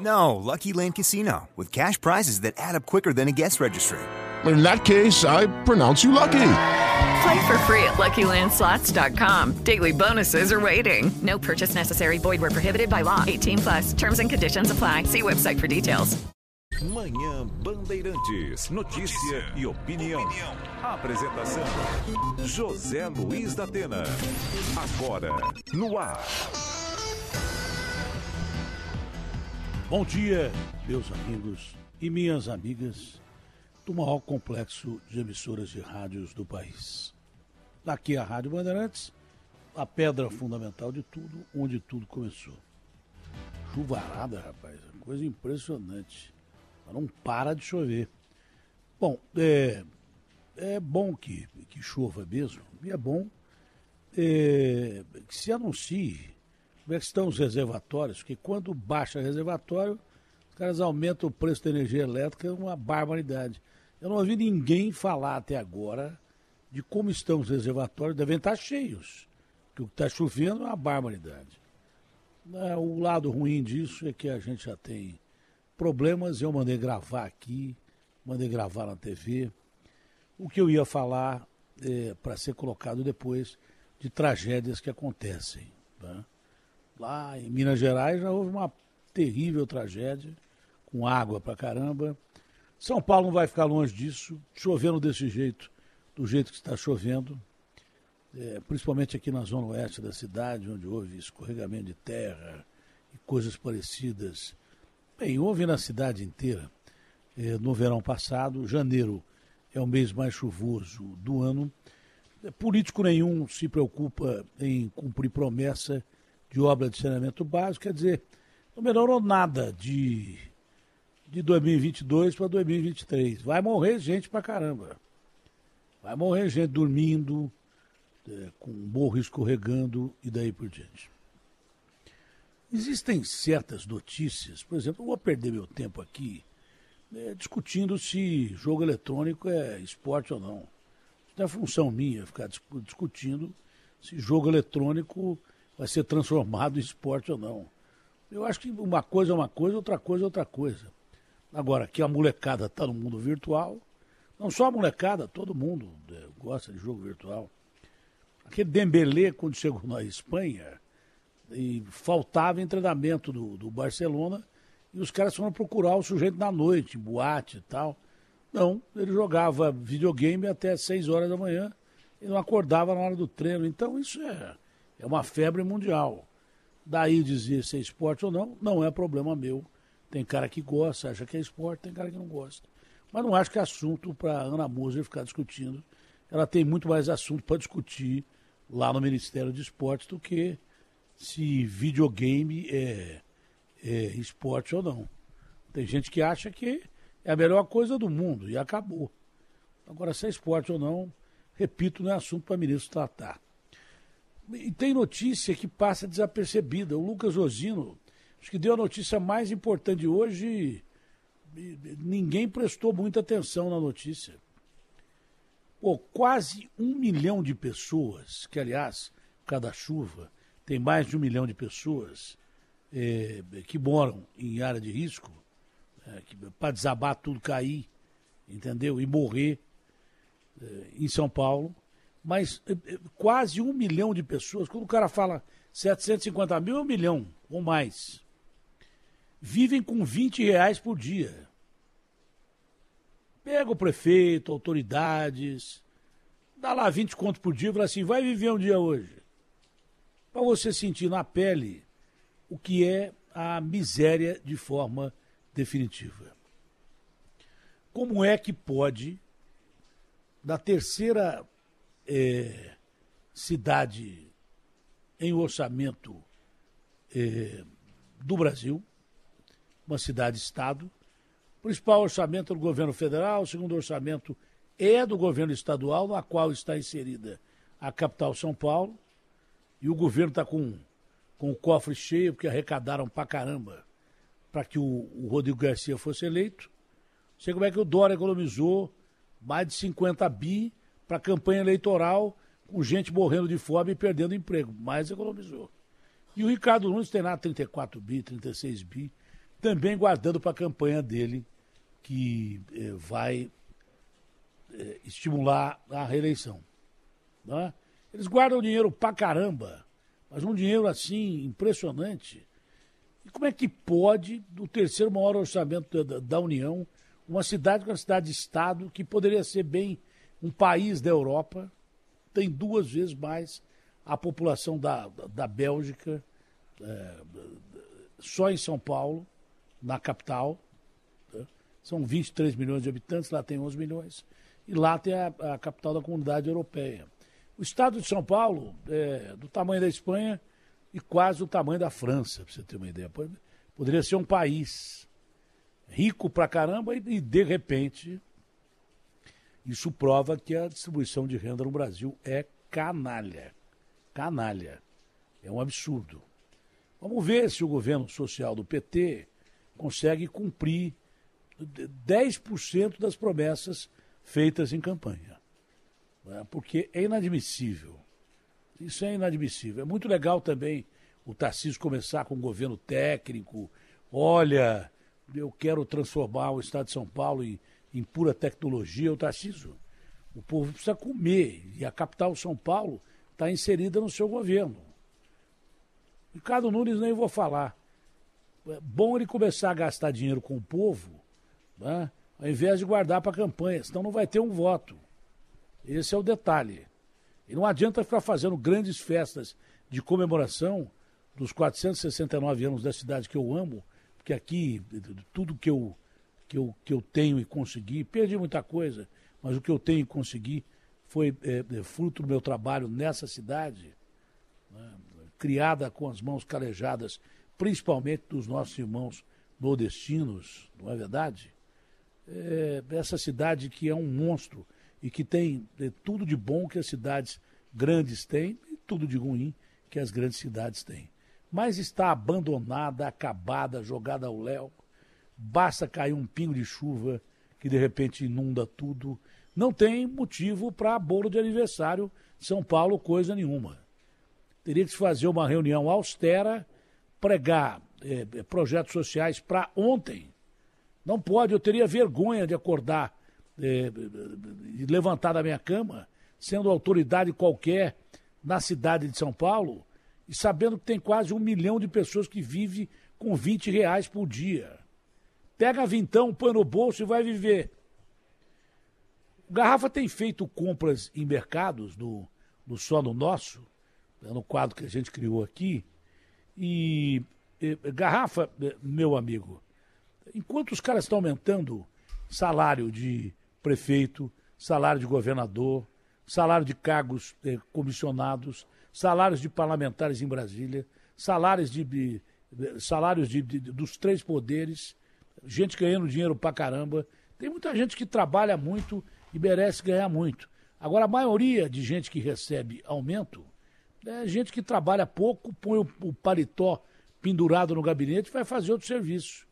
No, Lucky Land Casino with cash prizes that add up quicker than a guest registry. In that case, I pronounce you lucky. Play for free at LuckyLandSlots.com. Daily bonuses are waiting. No purchase necessary. Void where prohibited by law. 18 plus. Terms and conditions apply. See website for details. Manhã Bandeirantes. Notícia e opinião. Apresentação: José Luiz da Atena. Agora, no ar. Bom dia, meus amigos e minhas amigas do maior complexo de emissoras de rádios do país. Daqui a Rádio Bandeirantes, a pedra fundamental de tudo, onde tudo começou. Chuvarada, rapaz, coisa impressionante. Não para de chover. Bom, é, é bom que, que chova mesmo, e é bom é, que se anuncie como é que estão os reservatórios, porque quando baixa reservatório, os caras aumentam o preço da energia elétrica, é uma barbaridade. Eu não ouvi ninguém falar até agora de como estão os reservatórios, devem estar cheios, porque o que está chovendo é uma barbaridade. O lado ruim disso é que a gente já tem problemas, eu mandei gravar aqui, mandei gravar na TV. O que eu ia falar é, para ser colocado depois de tragédias que acontecem. Tá? Lá em Minas Gerais já houve uma terrível tragédia, com água pra caramba. São Paulo não vai ficar longe disso, chovendo desse jeito, do jeito que está chovendo, é, principalmente aqui na zona oeste da cidade, onde houve escorregamento de terra e coisas parecidas. Bem, houve na cidade inteira. É, no verão passado, janeiro é o mês mais chuvoso do ano. É, político nenhum se preocupa em cumprir promessa de obra de saneamento básico, quer dizer, não melhorou nada de, de 2022 para 2023. Vai morrer gente pra caramba. Vai morrer gente dormindo, é, com morro escorregando e daí por diante. Existem certas notícias, por exemplo, eu vou perder meu tempo aqui é, discutindo se jogo eletrônico é esporte ou não. Não é função minha ficar discutindo se jogo eletrônico vai ser transformado em esporte ou não. Eu acho que uma coisa é uma coisa, outra coisa é outra coisa. Agora, que a molecada está no mundo virtual, não só a molecada, todo mundo é, gosta de jogo virtual. Aquele Dembélé, quando chegou na Espanha, e faltava em treinamento do, do Barcelona, e os caras foram procurar o sujeito na noite, boate e tal. Não, ele jogava videogame até 6 horas da manhã e não acordava na hora do treino. Então isso é, é uma febre mundial. Daí dizer se é esporte ou não, não é problema meu. Tem cara que gosta, acha que é esporte, tem cara que não gosta. Mas não acho que é assunto para Ana Moser ficar discutindo. Ela tem muito mais assunto para discutir lá no Ministério de Esportes do que se videogame é, é esporte ou não. Tem gente que acha que é a melhor coisa do mundo e acabou. Agora, se é esporte ou não, repito, não é assunto para ministro tratar. E tem notícia que passa desapercebida. O Lucas Osino, acho que deu a notícia mais importante de hoje. Ninguém prestou muita atenção na notícia. Pô, quase um milhão de pessoas, que aliás, cada chuva tem mais de um milhão de pessoas é, que moram em área de risco, é, para desabar tudo, cair, entendeu? E morrer é, em São Paulo mas eh, eh, quase um milhão de pessoas, quando o cara fala 750 mil, é um milhão ou mais, vivem com 20 reais por dia. Pega o prefeito, autoridades, dá lá 20 contos por dia e fala assim, vai viver um dia hoje. Para você sentir na pele o que é a miséria de forma definitiva. Como é que pode, na terceira é, cidade em orçamento é, do Brasil, uma cidade-estado, o principal orçamento é do governo federal, o segundo orçamento é do governo estadual, na qual está inserida a capital São Paulo, e o governo está com, com o cofre cheio, porque arrecadaram pra caramba para que o, o, Rodrigo Garcia fosse eleito. Sei como é que o Dória economizou mais de 50 bi para campanha eleitoral, com gente morrendo de fome e perdendo emprego, mas economizou. E o Ricardo Nunes tem lá 34 bi, 36 bi, também guardando para a campanha dele, que eh, vai eh, estimular a reeleição. Né? Eles guardam dinheiro pra caramba, mas um dinheiro assim impressionante. E como é que pode, do terceiro maior orçamento da, da União, uma cidade com uma cidade-estado que poderia ser bem um país da Europa, tem duas vezes mais a população da, da, Bélgica, é, só em São Paulo, na capital. Né? São 23 milhões de habitantes, lá tem 11 milhões. E lá tem a, a capital da comunidade europeia. O estado de São Paulo é do tamanho da Espanha e quase o tamanho da França, para você ter uma ideia. Poderia ser um país rico pra caramba e, e, de repente, isso prova que a distribuição de renda no Brasil é canalha. Canalha. É um absurdo. Vamos ver se o governo social do PT consegue cumprir 10% das promessas feitas em campanha. Né? Porque é inadmissível. Isso é inadmissível. É muito legal também o Tarcísio começar com um governo técnico. Olha, eu quero transformar o Estado de São Paulo em, em pura tecnologia. O Tarcísio, o povo precisa comer. E a capital São Paulo está inserida no seu governo. Ricardo Nunes nem vou falar. É bom ele começar a gastar dinheiro com o povo, né? ao invés de guardar para a campanha, senão não vai ter um voto. Esse é o detalhe. E não adianta ficar fazendo grandes festas de comemoração dos 469 anos da cidade que eu amo, porque aqui tudo que eu, que eu, que eu tenho e consegui, perdi muita coisa, mas o que eu tenho e consegui foi é, é, fruto do meu trabalho nessa cidade, né, criada com as mãos calejadas, principalmente dos nossos irmãos nordestinos, não é verdade? É, essa cidade que é um monstro e que tem é, tudo de bom que as cidades grandes têm e tudo de ruim que as grandes cidades têm. Mas está abandonada, acabada, jogada ao léu. Basta cair um pingo de chuva que de repente inunda tudo. Não tem motivo para bolo de aniversário São Paulo, coisa nenhuma. Teria que se fazer uma reunião austera, pregar é, projetos sociais para ontem. Não pode, eu teria vergonha de acordar é, levantar da minha cama, sendo autoridade qualquer na cidade de São Paulo, e sabendo que tem quase um milhão de pessoas que vivem com 20 reais por dia. Pega vintão, põe no bolso e vai viver. Garrafa tem feito compras em mercados no, no solo nosso, né, no quadro que a gente criou aqui. E, e Garrafa, meu amigo, enquanto os caras estão aumentando salário de prefeito, salário de governador, salário de cargos eh, comissionados, salários de parlamentares em Brasília, salários de, de salários de, de, dos três poderes, gente ganhando dinheiro pra caramba. Tem muita gente que trabalha muito e merece ganhar muito. Agora, a maioria de gente que recebe aumento é gente que trabalha pouco, põe o, paletó pendurado no gabinete e vai fazer outro serviço.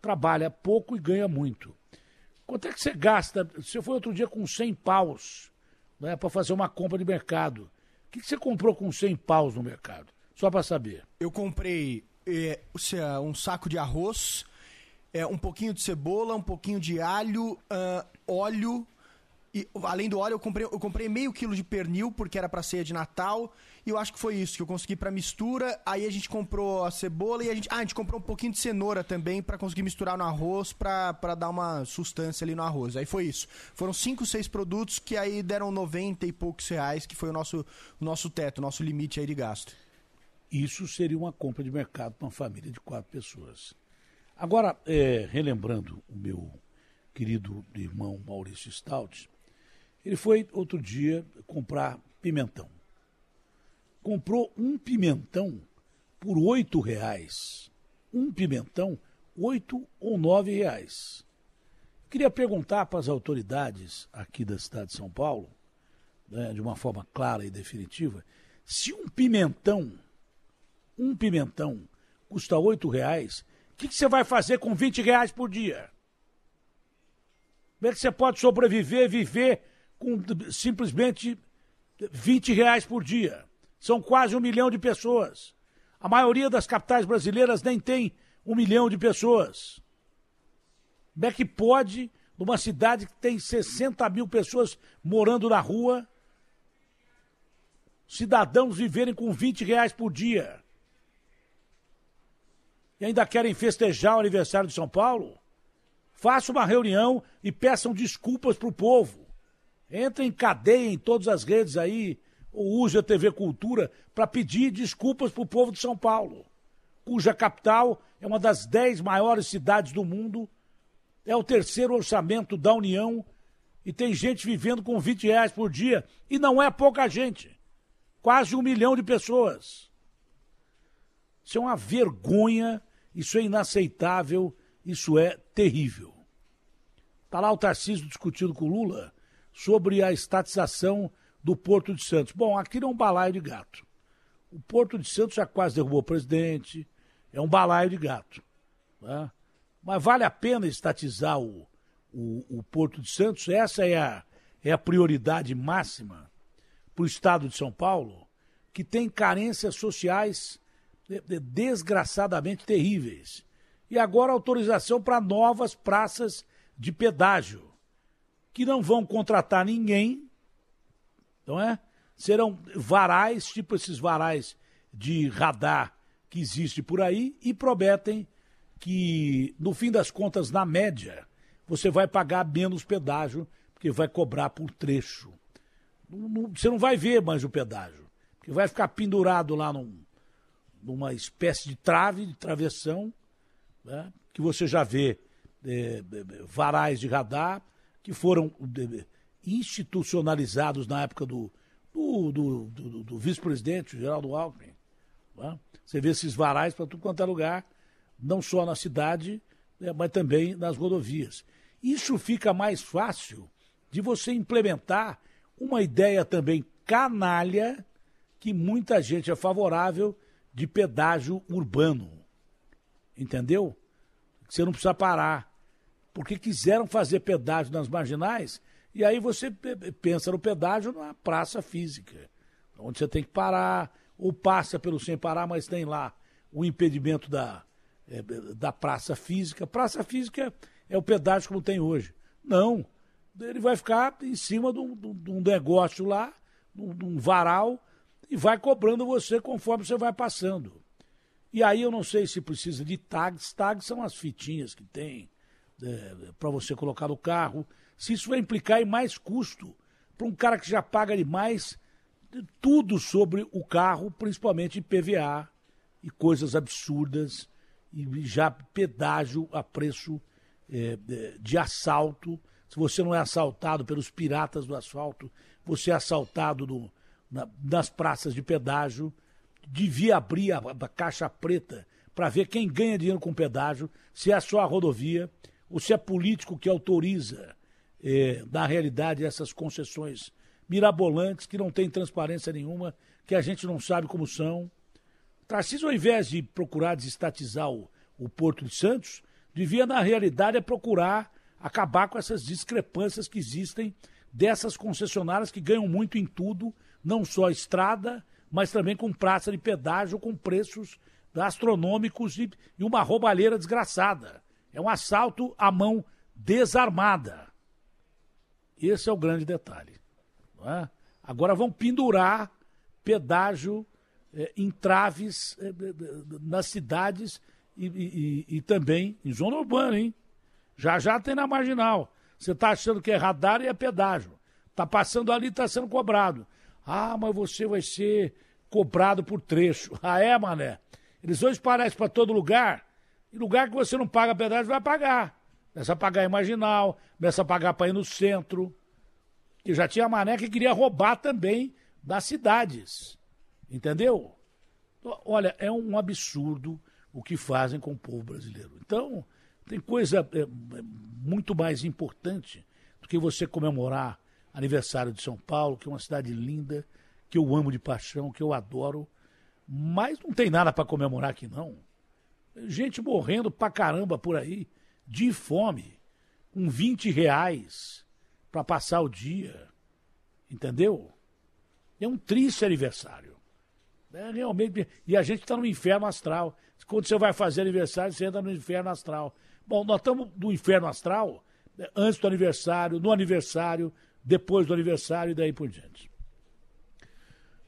Trabalha pouco e ganha muito. Quanto é que você gasta? Você foi outro dia com 100 paus né, para fazer uma compra de mercado. O que, que você comprou com 100 paus no mercado? Só para saber. Eu comprei é, um saco de arroz, é, um pouquinho de cebola, um pouquinho de alho, uh, óleo. E, além do óleo, eu comprei, eu comprei meio quilo de pernil, porque era para ceia de Natal. E eu acho que foi isso que eu consegui para mistura. Aí a gente comprou a cebola e a gente. Ah, a gente comprou um pouquinho de cenoura também para conseguir misturar no arroz para dar uma sustância ali no arroz. Aí foi isso. Foram cinco, seis produtos que aí deram 90 e poucos reais, que foi o nosso, o nosso teto, o nosso limite aí de gasto. Isso seria uma compra de mercado para uma família de quatro pessoas. Agora, é, relembrando o meu querido irmão Maurício Stout, ele foi outro dia comprar pimentão. Comprou um pimentão por oito reais. Um pimentão, oito ou nove reais. Queria perguntar para as autoridades aqui da cidade de São Paulo, né, de uma forma clara e definitiva, se um pimentão, um pimentão, custa oito reais, o que, que, você vai fazer com 20 reais por dia? Como é que você pode sobreviver, viver com simplesmente 20 reais por dia? São quase um milhão de pessoas. A maioria das capitais brasileiras nem tem um milhão de pessoas. Como é que pode, numa cidade que tem 60 mil pessoas morando na rua, cidadãos viverem com 20 reais por dia? E ainda querem festejar o aniversário de São Paulo? Faça uma reunião e peçam desculpas para o povo. Entrem em cadeia em todas as redes aí, ou use a TV Cultura para pedir desculpas para o povo de São Paulo, cuja capital é uma das dez maiores cidades do mundo é o terceiro orçamento da União e tem gente vivendo com 20 reais por dia. E não é pouca gente. Quase um milhão de pessoas. Isso é uma vergonha, isso é inaceitável, isso é terrível. Está lá o Tarcísio discutindo com o Lula sobre a estatização do Porto de Santos. Bom, aqui não é um balaio de gato. O Porto de Santos já quase derrubou o presidente, é um balaio de gato. Né? Mas vale a pena estatizar o, o, o Porto de Santos? Essa é a, é a prioridade máxima para o Estado de São Paulo, que tem carências sociais desgraçadamente terríveis. E agora autorização para novas praças de pedágio, que não vão contratar ninguém, não é? Serão varais, tipo esses varais de radar que existe por aí, e prometem que, no fim das contas, na média, você vai pagar menos pedágio, porque vai cobrar por trecho. você não vai ver mais o pedágio, porque vai ficar pendurado lá num, numa espécie de trave, de travessão, né, que você já vê é, varais de radar que foram institucionalizados na época do, do, do, do, do vice-presidente, Geraldo Alckmin. Né? Você vê esses varais para tudo quanto é lugar não só na cidade, né, mas também nas rodovias. Isso fica mais fácil de você implementar uma ideia também canalha que muita gente é favorável de pedágio urbano. Entendeu? Você não precisa parar. Porque quiseram fazer pedágio nas marginais, e aí você pensa no pedágio na praça física, onde você tem que parar, ou passa pelo sem parar, mas tem lá o impedimento da, é, da praça física. Praça física é o pedágio como tem hoje. Não. Ele vai ficar em cima de um, de um negócio lá, de um varal, e vai cobrando você conforme você vai passando. E aí eu não sei se precisa de tags. Tags são as fitinhas que tem é, para você colocar no carro. Se isso vai implicar em mais custo para um cara que já paga demais tudo sobre o carro, principalmente PVA e coisas absurdas e já pedágio a preço é, de assalto. Se você não é assaltado pelos piratas do asfalto, você é assaltado no, na, nas praças de pedágio. Devia abrir a, a caixa preta para ver quem ganha dinheiro com pedágio, se é só a rodovia ou se é político que autoriza, é, na realidade, essas concessões mirabolantes que não têm transparência nenhuma, que a gente não sabe como são. Tarcísio, ao invés de procurar desestatizar o, o Porto de Santos, devia, na realidade, é procurar acabar com essas discrepâncias que existem dessas concessionárias que ganham muito em tudo, não só estrada, mas também com praça de pedágio com preços astronômicos e, e uma roubalheira desgraçada. É um assalto à mão desarmada. Esse é o grande detalhe. É? Agora vão pendurar pedágio é, entraves é, nas cidades e, e, e, também em zona urbana, hein? Já já tem na marginal. Você está achando que é radar e é pedágio. Está passando ali, está sendo cobrado. Ah, mas você vai ser cobrado por trecho. Ah, é, mané? Eles espalhar isso para todo lugar. E lugar que você não paga pedágio, vai pagar. Começa a pagar marginal, começa a pagar para ir no centro. E já tinha mané que queria roubar também das cidades. Entendeu? Olha, é um absurdo o que fazem com o povo brasileiro. Então, tem coisa é, é muito mais importante do que você comemorar aniversário de São Paulo, que é uma cidade linda, que eu amo de paixão, que eu adoro. Mas não tem nada para comemorar aqui, não. Gente morrendo pra caramba por aí, de fome, com 20 reais para passar o dia. Entendeu? É um triste aniversário. É, realmente. E a gente está no inferno astral. Quando você vai fazer aniversário, você entra no inferno astral. Bom, nós estamos no inferno astral né, antes do aniversário, no aniversário, depois do aniversário e daí por diante.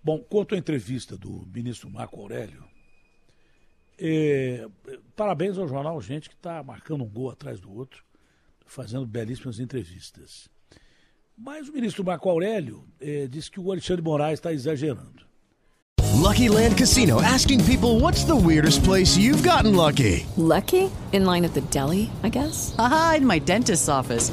Bom, quanto à entrevista do ministro Marco Aurélio, é, parabéns ao jornal Gente que está marcando um gol atrás do outro, fazendo belíssimas entrevistas. Mas o ministro Marco Aurélio é, disse que o Alexandre Moraes está exagerando. Lucky Land Casino asking people what's the weirdest place you've gotten lucky? Lucky? In line at the deli, I guess? Aha, in my dentist's office.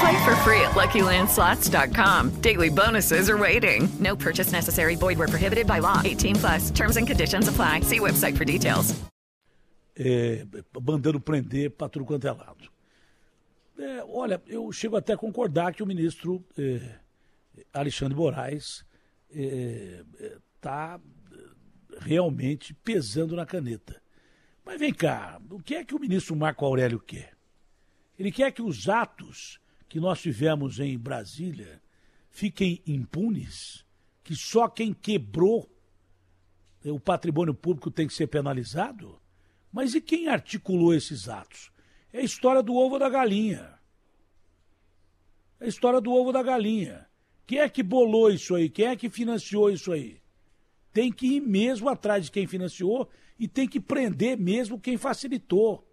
Play for free at LuckyLandSlots.com. Daily bonuses are waiting. No purchase necessary. Void where prohibited by law. 18 plus. Terms and conditions apply. See website for details. É, mandando prender para tudo quanto é lado. É, olha, eu chego até a concordar que o ministro é, Alexandre Moraes está realmente pesando na caneta. Mas vem cá, o que é que o ministro Marco Aurélio quer? Ele quer que os atos que nós tivemos em Brasília fiquem impunes, que só quem quebrou o patrimônio público tem que ser penalizado? Mas e quem articulou esses atos? É a história do ovo da galinha. É a história do ovo da galinha. Quem é que bolou isso aí? Quem é que financiou isso aí? Tem que ir mesmo atrás de quem financiou e tem que prender mesmo quem facilitou.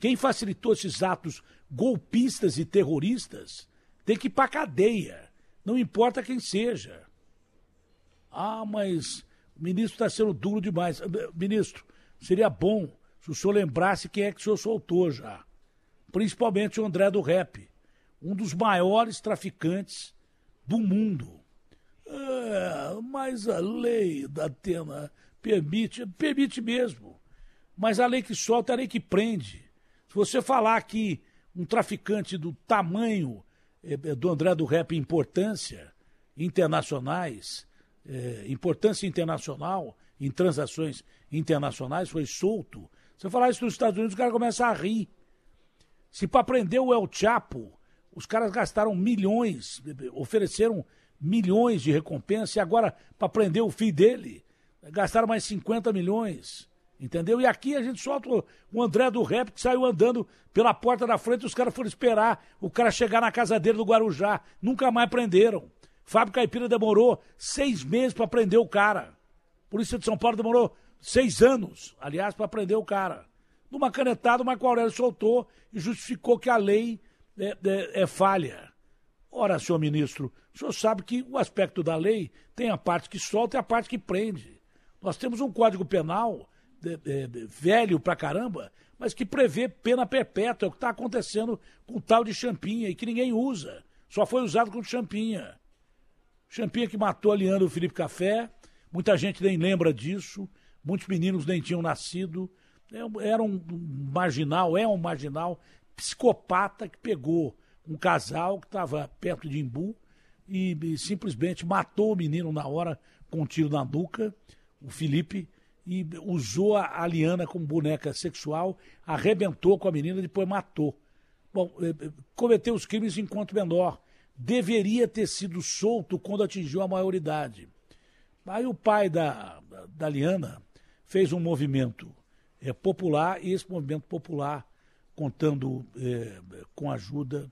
Quem facilitou esses atos golpistas e terroristas tem que ir para cadeia, não importa quem seja. Ah, mas o ministro está sendo duro demais. Ministro, seria bom se o senhor lembrasse quem é que o senhor soltou já. Principalmente o André do Rap, um dos maiores traficantes do mundo. É, mas a lei da Atena permite, permite mesmo. Mas a lei que solta é a lei que prende. Se você falar que um traficante do tamanho é, do André do Rap importância internacionais, é, importância internacional em transações internacionais foi solto. Você falar isso nos Estados Unidos, os caras começam a rir. Se para prender o El Chapo, os caras gastaram milhões, ofereceram milhões de recompensa, e agora, para prender o filho dele, gastaram mais 50 milhões. Entendeu? E aqui a gente solta o André do Rap que saiu andando pela porta da frente, os caras foram esperar o cara chegar na casa dele do Guarujá. Nunca mais prenderam. Fábio Caipira demorou seis meses para prender o cara. Polícia de São Paulo demorou seis anos, aliás, para prender o cara. Numa canetada, o Marco Aurélio soltou e justificou que a lei é, é, é falha. Ora, senhor ministro, o senhor sabe que o aspecto da lei tem a parte que solta e a parte que prende. Nós temos um código penal é, é, velho pra caramba, mas que prevê pena perpétua. É o que está acontecendo com o tal de Champinha e que ninguém usa. Só foi usado com Champinha. Champinha que matou a Leandro Felipe Café, muita gente nem lembra disso, muitos meninos nem tinham nascido. É, era um marginal, é um marginal psicopata que pegou um casal que estava perto de Imbu e, e, simplesmente matou o menino na hora com um tiro na nuca, o Felipe, e usou a, a Liana como boneca sexual, arrebentou com a menina e depois matou. Bom, eh, eh, cometeu os crimes enquanto menor. Deveria ter sido solto quando atingiu a maioridade. Aí o pai da, da Liana fez um movimento é, popular e esse movimento popular, contando é, com a ajuda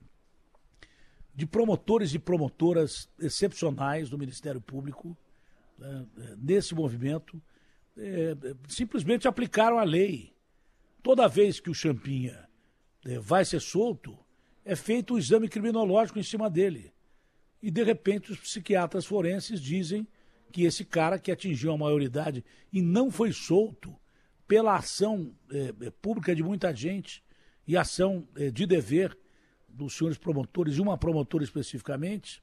de promotores e promotoras excepcionais do Ministério Público, né, nesse movimento, é, simplesmente aplicaram a lei. Toda vez que o Champinha é, vai ser solto, é feito um exame criminológico em cima dele. E, de repente, os psiquiatras forenses dizem que esse cara que atingiu a maioridade e não foi solto pela ação é, é, pública de muita gente e ação é, de dever dos senhores promotores e uma promotora especificamente,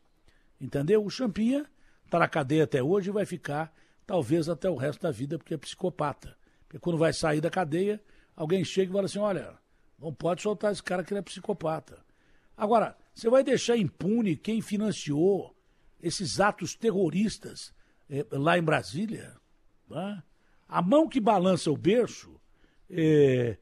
entendeu? O Champinha está na cadeia até hoje e vai ficar talvez até o resto da vida porque é psicopata. Porque quando vai sair da cadeia, alguém chega e fala assim, olha, não pode soltar esse cara que ele é psicopata. Agora, você vai deixar impune quem financiou esses atos terroristas é, lá em Brasília, né? a mão que balança o berço, é,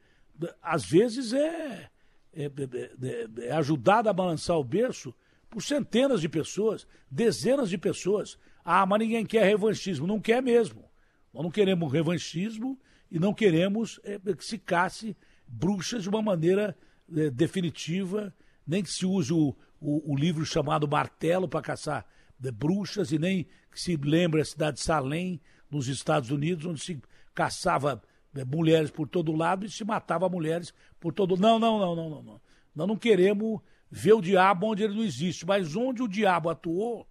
às vezes é, é, é, é ajudada a balançar o berço por centenas de pessoas, dezenas de pessoas. Ah, mas ninguém quer revanchismo. Não quer mesmo. Nós não queremos revanchismo e não queremos é, que se casse bruxas de uma maneira é, definitiva, nem que se use o, o, o livro chamado Martelo para caçar de bruxas e nem que se lembre a cidade de Salem, nos Estados Unidos, onde se caçava é, mulheres por todo lado e se matava mulheres por todo Não, não, não, não, não, não. Nós não queremos ver o diabo onde ele não existe, mas onde o diabo atuou,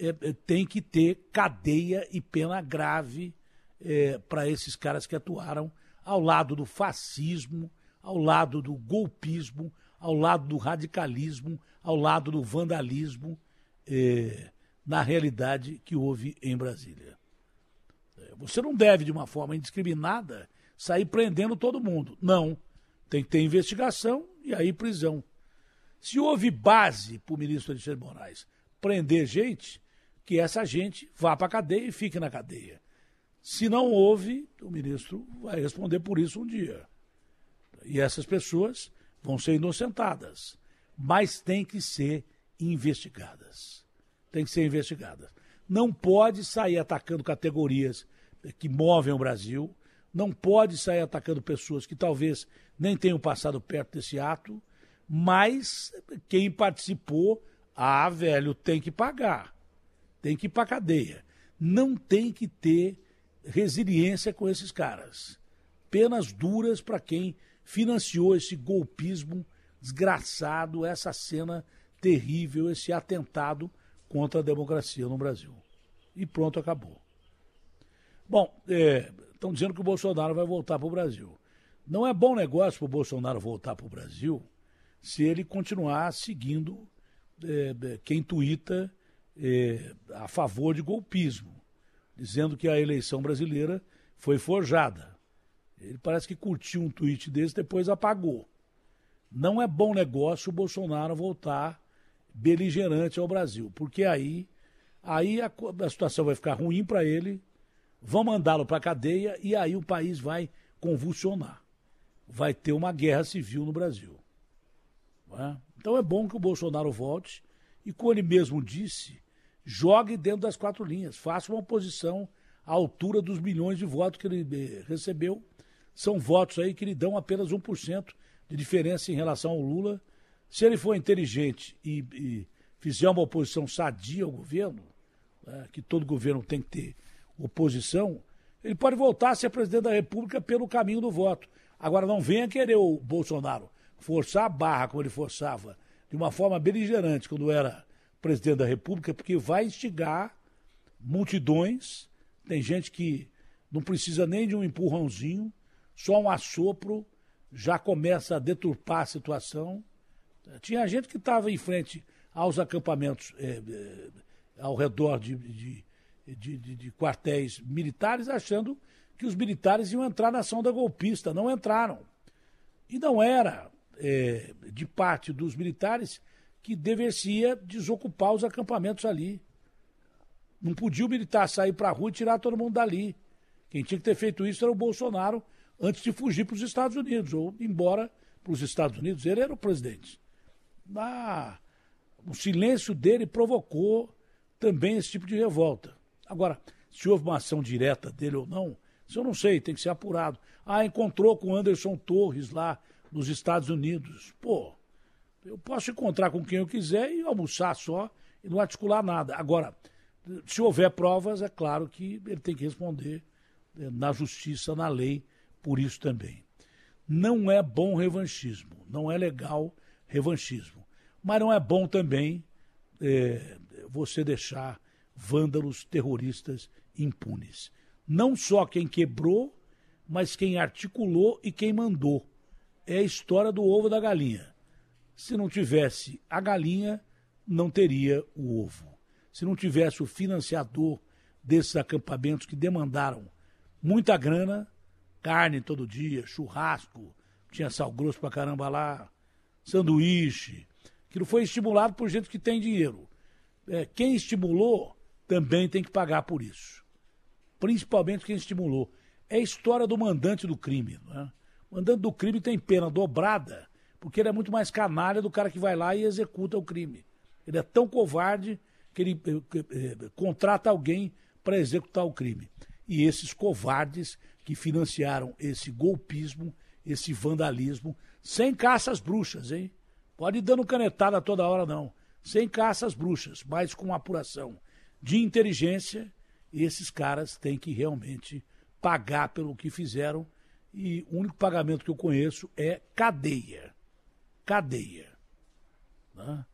é, é, tem que ter cadeia e pena grave é, para esses caras que atuaram ao lado do fascismo, ao lado do golpismo, ao lado do radicalismo, ao lado do vandalismo é, na realidade que houve em Brasília. É, você não deve, de uma forma indiscriminada, sair prendendo todo mundo. Não. Tem que ter investigação e aí prisão. Se houve base para o ministro Alexandre Moraes prender gente, que essa gente vá para a cadeia e fique na cadeia. Se não houve, o ministro vai responder por isso um dia. E essas pessoas vão ser inocentadas, mas têm que ser investigadas. Tem que ser investigadas. Não pode sair atacando categorias que movem o Brasil, não pode sair atacando pessoas que talvez nem tenham passado perto desse ato, mas quem participou, ah, velho, tem que pagar. Tem que ir para cadeia. Não tem que ter resiliência com esses caras. Penas duras para quem financiou esse golpismo desgraçado, essa cena terrível, esse atentado contra a democracia no Brasil. E pronto, acabou. Bom, estão é, dizendo que o Bolsonaro vai voltar para o Brasil. Não é bom negócio para o Bolsonaro voltar para o Brasil se ele continuar seguindo é, é, quem tuita é, a favor de golpismo, dizendo que a eleição brasileira foi forjada. Ele parece que curtiu um tweet desse, depois apagou. Não é bom negócio o Bolsonaro voltar beligerante ao Brasil, porque aí, aí a, a situação vai ficar ruim para ele, vão mandá-lo para a cadeia e aí o país vai convulsionar. Vai ter uma guerra civil no Brasil. É? Então é bom que o Bolsonaro volte e, como ele mesmo disse, jogue dentro das quatro linhas, faça uma oposição à altura dos milhões de votos que ele eh, recebeu. São votos aí que lhe dão apenas 1% de diferença em relação ao Lula se ele for inteligente e, e fizer uma oposição sadia ao governo, né, que todo governo tem que ter oposição, ele pode voltar a ser presidente da República pelo caminho do voto. Agora, não venha querer o Bolsonaro forçar a barra como ele forçava, de uma forma beligerante quando era presidente da República, porque vai instigar multidões. Tem gente que não precisa nem de um empurrãozinho, só um assopro já começa a deturpar a situação tinha gente que estava em frente aos acampamentos é, é, ao redor de, de, de, de, quartéis militares, achando que os militares iam entrar na ação da golpista. Não entraram. E não era é, de parte dos militares que deveria desocupar os acampamentos ali. Não podia o militar sair para a rua e tirar todo mundo dali. Quem tinha que ter feito isso era o Bolsonaro antes de fugir para os Estados Unidos, ou embora para os Estados Unidos. Ele era o presidente. Ah, o silêncio dele provocou também esse tipo de revolta. Agora, se houve uma ação direta dele ou não, isso eu não sei, tem que ser apurado. Ah, encontrou com Anderson Torres lá nos Estados Unidos. Pô, eu posso encontrar com quem eu quiser e almoçar só e não articular nada. Agora, se houver provas, é claro que ele tem que responder eh, na justiça, na lei, por isso também. Não é bom revanchismo, não é legal revanchismo. Mas não é bom também é, você deixar vândalos terroristas impunes. Não só quem quebrou, mas quem articulou e quem mandou. É a história do ovo da galinha. Se não tivesse a galinha, não teria o ovo. Se não tivesse o financiador desses acampamentos que demandaram muita grana, carne todo dia, churrasco, tinha sal grosso pra caramba lá, sanduíche. Aquilo foi estimulado por gente que tem dinheiro. É, quem estimulou também tem que pagar por isso. Principalmente quem estimulou. É a história do mandante do crime. Né? O mandante do crime tem pena dobrada, porque ele é muito mais canalha do cara que vai lá e executa o crime. Ele é tão covarde que ele eh, eh, contrata alguém para executar o crime. E esses covardes que financiaram esse golpismo, esse vandalismo, sem caça às bruxas, hein? Pode ir dando canetada toda hora, não. Sem caça às bruxas, mas com apuração de inteligência, esses caras têm que realmente pagar pelo que fizeram. E o único pagamento que eu conheço é cadeia. Cadeia. Né?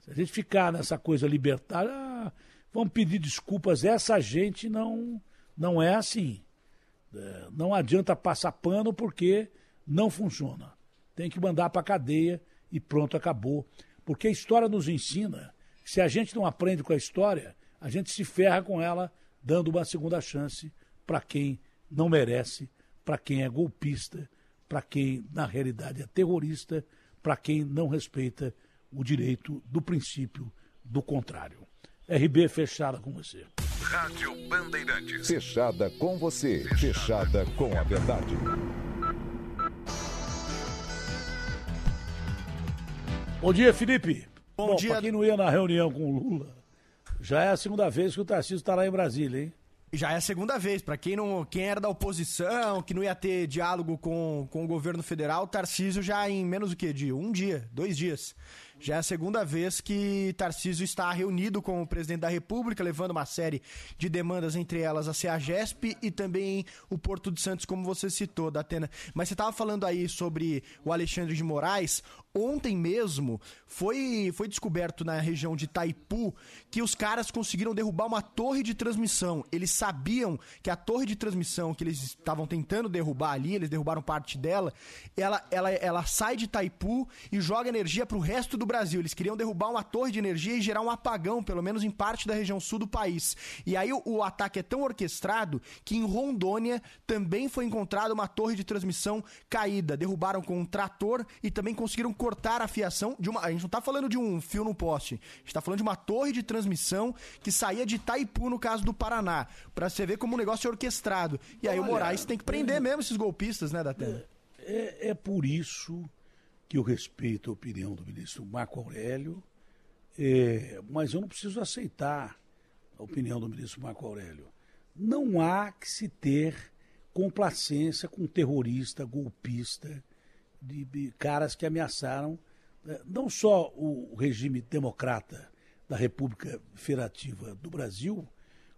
Se a gente ficar nessa coisa libertária, ah, vamos pedir desculpas. Essa gente não, não é assim. É, não adianta passar pano porque não funciona. Tem que mandar para cadeia e pronto, acabou. Porque a história nos ensina se a gente não aprende com a história, a gente se ferra com ela, dando uma segunda chance para quem não merece, para quem é golpista, para quem na realidade é terrorista, para quem não respeita o direito do princípio do contrário. RB fechada com você. Rádio Bandeirantes. Fechada com você. Fechada com a verdade. Bom dia, Felipe. Bom, Bom dia. Pra quem não ia na reunião com o Lula, já é a segunda vez que o Tarcísio está lá em Brasília, hein? Já é a segunda vez. Para quem não, quem era da oposição, que não ia ter diálogo com, com o governo federal, Tarcísio já em menos do que de um dia, dois dias. Já é a segunda vez que Tarcísio está reunido com o presidente da República, levando uma série de demandas, entre elas a CEAGESP e também o Porto de Santos, como você citou, Datena. Mas você estava falando aí sobre o Alexandre de Moraes. Ontem mesmo foi, foi descoberto na região de Itaipu que os caras conseguiram derrubar uma torre de transmissão. Eles sabiam que a torre de transmissão que eles estavam tentando derrubar ali, eles derrubaram parte dela, ela, ela, ela sai de Itaipu e joga energia para o resto do Brasil. Eles queriam derrubar uma torre de energia e gerar um apagão, pelo menos em parte da região sul do país. E aí o, o ataque é tão orquestrado que em Rondônia também foi encontrada uma torre de transmissão caída. Derrubaram com um trator e também conseguiram cortar a fiação de uma. A gente não tá falando de um fio no poste. A gente tá falando de uma torre de transmissão que saía de Itaipu, no caso do Paraná. Pra você ver como o negócio é orquestrado. E aí o Olha, Moraes tem que prender mesmo esses golpistas, né, Datena? É, é por isso que eu respeito a opinião do ministro Marco Aurélio, é, mas eu não preciso aceitar a opinião do ministro Marco Aurélio. Não há que se ter complacência com terrorista, golpista, de, de caras que ameaçaram eh, não só o regime democrata da República Federativa do Brasil,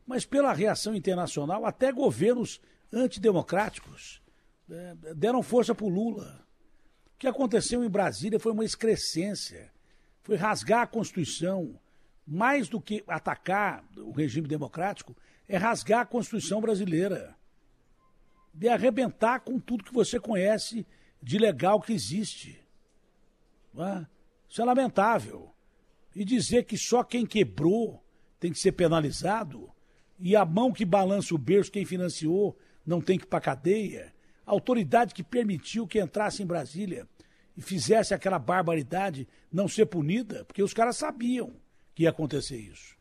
mas pela reação internacional, até governos antidemocráticos eh, deram força para o Lula. O que aconteceu em Brasília foi uma excrescência, foi rasgar a Constituição. Mais do que atacar o regime democrático, é rasgar a Constituição brasileira. De arrebentar com tudo que você conhece de legal que existe. É? Isso é lamentável. E dizer que só quem quebrou tem que ser penalizado, e a mão que balança o berço, quem financiou, não tem que ir para cadeia. A autoridade que permitiu que entrasse em Brasília e fizesse aquela barbaridade não ser punida, porque os caras sabiam que ia acontecer isso.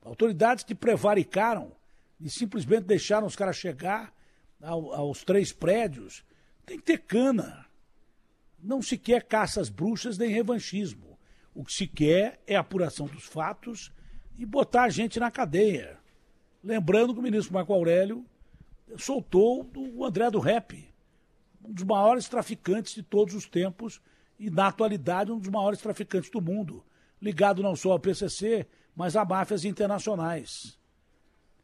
Autoridades que prevaricaram e simplesmente deixaram os caras chegar ao, aos três prédios. Tem que ter cana. Não se quer caças bruxas nem revanchismo. O que se quer é apuração dos fatos e botar a gente na cadeia. Lembrando que o ministro Marco Aurélio soltou o André do Rap, um dos maiores traficantes de todos os tempos e, na atualidade, um dos maiores traficantes do mundo, ligado não só ao PCC, mas a máfias internacionais.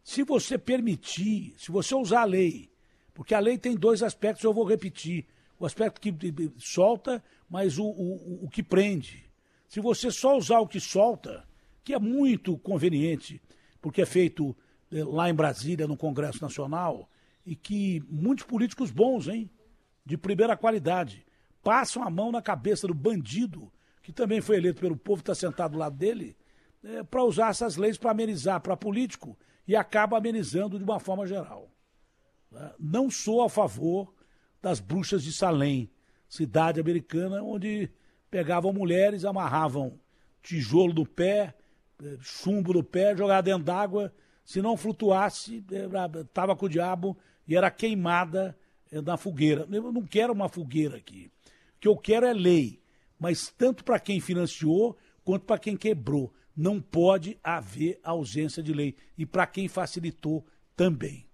Se você permitir, se você usar a lei, porque a lei tem dois aspectos, eu vou repetir: o aspecto que solta, mas o, o, o que prende. Se você só usar o que solta, que é muito conveniente, porque é feito eh, lá em Brasília, no Congresso Nacional, e que muitos políticos bons, hein, de primeira qualidade, passam a mão na cabeça do bandido, que também foi eleito pelo povo, está sentado do lado dele, é, para usar essas leis para amenizar para político e acaba amenizando de uma forma geral. Né? Não sou a favor das bruxas de Salem, cidade americana onde pegavam mulheres, amarravam tijolo do pé, eh, chumbo do pé, jogavam dentro d'água, se não flutuasse, estava com o diabo e era queimada eh, na fogueira. Eu não quero uma fogueira aqui. O que eu quero é lei, mas tanto para quem financiou quanto para quem quebrou. Não pode haver ausência de lei. E para quem facilitou também.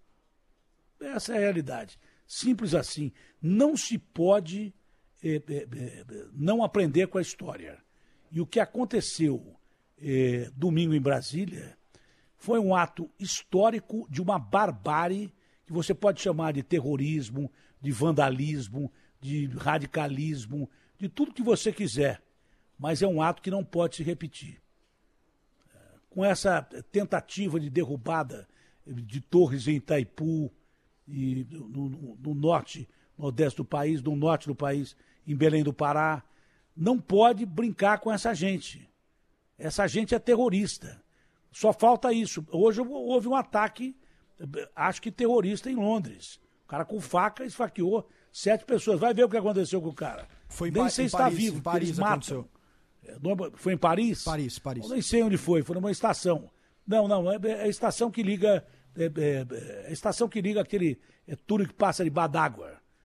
Essa é a realidade. Simples assim. Não se pode é, é, não aprender com a história. E o que aconteceu é, domingo em Brasília foi um ato histórico de uma barbárie que você pode chamar de terrorismo, de vandalismo, de radicalismo, de tudo que você quiser. Mas é um ato que não pode se repetir. Com essa tentativa de derrubada de torres em Itaipu, e no, no, no norte, nordeste do país, no norte do país, em Belém do Pará, não pode brincar com essa gente. Essa gente é terrorista. Só falta isso. Hoje houve um ataque acho que terrorista em Londres. O cara com faca esfaqueou sete pessoas. Vai ver o que aconteceu com o cara. Foi nem sei se está vivo, em Paris eles matam. É, foi em Paris? Paris, Paris. Eu nem sei onde foi, foi numa estação. Não, não, é, é a estação que liga. É, é, é a estação que liga aquele é, túnel que passa debaixo d'água.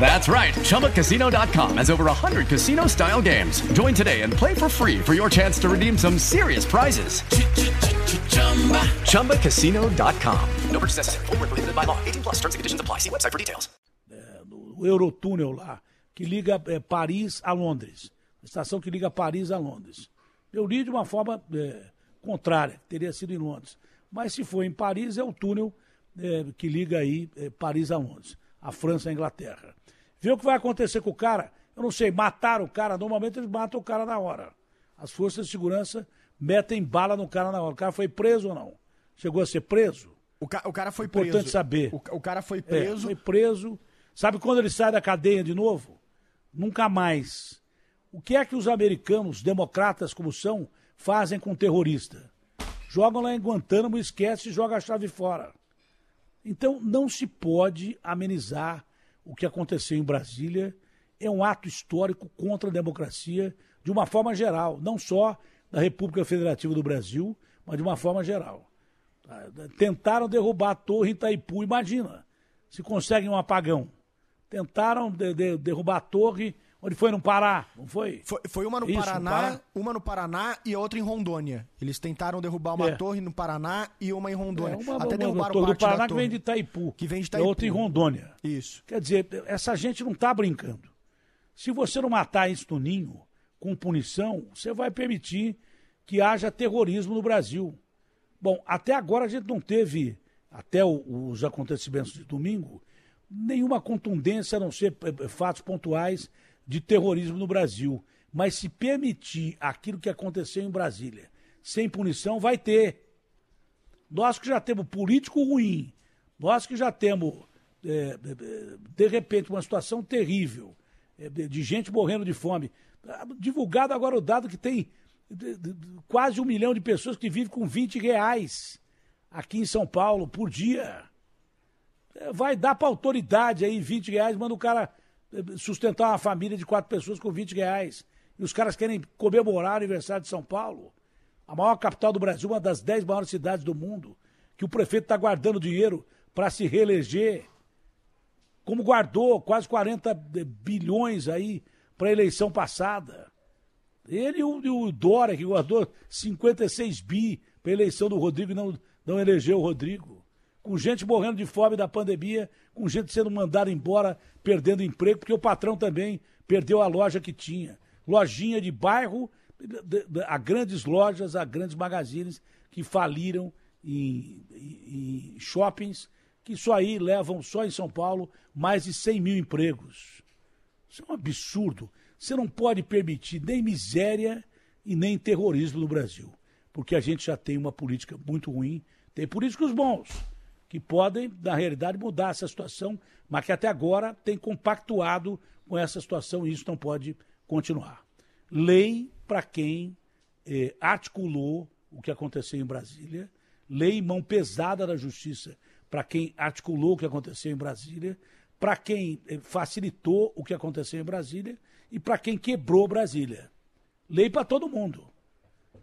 That's right. ChumbaCasino.com has over 100 casino style games. Join today and play for free for your chance to redeem some serious prizes. ChumbaCasino.com. No purchase necessary. Full prohibited by law. 18 plus terms and conditions apply. See website for details. É, o Eurotúnel lá, que liga é, Paris a Londres. Estação que liga Paris a Londres. Eu li de uma forma é, contrária, teria sido em Londres. Mas se for em Paris, é o túnel é, que liga aí é, Paris a Londres a França e a Inglaterra. Vê o que vai acontecer com o cara. Eu não sei, mataram o cara. Normalmente eles matam o cara na hora. As forças de segurança metem bala no cara na hora. O cara foi preso ou não? Chegou a ser preso? O, ca o cara foi Importante preso. Importante saber. O, o, cara foi preso. É, foi preso. Sabe quando ele sai da cadeia de novo? Nunca mais. O que é que os americanos, democratas como são, fazem com terrorista? Jogam lá em Guantánamo, esquece e joga a chave fora. Então, não se pode amenizar o que aconteceu em Brasília. É um ato histórico contra a democracia, de uma forma geral, não só da República Federativa do Brasil, mas de uma forma geral. Tentaram derrubar a torre em Itaipu, imagina, se conseguem um apagão. Tentaram de, de, derrubar a torre Onde foi no Pará, não foi? Foi, foi uma no Isso, Paraná, no uma no Paraná e outra em Rondônia. Eles tentaram derrubar uma é. torre no Paraná e uma em Rondônia. É, uma, Até uma, derrubaram uma torre do Paraná que vem de Itaipu. Que vem de Itaipu. E outra em Rondônia. Isso. Quer dizer, essa gente não está brincando. Se você não matar isso no ninho, com punição, você vai permitir que haja terrorismo no Brasil. Bom, até agora a gente não teve, até o, os acontecimentos de domingo, nenhuma contundência a não ser eh, fatos pontuais de terrorismo no Brasil. Mas se permitir aquilo que aconteceu em Brasília sem punição, vai ter. Nós que já temos político ruim, nós que já temos, é, de repente, uma situação terrível, é, de gente morrendo de fome. Divulgado agora o dado que tem quase um milhão de pessoas que vivem com 20 reais aqui em São Paulo por dia. É, vai dar para autoridade aí 20 reais, manda o cara sustentar uma família de quatro pessoas com 20 reais. E os caras querem comemorar o aniversário de São Paulo, a maior capital do Brasil, uma das dez maiores cidades do mundo, que o prefeito está guardando dinheiro para se reeleger, como guardou quase 40 bilhões aí para a eleição passada. Ele e o, e o Dória, que guardou 56 bi para a eleição do Rodrigo e não, não elegeu o Rodrigo. Com gente morrendo de fome da pandemia, com gente sendo mandada embora, perdendo emprego, porque o patrão também perdeu a loja que tinha lojinha de bairro, a grandes lojas, a grandes magazines que faliram em, em, em shoppings, que só aí levam, só em São Paulo, mais de 100 mil empregos. Isso é um absurdo. Você não pode permitir nem miséria e nem terrorismo no Brasil, porque a gente já tem uma política muito ruim, tem políticos bons, que podem, na realidade, mudar essa situação, mas que até agora tem compactuado com essa situação e isso não pode continuar. Lei para quem eh, articulou o que aconteceu em Brasília, lei mão pesada da justiça para quem articulou o que aconteceu em Brasília, para quem eh, facilitou o que aconteceu em Brasília e para quem quebrou Brasília. Lei para todo mundo.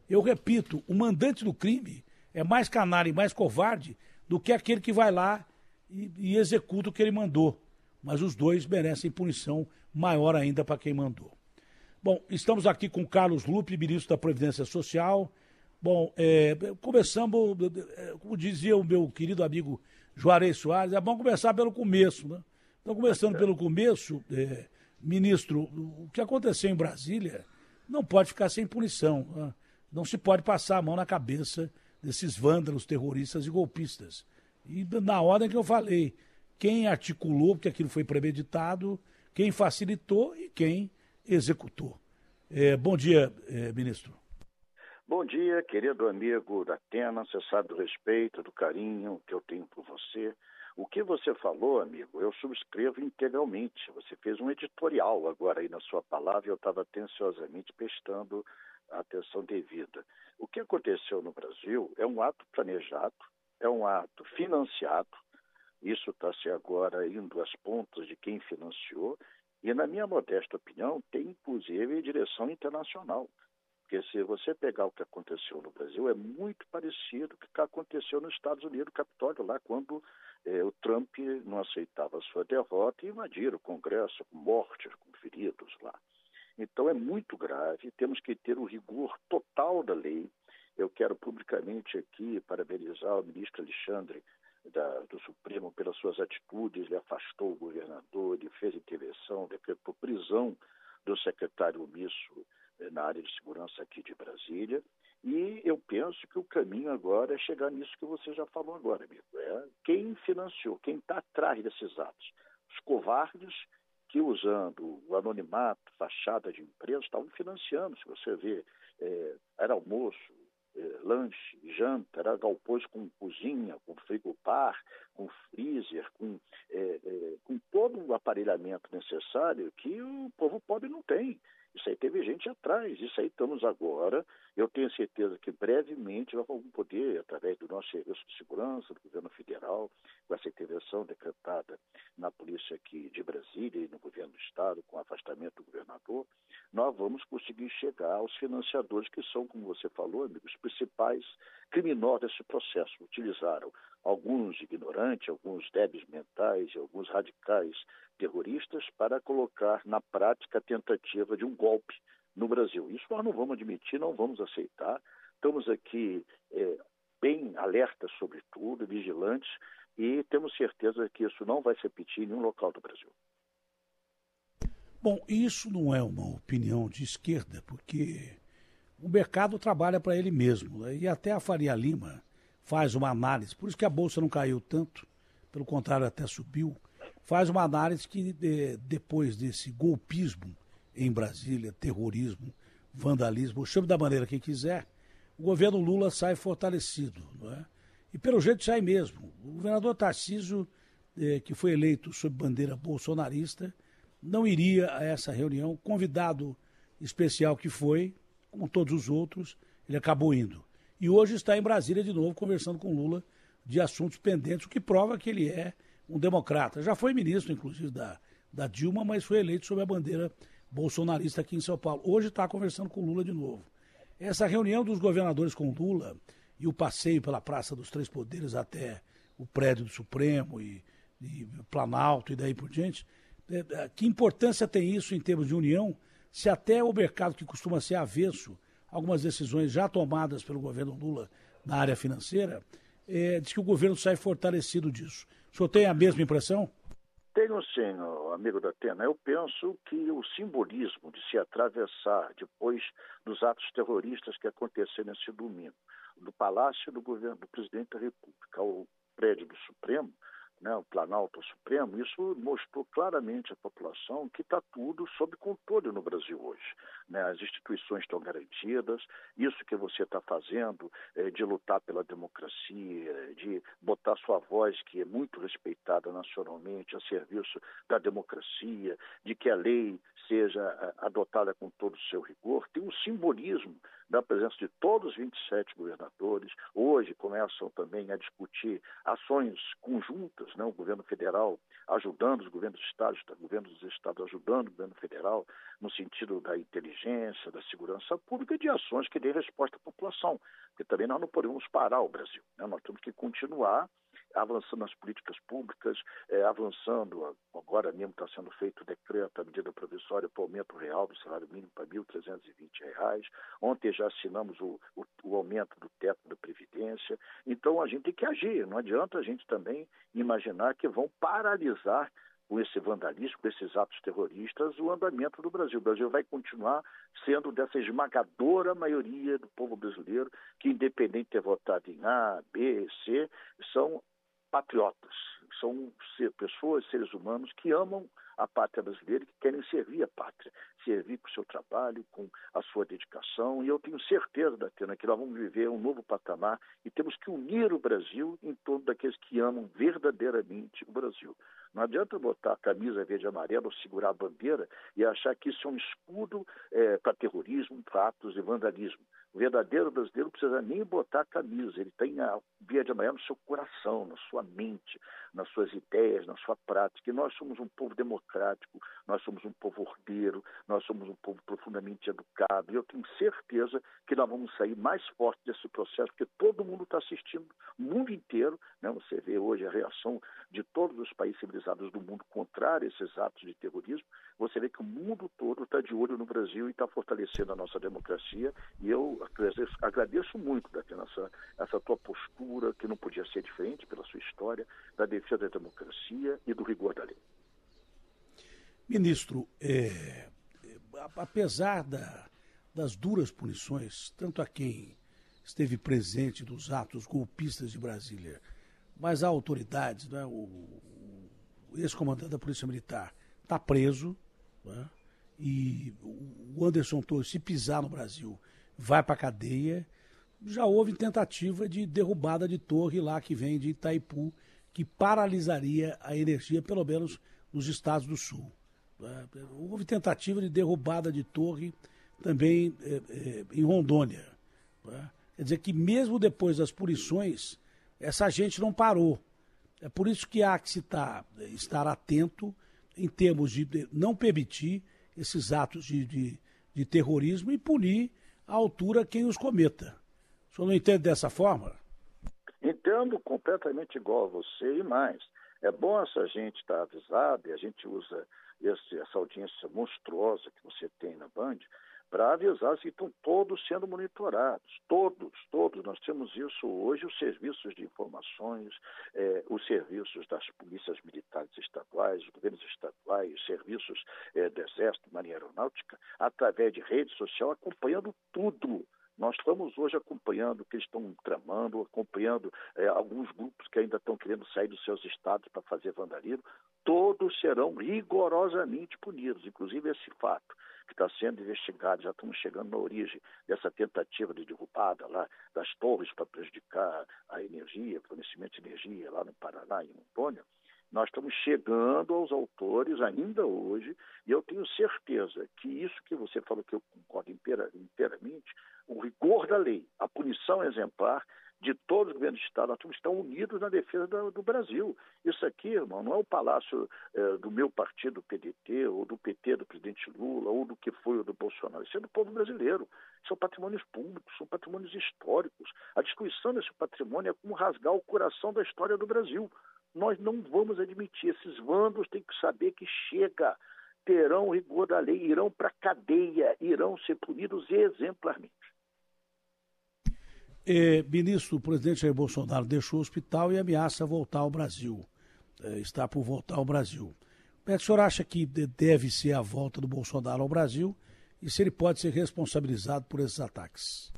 Eu repito, o mandante do crime é mais canalha e mais covarde do que aquele que vai lá e, e executa o que ele mandou. Mas os dois merecem punição maior ainda para quem mandou. Bom, estamos aqui com Carlos Lupe, ministro da Previdência Social. Bom, é, começamos, é, como dizia o meu querido amigo Juarez Soares, é bom começar pelo começo, né? Então, começando pelo começo, é, ministro, o que aconteceu em Brasília não pode ficar sem punição. Né? Não se pode passar a mão na cabeça desses vândalos, terroristas e golpistas. E na ordem que eu falei, quem articulou, porque aquilo foi premeditado, quem facilitou e quem executou. É, bom dia, é, ministro. Bom dia, querido amigo da Atena. Você sabe do respeito, do carinho que eu tenho por você. O que você falou, amigo, eu subscrevo integralmente. Você fez um editorial agora aí na sua palavra e eu estava atenciosamente prestando a atenção devida. O que aconteceu no Brasil é um ato planejado, é um ato financiado. Isso está se agora indo às pontas de quem financiou e, na minha modesta opinião, tem inclusive direção internacional. Porque se você pegar o que aconteceu no Brasil, é muito parecido com o que aconteceu nos Estados Unidos, Capitólio, lá quando eh, o Trump não aceitava a sua derrota e invadiram o Congresso com mortes, com feridos lá. Então é muito grave, temos que ter o rigor total da lei. Eu quero publicamente aqui parabenizar o ministro Alexandre da, do Supremo pelas suas atitudes, ele afastou o governador, ele fez intervenção, decretou prisão do secretário omisso eh, na área de segurança aqui de Brasília. E eu penso que o caminho agora é chegar nisso que você já falou agora, amigo. É quem financiou, quem está atrás desses atos. Os covardes usando o anonimato, fachada de empresa, estavam financiando. Se você vê, é, era almoço, eh, lanche, janta, era galpões com cozinha, com frigobar, com freezer, com, eh, eh, com todo o aparelhamento necessário que o povo pobre não tem. Isso aí teve gente atrás, isso aí estamos agora. Eu tenho certeza que brevemente nós vamos poder, através do nosso serviço de segurança, do governo federal, com essa intervenção decretada na polícia aqui de Brasília e no governo do estado, com o afastamento do governador, nós vamos conseguir chegar aos financiadores que são, como você falou, amigos, os principais criminosos desse processo. Utilizaram alguns ignorantes, alguns débeis mentais, alguns radicais terroristas para colocar na prática a tentativa de um golpe no Brasil. Isso nós não vamos admitir, não vamos aceitar. Estamos aqui é, bem alertas sobre tudo, vigilantes, e temos certeza que isso não vai se repetir em nenhum local do Brasil. Bom, isso não é uma opinião de esquerda, porque o mercado trabalha para ele mesmo. Né? E até a Faria Lima faz uma análise, por isso que a Bolsa não caiu tanto, pelo contrário, até subiu, faz uma análise que de, depois desse golpismo em Brasília, terrorismo, vandalismo, chame da maneira que quiser, o governo Lula sai fortalecido. Não é? E pelo jeito sai mesmo. O governador Tarcísio, eh, que foi eleito sob bandeira bolsonarista, não iria a essa reunião, convidado especial que foi, como todos os outros, ele acabou indo. E hoje está em Brasília de novo conversando com Lula de assuntos pendentes, o que prova que ele é um democrata. Já foi ministro, inclusive, da, da Dilma, mas foi eleito sob a bandeira bolsonarista aqui em São Paulo. Hoje está conversando com Lula de novo. Essa reunião dos governadores com Lula e o passeio pela Praça dos Três Poderes até o prédio do Supremo e, e Planalto e daí por diante, é, é, que importância tem isso em termos de união, se até o mercado que costuma ser avesso, algumas decisões já tomadas pelo governo Lula na área financeira, é, diz que o governo sai fortalecido disso. O senhor tem a mesma impressão? Tenho sim, amigo da Atena. Eu penso que o simbolismo de se atravessar depois dos atos terroristas que aconteceram nesse domingo, do palácio do governo do presidente da República ao prédio do Supremo, né, o Planalto Supremo, isso mostrou claramente à população que está tudo sob controle no Brasil hoje. Né? As instituições estão garantidas, isso que você está fazendo é, de lutar pela democracia, de botar sua voz, que é muito respeitada nacionalmente, a serviço da democracia, de que a lei seja é, adotada com todo o seu rigor, tem um simbolismo da presença de todos os 27 governadores. Hoje começam também a discutir ações conjuntas, né? o governo federal ajudando os governos dos estados, o governo dos estados ajudando o governo federal no sentido da inteligência, da segurança pública e de ações que dêem resposta à população. Porque também nós não podemos parar o Brasil. Né? Nós temos que continuar avançando nas políticas públicas, é, avançando, agora mesmo está sendo feito o decreto, a medida provisória para o aumento real do salário mínimo para R$ 1.320. Ontem já assinamos o, o, o aumento do teto da Previdência. Então a gente tem que agir, não adianta a gente também imaginar que vão paralisar com esse vandalismo, com esses atos terroristas, o andamento do Brasil. O Brasil vai continuar sendo dessa esmagadora maioria do povo brasileiro que, independente de ter votado em A, B, C, são patriotas, são pessoas, seres humanos que amam a pátria brasileira e que querem servir a pátria, servir com o seu trabalho, com a sua dedicação. E eu tenho certeza, Datena, que nós vamos viver um novo patamar e temos que unir o Brasil em torno daqueles que amam verdadeiramente o Brasil. Não adianta botar a camisa verde e amarela ou segurar a bandeira e achar que isso é um escudo é, para terrorismo, fatos e vandalismo. O verdadeiro brasileiro não precisa nem botar camisa, ele tem a verde e amarela no seu coração, na sua mente, nas suas ideias, na sua prática. E nós somos um povo democrático, nós somos um povo ordeiro, nós somos um povo profundamente educado. E eu tenho certeza que nós vamos sair mais forte desse processo, porque todo mundo está assistindo, o mundo inteiro. Né? Você vê hoje a reação de todos os países civilizados do mundo contra esses atos de terrorismo. Você vê que o mundo todo está de olho no Brasil e está fortalecendo a nossa democracia. E eu agradeço, agradeço muito Datena, essa, essa tua postura, que não podia ser diferente pela sua história, da defesa da democracia e do rigor da lei. Ministro, é, apesar da, das duras punições, tanto a quem esteve presente dos atos golpistas de Brasília, mas a autoridades, né, o, o ex-comandante da Polícia Militar está preso, né, e o Anderson Torres, se pisar no Brasil, vai para a cadeia. Já houve tentativa de derrubada de torre lá que vem de Itaipu, que paralisaria a energia, pelo menos nos estados do sul. Né? Houve tentativa de derrubada de torre também é, é, em Rondônia. Né? Quer dizer que mesmo depois das punições, essa gente não parou. É por isso que há que se tá, estar atento em termos de não permitir esses atos de, de, de terrorismo e punir à altura quem os cometa. O senhor não entende dessa forma? Entendo completamente igual a você e mais. É bom essa gente estar avisada e a gente usa esse, essa audiência monstruosa que você tem na Band para avisar que estão todos sendo monitorados. Todos, todos. Nós temos isso hoje, os serviços de informações, eh, os serviços das polícias militares estaduais, os governos estaduais, os serviços eh, do Exército, Marinha Aeronáutica, através de rede social, acompanhando tudo Nós estamos hoje acompanhando o que estão tramando, acompanhando é, alguns grupos que ainda estão querendo sair dos seus estados para fazer vandalismo. Todos serão rigorosamente punidos, inclusive esse fato que está sendo investigado, já estamos chegando na origem dessa tentativa de derrubada lá das torres para prejudicar a energia, fornecimento de energia lá no Paraná, em Rondônia. Nós estamos chegando aos autores ainda hoje, e eu tenho certeza que isso que você falou, que eu concordo inteiramente, o rigor da lei, a punição exemplar de todos os governos de Estado, nós estão unidos na defesa do, do Brasil. Isso aqui, irmão, não é o palácio é, do meu partido, PDT, ou do PT do presidente Lula, ou do que foi o do Bolsonaro. Isso é do povo brasileiro. São patrimônios públicos, são patrimônios históricos. A destruição desse patrimônio é como rasgar o coração da história do Brasil. Nós não vamos admitir. Esses vândalos têm que saber que chega terão rigor da lei, irão para a cadeia, irão ser punidos exemplarmente. É, ministro, o presidente Jair Bolsonaro deixou o hospital e ameaça voltar ao Brasil. É, está por voltar ao Brasil. Como é que o senhor acha que deve ser a volta do Bolsonaro ao Brasil e se ele pode ser responsabilizado por esses ataques?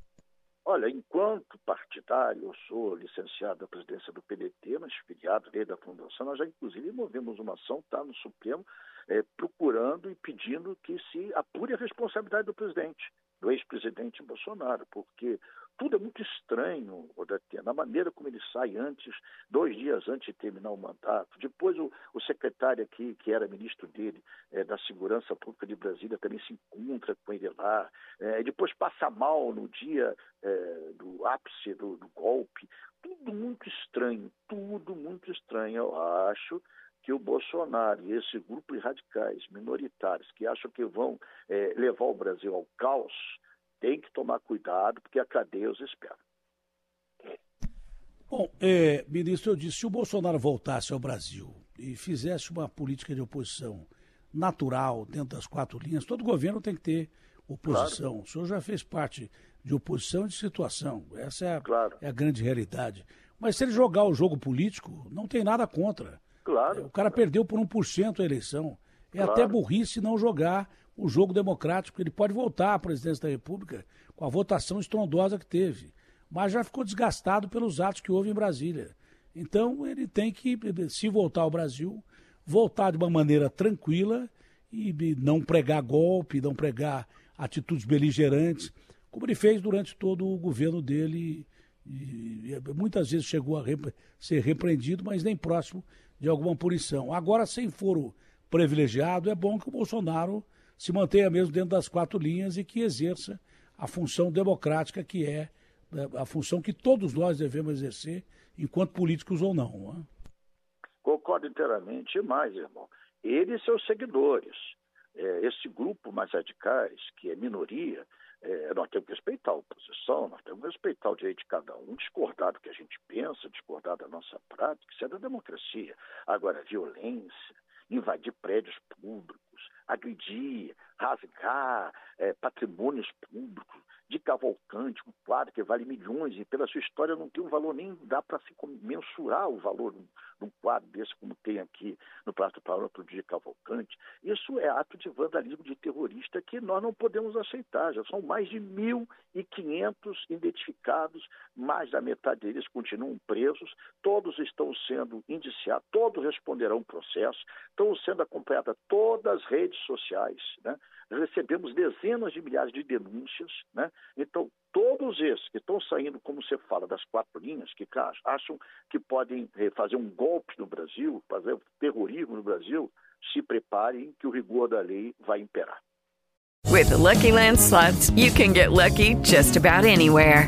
Olha, enquanto partidário, eu sou licenciado da presidência do PDT, mas filiado desde a fundação, nós já inclusive movemos uma ação, está no Supremo, é, procurando e pedindo que se apure a responsabilidade do presidente, do ex-presidente Bolsonaro, porque tudo é muito estranho, na maneira como ele sai antes, dois dias antes de terminar o mandato. Depois o, o secretário aqui, que era ministro dele, é, da Segurança Pública de Brasília, também se encontra com ele lá. É, depois passa mal no dia é, do ápice do, do golpe. Tudo muito estranho, tudo muito estranho. Eu acho que o Bolsonaro e esse grupo de radicais minoritários que acham que vão é, levar o Brasil ao caos tem que tomar cuidado, porque a cadeia os espera. Bom, é, ministro, eu disse, se o Bolsonaro voltasse ao Brasil e fizesse uma política de oposição natural, dentro das quatro linhas, todo governo tem que ter oposição. Claro. O senhor já fez parte de oposição e de situação. Essa é a, claro. é a, grande realidade. Mas se ele jogar o jogo político, não tem nada contra. Claro. O cara perdeu por 1% a eleição. É claro. até burrice não jogar o jogo democrático. Ele pode voltar à presidência da República com a votação estrondosa que teve, mas já ficou desgastado pelos atos que houve em Brasília. Então ele tem que, se voltar ao Brasil, voltar de uma maneira tranquila e não pregar golpe, não pregar atitudes beligerantes, como ele fez durante todo o governo dele. E, e muitas vezes chegou a ser repreendido, mas nem próximo de alguma punição. Agora, sem foro privilegiado, é bom que o Bolsonaro se mantenha mesmo dentro das quatro linhas e que exerça a função democrática que é né, a função que todos nós devemos exercer, enquanto políticos ou não. não é? Concordo inteiramente. E mais, irmão, ele e seus seguidores, é, esse grupo mais radicais, que é minoria, é, nós temos que respeitar a oposição, nós temos que respeitar o direito de cada um, discordar do que a gente pensa, discordar da nossa prática, isso é da democracia. Agora, violência, invadir prédios públicos, agredir, rasgar é, patrimônios públicos, de Cavalcante, um quadro que vale milhões e pela sua história não tem um valor nem dá para se mensurar o valor de um quadro desse como tem aqui no Prato Planalto de Cavalcante. Isso é ato de vandalismo de terrorista que nós não podemos aceitar. Já são mais de 1.500 identificados, mais da metade deles continuam presos, todos estão sendo indiciados, todos responderão processo, estão sendo acompanhadas todas as redes sociais, né? Recebemos dezenas de milhares de denúncias, né? Então, todos esses que estão saindo, como você fala, das quatro linhas, que acham que podem eh, fazer um golpe no Brasil, fazer terrorismo no Brasil, se preparem que o rigor da lei vai imperar. With the Lucky Land slots, you can get lucky just about anywhere.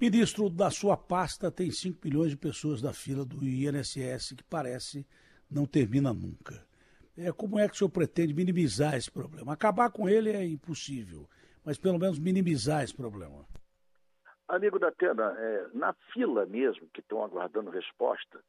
Ministro, da sua pasta tem 5 milhões de pessoas da fila do INSS que parece não termina nunca. É, como é que o senhor pretende minimizar esse problema? Acabar com ele é impossível, mas pelo menos minimizar esse problema. Amigo da Atena, é, na fila mesmo, que estão aguardando resposta,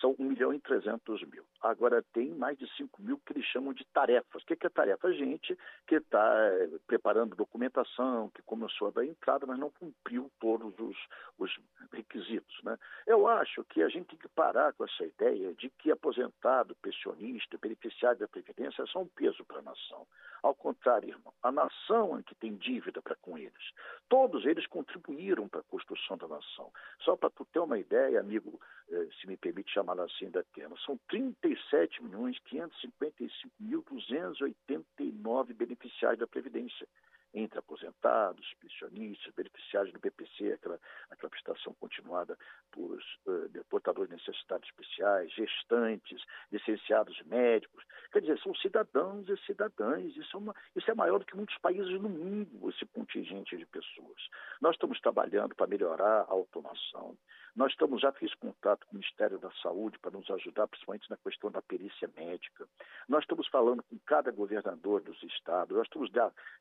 são 1 milhão e 300 mil. Agora tem mais de 5 mil que eles chamam de tarefas. O que é tarefa? Gente que está é, preparando documentação, que começou a dar entrada, mas não cumpriu todos os, os requisitos. Né? Eu acho que a gente tem que parar com essa ideia de que aposentado, pensionista, beneficiário da Previdência são um peso para a nação. Ao contrário, irmão, a nação é que tem dívida para com eles. Todos eles contribuíram para a construção da nação. Só para tu ter uma ideia, amigo, eh, se me permite chamar assim da tema, são 37 milhões 555 mil 289 beneficiários da Previdência entre aposentados, pensionistas, beneficiários do BPC, aquela, aquela prestação continuada por uh, portadores de necessidades especiais, gestantes, licenciados médicos. Quer dizer, são cidadãos e cidadãs. Isso é, uma, isso é maior do que muitos países no mundo, esse contingente de pessoas. Nós estamos trabalhando para melhorar a automação. Nós estamos, já fiz contato com o Ministério da Saúde para nos ajudar, principalmente na questão da perícia médica. Nós estamos falando com cada governador dos estados. Nós estamos,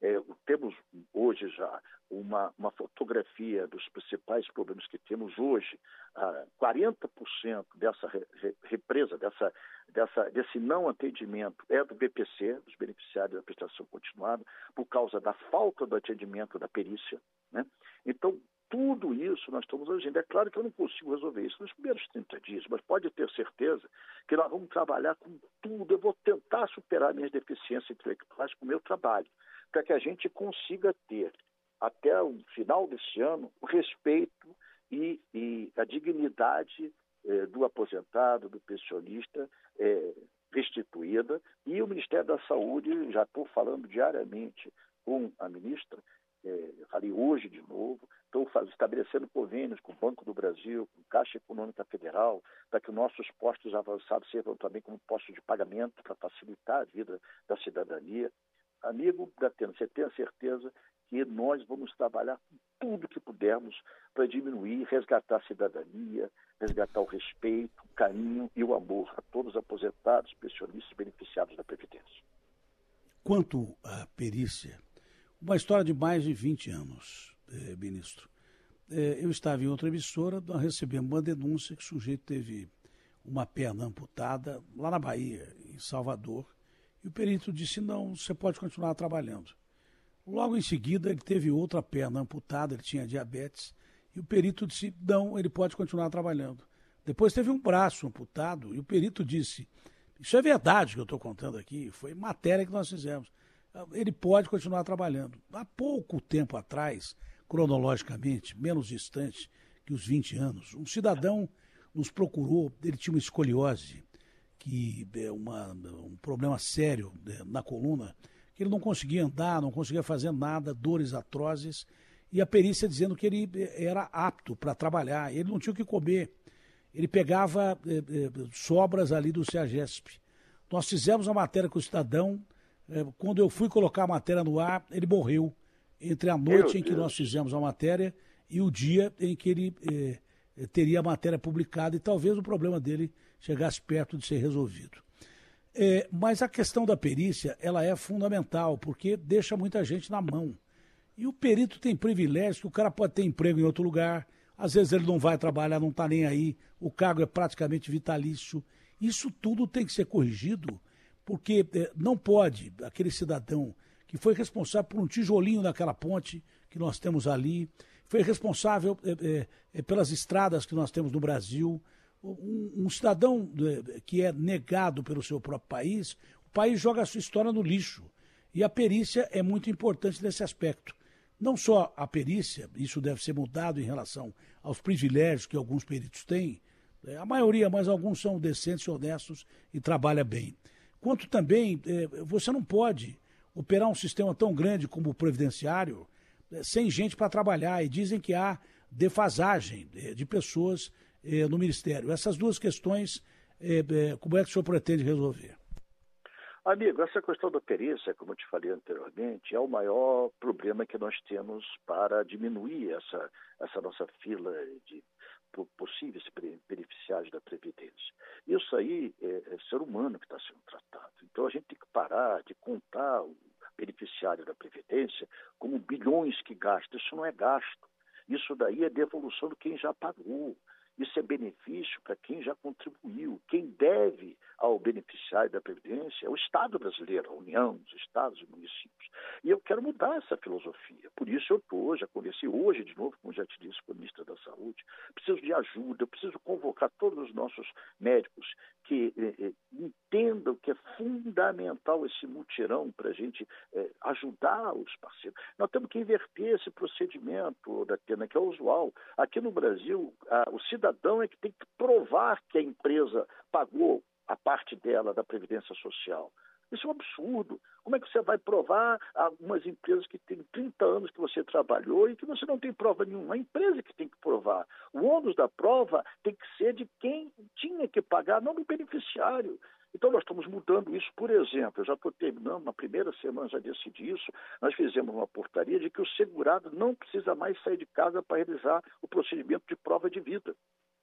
é, temos hoje já uma, uma fotografia dos principais problemas que temos hoje. Ah, 40% dessa re, represa, dessa, dessa, desse não atendimento é do BPC, dos beneficiários da prestação continuada, por causa da falta do atendimento da perícia. Né? Então, tudo isso nós estamos agindo. É claro que eu não consigo resolver isso nos primeiros 30 dias, mas pode ter certeza que nós vamos trabalhar com tudo. Eu vou tentar superar minhas deficiências intelectuais com o meu trabalho, para que a gente consiga ter, até o final desse ano, o respeito e, e a dignidade eh, do aposentado, do pensionista eh, restituída. E o Ministério da Saúde, já estou falando diariamente com a ministra, é, falei hoje de novo, estou estabelecendo convênios com o Banco do Brasil, com Caixa Econômica Federal, para que nossos postos avançados sirvam também como postos de pagamento para facilitar a vida da cidadania. Amigo da Tena, você tem a certeza que nós vamos trabalhar com tudo que pudermos para diminuir, resgatar a cidadania, resgatar o respeito, o carinho e o amor a todos os aposentados, pensionistas beneficiados da Previdência. Quanto à perícia, uma história de mais de 20 anos, eh, ministro. Eh, eu estava em outra emissora, nós recebemos uma denúncia que o sujeito teve uma perna amputada lá na Bahia, em Salvador, e o perito disse: não, você pode continuar trabalhando. Logo em seguida, ele teve outra perna amputada, ele tinha diabetes, e o perito disse: não, ele pode continuar trabalhando. Depois teve um braço amputado, e o perito disse: isso é verdade que eu estou contando aqui, foi matéria que nós fizemos ele pode continuar trabalhando. Há pouco tempo atrás, cronologicamente, menos distante que os 20 anos, um cidadão nos procurou, ele tinha uma escoliose, que é uma, um problema sério né, na coluna, que ele não conseguia andar, não conseguia fazer nada, dores atrozes, e a perícia dizendo que ele eh, era apto para trabalhar, ele não tinha o que comer. Ele pegava eh, eh, sobras ali do CEAGESP. Nós fizemos a matéria com o cidadão, é, quando eu fui colocar a matéria no ar, ele morreu entre a noite Meu em que Deus. nós fizemos a matéria e o dia em que ele é, teria a matéria publicada e talvez o problema dele chegasse perto de ser resolvido. É, mas a questão da perícia ela é fundamental porque deixa muita gente na mão. E o perito tem privilégio que o cara pode ter emprego em outro lugar, às vezes ele não vai trabalhar, não está nem aí, o cargo é praticamente vitalício. Isso tudo tem que ser corrigido porque é, não pode aquele cidadão que foi responsável por um tijolinho daquela ponte que nós temos ali, foi responsável é, é, pelas estradas que nós temos no Brasil, um, um cidadão que é negado pelo seu próprio país, o país joga a sua história no lixo. E a perícia é muito importante nesse aspecto. Não só a perícia, isso deve ser mudado em relação aos privilégios que alguns peritos têm, a maioria, mas alguns são decentes honestos e trabalham bem quanto também você não pode operar um sistema tão grande como o previdenciário é, sem gente para trabalhar. E dizem que há defasagem é, de pessoas é, no Ministério. Essas duas questões, como é que o senhor pretende resolver? Amigo, essa questão da perícia, como eu te falei anteriormente, é o maior problema que nós temos para diminuir essa, essa nossa fila de possíveis beneficiários da Previdência. Isso aí é, é ser humano que está sendo tratado. Então a gente tem que parar de contar o beneficiário da Previdência como bilhões que gasta. Isso não é gasto. Isso daí é devolução do quem já pagou. Isso é benefício para quem já contribuiu. Quem deve ao beneficiário da Previdência é o Estado brasileiro, a União, os Estados e municípios. E eu quero mudar essa filosofia. Por isso eu estou, já conheci hoje de novo, como já te disse, com a ministra da Saúde. Preciso de ajuda, preciso convocar todos os nossos médicos que eh, eh, entendam que é fundamental esse mutirão para a gente eh, ajudar os parceiros. Nós temos que inverter esse procedimento, da Tena, que é usual. Aqui no Brasil, a, o cidadão é que tem que provar que a empresa pagou a parte dela da Previdência Social. Isso é um absurdo. Como é que você vai provar algumas empresas que têm 30 anos que você trabalhou e que você não tem prova nenhuma? A empresa que tem que provar. O ônus da prova tem que ser de quem tinha que pagar, não do beneficiário. Então, nós estamos mudando isso. Por exemplo, eu já estou terminando, na primeira semana já decidi isso, nós fizemos uma portaria de que o segurado não precisa mais sair de casa para realizar o procedimento de prova de vida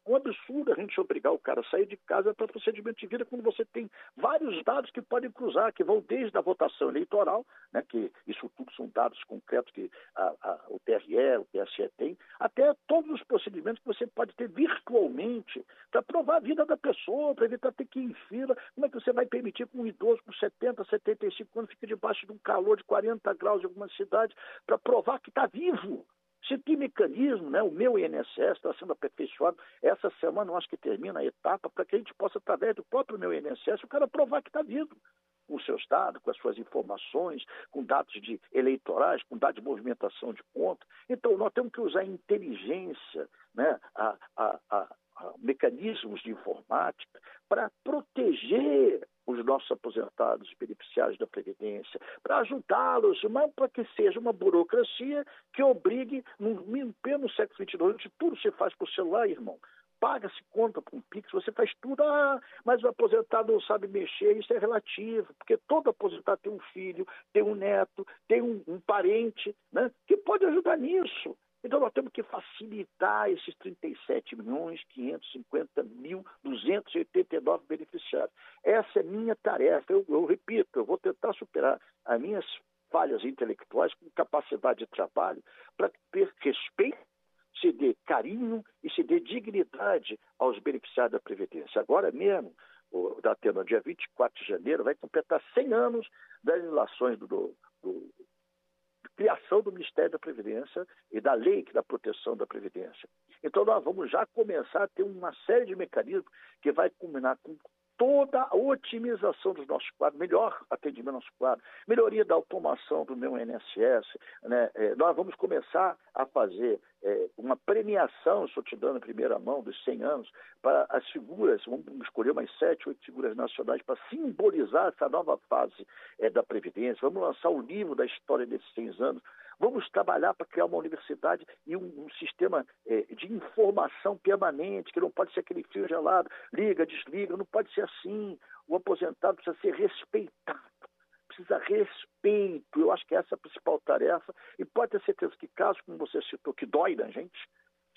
um absurdo a gente obrigar o cara a sair de casa para procedimento de vida quando você tem vários dados que podem cruzar, que vão desde a votação eleitoral, né, que isso tudo são dados concretos que a, a, o TRE, o TSE tem, até todos os procedimentos que você pode ter virtualmente para provar a vida da pessoa, para evitar ter que ir em fila. Como é que você vai permitir que um idoso com 70, 75 anos fique debaixo de um calor de 40 graus em alguma cidade para provar que está vivo? Se tem mecanismo, né, o meu INSS está sendo aperfeiçoado. Essa semana eu acho que termina a etapa para que a gente possa, através do próprio meu INSS, o cara provar que está vivo com os seus dados, com as suas informações, com dados de eleitorais, com dados de movimentação de conta. Então, nós temos que usar a inteligência, né, a, a, a mecanismos de informática para proteger os nossos aposentados, beneficiários da Previdência, para ajudá-los, mas para que seja uma burocracia que obrigue, no, no pleno século XXI, onde tudo se faz por celular, irmão, paga-se conta com o Pix, você faz tudo, ah, mas o aposentado não sabe mexer, isso é relativo, porque todo aposentado tem um filho, tem um neto, tem um, um parente, né, que pode ajudar nisso. Então nós temos que facilitar esses 37 milhões 550 mil 289 beneficiários. Essa é minha tarefa. Eu, eu repito, eu vou tentar superar as minhas falhas intelectuais com capacidade de trabalho para ter respeito, se dê carinho e se dê dignidade aos beneficiários da Previdência. Agora mesmo, o Datena, dia 24 de janeiro, vai completar 100 anos das legislações do, do, do criação do Ministério da Previdência e da lei da proteção da Previdência. Então nós vamos já começar a ter uma série de mecanismos que vai culminar com toda a otimização dos nossos quadros, melhor atendimento ao nosso quadro, melhoria da automação do meu INSS. Né? É, nós vamos começar a fazer é, uma premiação, estou te dando em primeira mão, dos 100 anos, para as figuras, vamos escolher umas sete, oito figuras nacionais para simbolizar essa nova fase é, da Previdência. Vamos lançar o livro da história desses 100 anos Vamos trabalhar para criar uma universidade e um, um sistema é, de informação permanente, que não pode ser aquele fio gelado, liga, desliga, não pode ser assim. O aposentado precisa ser respeitado precisa respeito. Eu acho que essa é a principal tarefa. E pode ter certeza que casos, como você citou, que dói na gente,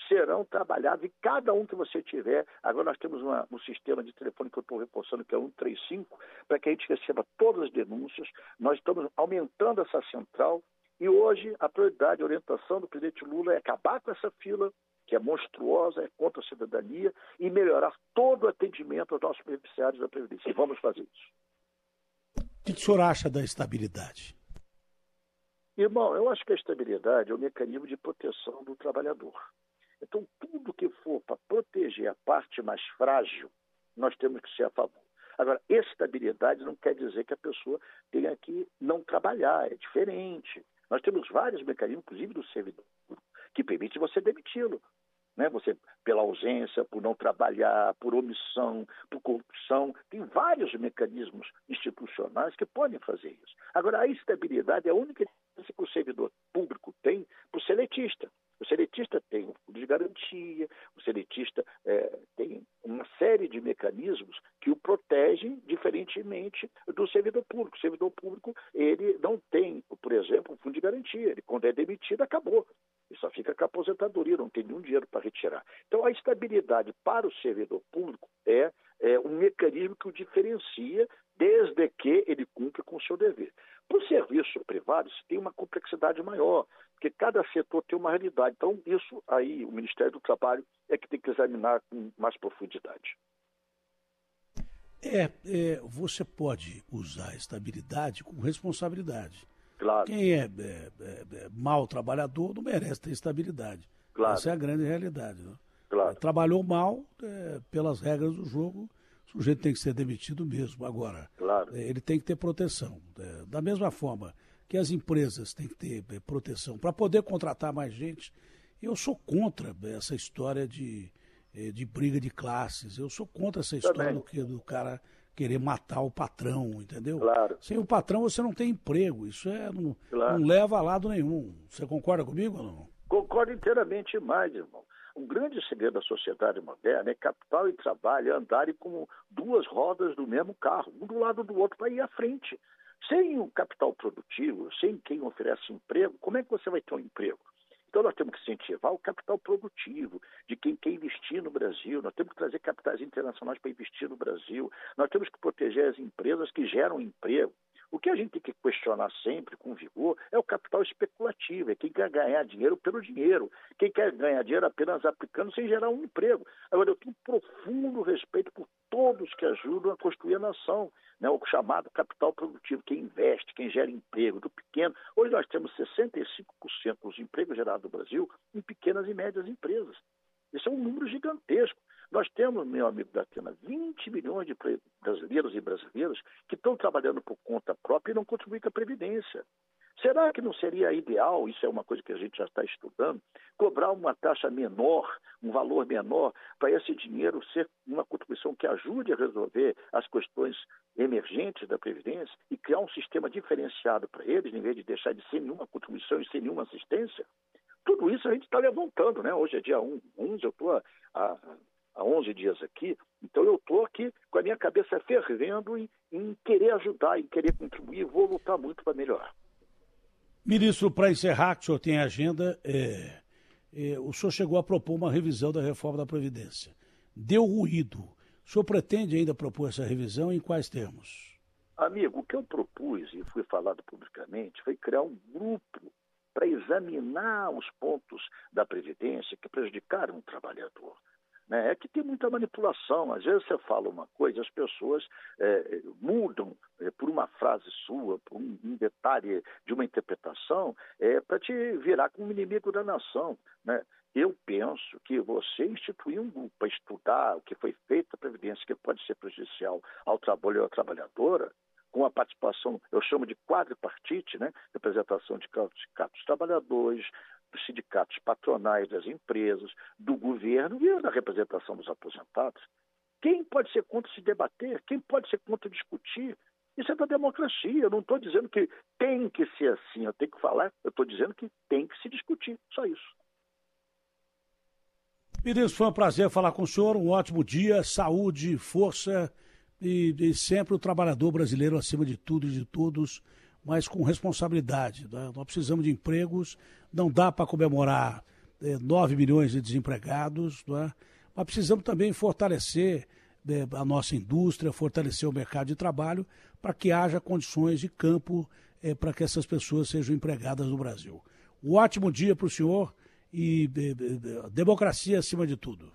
serão trabalhados e cada um que você tiver. Agora nós temos uma, um sistema de telefone que eu estou reforçando, que é 135, para que a gente receba todas as denúncias. Nós estamos aumentando essa central e hoje a prioridade, a orientação do presidente Lula é acabar com essa fila, que é monstruosa, é contra a cidadania, e melhorar todo o atendimento aos nossos beneficiários da Previdência. E vamos fazer isso. O que o senhor acha da estabilidade? Irmão, eu acho que a estabilidade é o mecanismo de proteção do trabalhador. Então, tudo que for para proteger a parte mais frágil, nós temos que ser a favor. Agora, estabilidade não quer dizer que a pessoa tenha que não trabalhar, é diferente. Nós temos vários mecanismos, inclusive do servidor, que permite você demiti-lo. Né? Você, pela ausência, por não trabalhar, por omissão, por corrupção, tem vários mecanismos institucionais que podem fazer isso. Agora, a estabilidade é a única que o servidor público tem para o seletista. O seletista tem o fundo de garantia, o seletista é, tem uma série de mecanismos que o protegem diferentemente do servidor público. O servidor público ele não tem, por exemplo, um fundo de garantia. Ele, quando é demitido, acabou. Ele só fica com a aposentadoria, não tem nenhum dinheiro para retirar. Então, a estabilidade para o servidor público é, é um mecanismo que o diferencia desde que ele cumpra com o seu dever. Para o serviço privado, isso tem uma complexidade maior, porque cada setor tem uma realidade. Então, isso aí, o Ministério do Trabalho é que tem que examinar com mais profundidade. É, é você pode usar a estabilidade com responsabilidade. Claro. Quem é, é, é, é mal trabalhador não merece ter estabilidade. Claro. Essa é a grande realidade. Né? Claro. Trabalhou mal, é, pelas regras do jogo, o sujeito tem que ser demitido mesmo. Agora, claro. ele tem que ter proteção. da mesma forma que as empresas têm que ter proteção para poder contratar mais gente, eu sou contra essa história de, de briga de classes. Eu sou contra essa história do, que, do cara querer matar o patrão, entendeu? Claro. Sem o patrão você não tem emprego. Isso é, não, claro. não leva a lado nenhum. Você concorda comigo ou não? Concordo inteiramente mais, irmão. Um grande segredo da sociedade moderna é capital e trabalho andarem como duas rodas do mesmo carro, um do lado do outro para ir à frente. Sem o capital produtivo, sem quem oferece emprego, como é que você vai ter um emprego? Então, nós temos que incentivar o capital produtivo, de quem quer investir no Brasil, nós temos que trazer capitais internacionais para investir no Brasil, nós temos que proteger as empresas que geram emprego. O que a gente tem que questionar sempre com vigor é o capital especulativo, é quem quer ganhar dinheiro pelo dinheiro, quem quer ganhar dinheiro apenas aplicando sem gerar um emprego. Agora, eu tenho profundo respeito por todos que ajudam a construir a nação, né? o chamado capital produtivo, quem investe, quem gera emprego, do pequeno. Hoje nós temos 65% dos empregos gerados no Brasil em pequenas e médias empresas. Isso é um número gigantesco. Nós temos, meu amigo da Atena, 20 milhões de brasileiros e brasileiras que estão trabalhando por conta própria e não contribuem com a Previdência. Será que não seria ideal, isso é uma coisa que a gente já está estudando, cobrar uma taxa menor, um valor menor, para esse dinheiro ser uma contribuição que ajude a resolver as questões emergentes da Previdência e criar um sistema diferenciado para eles, em vez de deixar de ser nenhuma contribuição e sem nenhuma assistência? Tudo isso a gente está levantando, né? Hoje é dia 1, 11, eu estou a há 11 dias aqui, então eu estou aqui com a minha cabeça fervendo em, em querer ajudar, em querer contribuir, vou lutar muito para melhorar. Ministro, para encerrar, que o senhor tem agenda, é, é, o senhor chegou a propor uma revisão da reforma da Previdência. Deu ruído. O senhor pretende ainda propor essa revisão em quais termos? Amigo, o que eu propus e fui falado publicamente foi criar um grupo para examinar os pontos da Previdência que prejudicaram o trabalhador. Né? É que tem muita manipulação. Às vezes você fala uma coisa, as pessoas é, mudam é, por uma frase sua, por um, um detalhe de uma interpretação, é, para te virar como inimigo da nação. Né? Eu penso que você instituir um grupo para estudar o que foi feito na Previdência, que pode ser prejudicial ao trabalho e à trabalhadora, com a participação, eu chamo de quadripartite, né? representação de sindicatos trabalhadores, dos sindicatos patronais das empresas, do governo e da representação dos aposentados. Quem pode ser contra se debater? Quem pode ser contra discutir? Isso é da democracia. Eu não estou dizendo que tem que ser assim, eu tenho que falar, eu estou dizendo que tem que se discutir. Só isso. Ministro, foi um prazer falar com o senhor. Um ótimo dia, saúde, força e, e sempre o trabalhador brasileiro acima de tudo e de todos mas com responsabilidade. Né? Nós precisamos de empregos, não dá para comemorar é, 9 milhões de desempregados, né? mas precisamos também fortalecer é, a nossa indústria, fortalecer o mercado de trabalho para que haja condições de campo é, para que essas pessoas sejam empregadas no Brasil. Um ótimo dia para o senhor e democracia acima de tudo.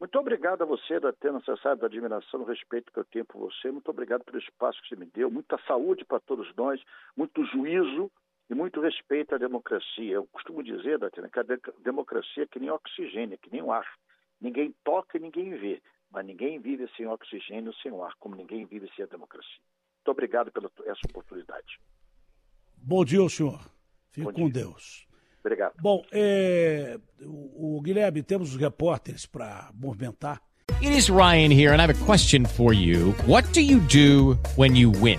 Muito obrigado a você, da Atena, você sabe da admiração, do respeito que eu tenho por você. Muito obrigado pelo espaço que você me deu. Muita saúde para todos nós, muito juízo e muito respeito à democracia. Eu costumo dizer, Datena, que a democracia é que nem oxigênio, é que nem o ar. Ninguém toca e ninguém vê, mas ninguém vive sem oxigênio, sem o ar, como ninguém vive sem a democracia. Muito obrigado pela essa oportunidade. Bom dia senhor. Fique Bom com dia. Deus. Obrigado. Bom, é, o, o Guilherme, temos os repórteres para movimentar. It is Ryan here, and I have a question for you. What do you do when you win?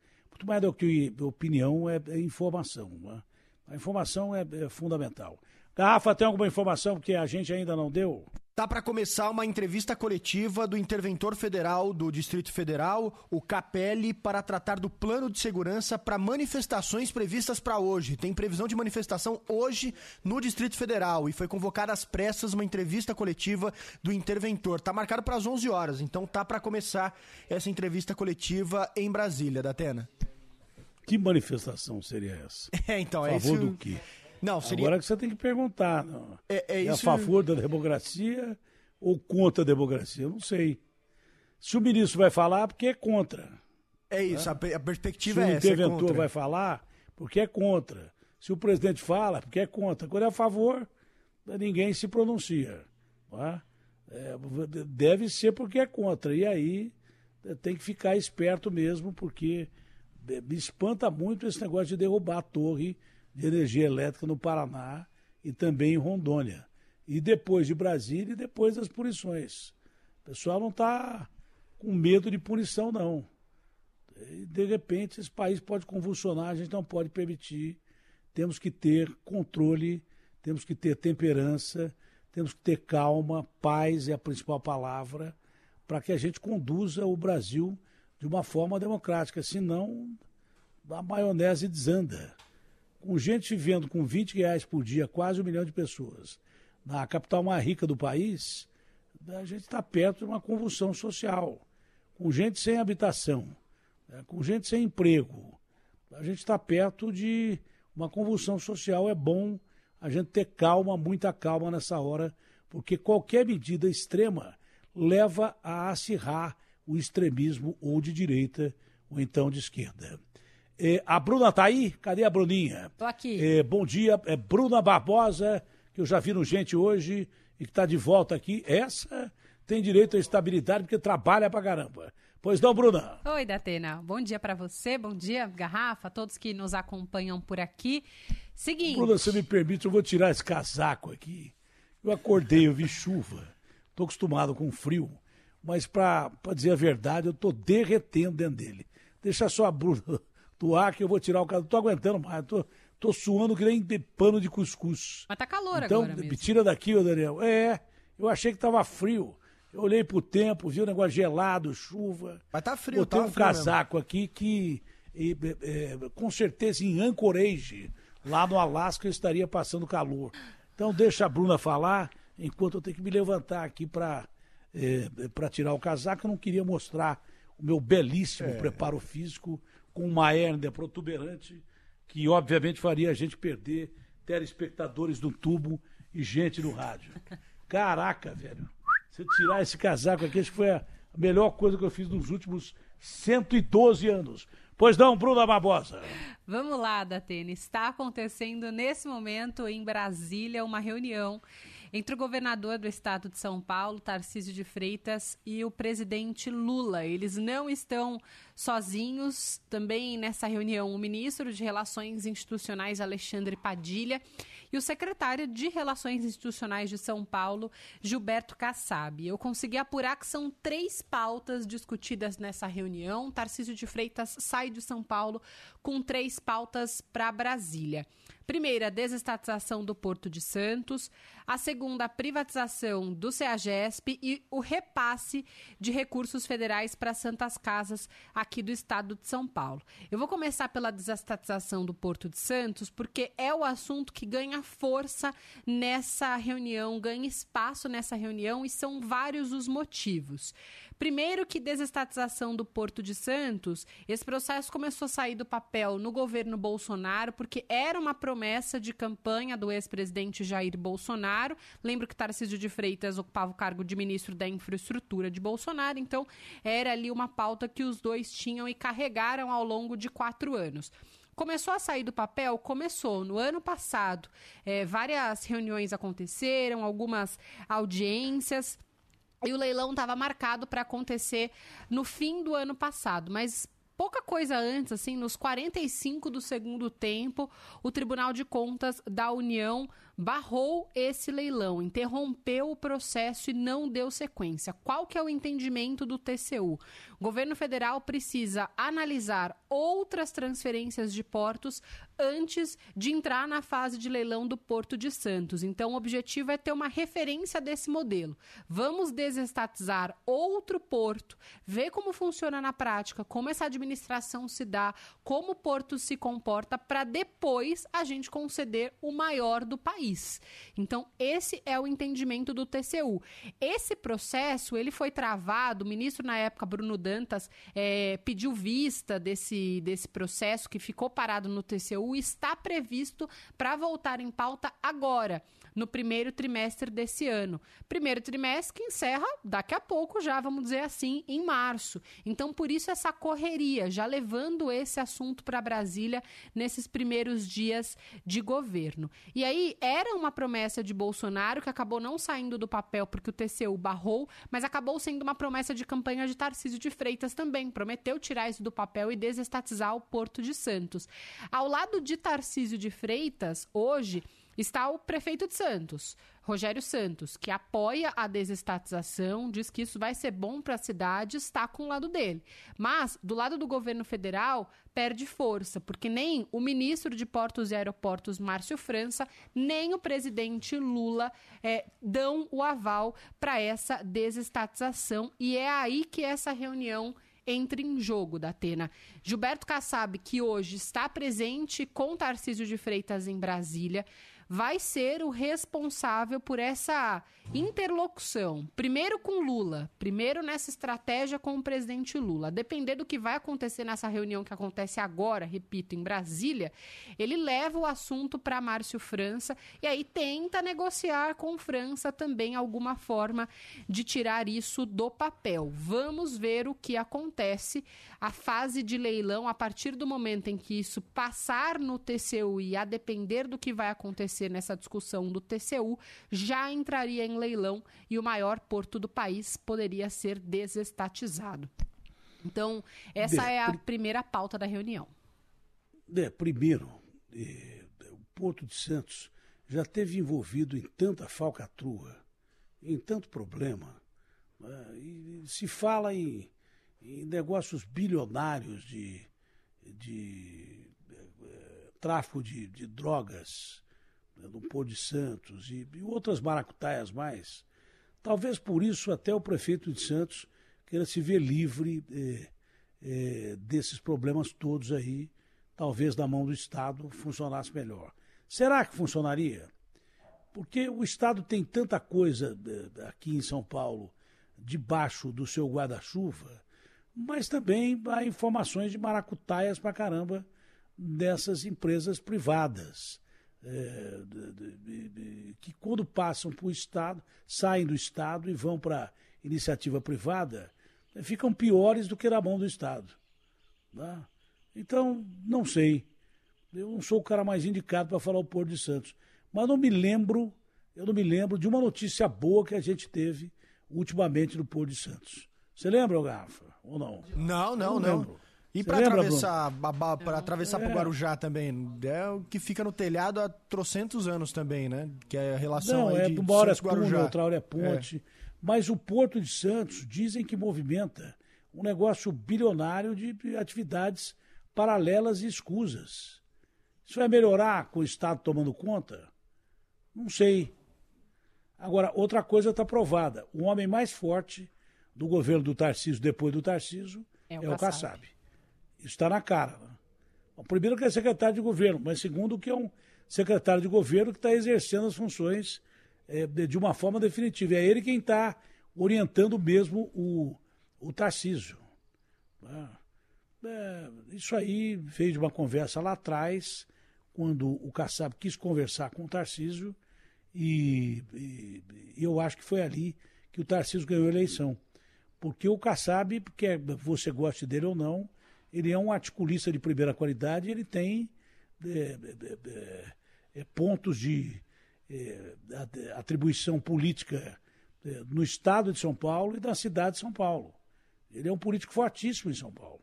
muito mais do que opinião, é, informação, não é? A informação é, é fundamental. Garrafa, tem alguma informação que a gente ainda não deu? Tá para começar uma entrevista coletiva do interventor federal do Distrito Federal, o Capelli, para tratar do plano de segurança para manifestações previstas para hoje. Tem previsão de manifestação hoje no Distrito Federal e foi convocada às pressas uma entrevista coletiva do interventor. Tá marcado para as 11 horas, então tá para começar essa entrevista coletiva em Brasília, Datena. Que manifestação seria essa? É, então, a é favor isso. do quê? Não, seria Agora que você tem que perguntar. Não. É, é a isso- favor da democracia ou contra a democracia? Eu não sei. Se o ministro vai falar, porque é contra. É isso, a, pe- a Se perspectiva o é essa. é interventor contra. vai falar, porque é contra. Se o presidente fala, porque é contra. Quando é a favor, ninguém se pronuncia. é? É, deve ser porque é contra. E aí é, tem que ficar esperto mesmo, porque é, me espanta muito esse negócio de derrubar a torre de energia elétrica no Paraná e também em Rondônia. E depois de Brasília e depois das punições. O pessoal não está com medo de punição, não. E, de repente, esse país pode convulsionar, a gente não pode permitir. Temos que ter controle, temos que ter temperança, temos que ter calma, paz é a principal palavra, para que a gente conduza o Brasil de uma forma democrática. Senão, a maionese desanda. Com gente vivendo com 20 reais por dia, quase um milhão de pessoas, na capital mais rica do país, a gente está perto de uma convulsão social. Com gente sem habitação, né, com gente sem emprego, a gente está perto de uma convulsão social. É bom a gente ter calma, muita calma nessa hora, porque qualquer medida extrema leva a acirrar o extremismo ou de direita ou então de esquerda. É, a Bruna está aí? Cadê a Bruninha? Tô aqui. É, bom dia, é Bruna Barbosa, que eu já vi no Gente hoje e que está de volta aqui. Essa tem direito à estabilidade porque trabalha pra caramba. Pois não, Bruna? Oi, Datena. Bom dia pra você, bom dia, Garrafa, todos que nos acompanham por aqui. Seguinte. Bruna, se me permite, eu vou tirar esse casaco aqui. Eu acordei, eu vi chuva. Estou acostumado com frio, mas para dizer a verdade, eu estou derretendo dentro dele. Deixa só a Bruna do ar que eu vou tirar o casaco. Estou aguentando mais, tô, tô suando que nem de pano de cuscuz. Mas tá calor então, agora mesmo. tira daqui, ô Daniel. É, eu achei que estava frio. Eu olhei pro tempo, vi o negócio gelado, chuva. Mas tá frio, Botei tá um frio casaco aqui que, e, é, é, com certeza, em Anchorage, lá no Alasca, eu estaria passando calor. Então, deixa a Bruna falar, enquanto eu tenho que me levantar aqui para é, para tirar o casaco. Eu não queria mostrar o meu belíssimo É. preparo físico com uma hérnia protuberante, que obviamente faria a gente perder telespectadores do tubo e gente no rádio. Caraca, velho. Se eu tirar esse casaco aqui, acho que foi a melhor coisa que eu fiz nos últimos 112 anos. Pois não, Bruna Barbosa. Vamos lá, Datena. Está acontecendo nesse momento em Brasília uma reunião entre o governador do estado de São Paulo, Tarcísio de Freitas, e o presidente Lula. Eles não estão sozinhos. Também nessa reunião, o ministro de Relações Institucionais, Alexandre Padilha, e o secretário de Relações Institucionais de São Paulo, Gilberto Kassab. Eu consegui apurar que são três pautas discutidas nessa reunião. Tarcísio de Freitas sai de São Paulo com três pautas para Brasília. Primeira, a desestatização do Porto de Santos. A segunda, a privatização do CEAGESP e o repasse de recursos federais para Santas Casas aqui do estado de São Paulo. Eu vou começar pela desestatização do Porto de Santos, porque é o assunto que ganha força nessa reunião, ganha espaço nessa reunião e são vários os motivos. Primeiro que desestatização do Porto de Santos, esse processo começou a sair do papel no governo Bolsonaro, porque era uma promessa de campanha do ex-presidente Jair Bolsonaro. Lembro que Tarcísio de Freitas ocupava o cargo de ministro da Infraestrutura de Bolsonaro, então era ali uma pauta que os dois tinham e carregaram ao longo de quatro anos. Começou a sair do papel? Começou. No ano passado, eh, várias reuniões aconteceram, algumas audiências. E o leilão estava marcado para acontecer no fim do ano passado, mas pouca coisa antes, assim, nos 45 do segundo tempo, o Tribunal de Contas da União barrou esse leilão, interrompeu o processo e não deu sequência. Qual que é o entendimento do TCU? O governo federal precisa analisar outras transferências de portos antes de entrar na fase de leilão do Porto de Santos. Então, o objetivo é ter uma referência desse modelo. Vamos desestatizar outro porto, ver como funciona na prática, como essa administração se dá, como o porto se comporta, para depois a gente conceder o maior do país. Então, esse é o entendimento do TCU. Esse processo, ele foi travado, o ministro na época, Bruno Dantas, é, pediu vista desse, desse processo que ficou parado no TCU está previsto para voltar em pauta agora, no primeiro trimestre desse ano. Primeiro trimestre que encerra daqui a pouco, já vamos dizer assim, em março. Então, por isso essa correria, já levando esse assunto para Brasília nesses primeiros dias de governo. E aí era uma promessa de Bolsonaro que acabou não saindo do papel porque o TCU barrou, mas acabou sendo uma promessa de campanha de Tarcísio de Freitas também. Prometeu tirar isso do papel e desestatizar o Porto de Santos. Ao lado de Tarcísio de Freitas, hoje está o prefeito de Santos, Rogério Santos, que apoia a desestatização, diz que isso vai ser bom para a cidade, está com o lado dele. Mas, do lado do governo federal, perde força, porque nem o ministro de Portos e Aeroportos, Márcio França, nem o presidente Lula é, dão o aval para essa desestatização. E é aí que essa reunião entra em jogo da Atena. Gilberto Kassab, que hoje está presente com Tarcísio de Freitas em Brasília, vai ser o responsável por essa interlocução. Primeiro com Lula, primeiro nessa estratégia com o presidente Lula. A depender do que vai acontecer nessa reunião que acontece agora, repito, em Brasília, ele leva o assunto para Márcio França e aí tenta negociar com França também alguma forma de tirar isso do papel. Vamos ver o que acontece. A fase de leilão, a partir do momento em que isso passar no TCU e a depender do que vai acontecer nessa discussão do TCU, já entraria em leilão e o maior porto do país poderia ser desestatizado. Então, essa é a primeira pauta da reunião. É, primeiro, é, o Porto de Santos já teve envolvido em tanta falcatrua, em tanto problema, né, e se fala em, em negócios bilionários de, de é, tráfico de, de drogas, né, no Pôr de Santos e, e, outras maracutaias mais. Talvez por isso até o prefeito de Santos queira se ver livre é, é, desses problemas todos aí, talvez na mão do Estado funcionasse melhor. Será que funcionaria? Porque o Estado tem tanta coisa é, aqui em São Paulo debaixo do seu guarda-chuva, mas também há informações de maracutaias pra caramba dessas empresas privadas é, de, de, de, que quando passam para o Estado, saem do Estado e vão para iniciativa privada, né, ficam piores do que na mão do Estado. Tá? Então, não sei. Eu não sou o cara mais indicado para falar o Porto de Santos. Mas não me lembro, eu não me lembro de uma notícia boa que a gente teve ultimamente no Porto de Santos. Você lembra, Garrafa? Ou não? Não, não, não. não. E para atravessar, para atravessar é. para o Guarujá também, é o que fica no telhado há trocentos anos também, né? Que é a relação Não, é, de uma hora é túnel, outra hora é ponte. É. Mas o Porto de Santos dizem que movimenta um negócio bilionário de atividades paralelas e escusas. Isso vai melhorar com o Estado tomando conta? Não sei. Agora, outra coisa está provada. O homem mais forte do governo do Tarcísio, depois do Tarcísio, é o, é o Kassab. Isso está na cara. Né? Primeiro que é secretário de governo, mas segundo que é um secretário de governo que está exercendo as funções é, de uma forma definitiva. É ele quem está orientando mesmo o, o Tarcísio. Né? É, isso aí veio de uma conversa lá atrás, quando o Kassab quis conversar com o Tarcísio, e, e, e, eu acho que foi ali que o Tarcísio ganhou a eleição. Porque o Kassab, quer você goste dele ou não, ele é um articulista de primeira qualidade, ele tem é, é, é, é pontos de é, atribuição política é, no estado de São Paulo e na cidade de São Paulo. Ele é um político fortíssimo em São Paulo.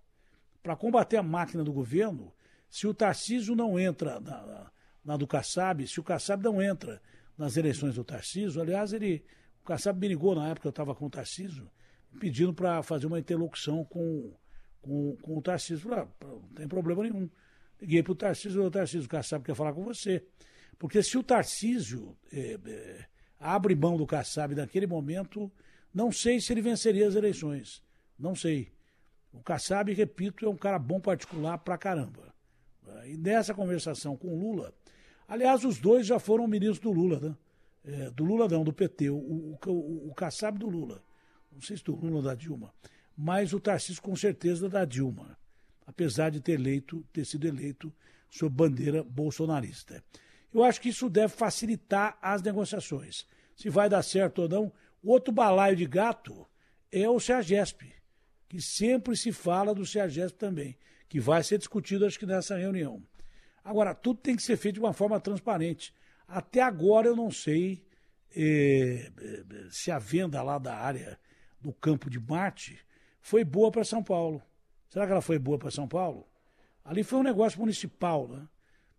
Para combater a máquina do governo, se o Tarcísio não entra na, na do Kassab, se o Kassab não entra nas eleições do Tarcísio, aliás, ele, o Kassab me ligou na época que eu estava com o Tarcísio, pedindo para fazer uma interlocução com, com, com o Tarcísio. Falei, ah, não tem problema nenhum. Liguei para o Tarcísio, o Tarcísio, Kassab quer falar com você. Porque se o Tarcísio é, é, abre mão do Kassab naquele momento, não sei se ele venceria as eleições. Não sei. O Kassab, repito, é um cara bom particular pra caramba. E nessa conversação com o Lula, aliás, os dois já foram ministros do Lula, né? É, do Lula não, do PT, o, o, o, o Kassab do Lula. Não sei se do Lula ou da Dilma, mas o Tarcísio com certeza da Dilma, apesar de ter eleito, ter sido eleito sob bandeira bolsonarista. Eu acho que isso deve facilitar as negociações. Se vai dar certo ou não, outro balaio de gato é o CEAGESP, que sempre se fala do CEAGESP também, que vai ser discutido, acho que nessa reunião. Agora, tudo tem que ser feito de uma forma transparente. Até agora eu não sei eh, se a venda lá da área do campo de Marte foi boa para São Paulo. Será que ela foi boa para São Paulo? Ali foi um negócio municipal, né?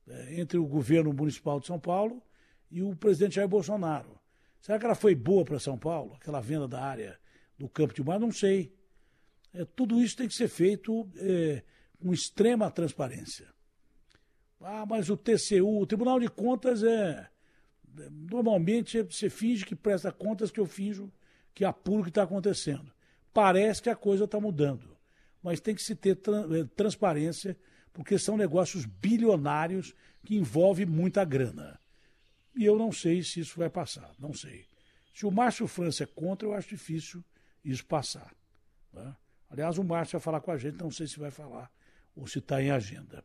É, entre o governo municipal de São Paulo e o presidente Jair Bolsonaro. Será que ela foi boa para São Paulo, aquela venda da área do campo de Marte? Não sei. É, tudo isso tem que ser feito é, com extrema transparência. Ah, mas o TCU, o Tribunal de Contas é. Normalmente você finge que presta contas que eu finjo que apuro o que está acontecendo. Parece que a coisa está mudando. Mas tem que se ter tra é, transparência, porque são negócios bilionários que envolvem muita grana. E eu não sei se isso vai passar, não sei. Se o Márcio França é contra, eu acho difícil isso passar. Tá? Aliás, o Márcio vai falar com a gente, não sei se vai falar ou se está em agenda.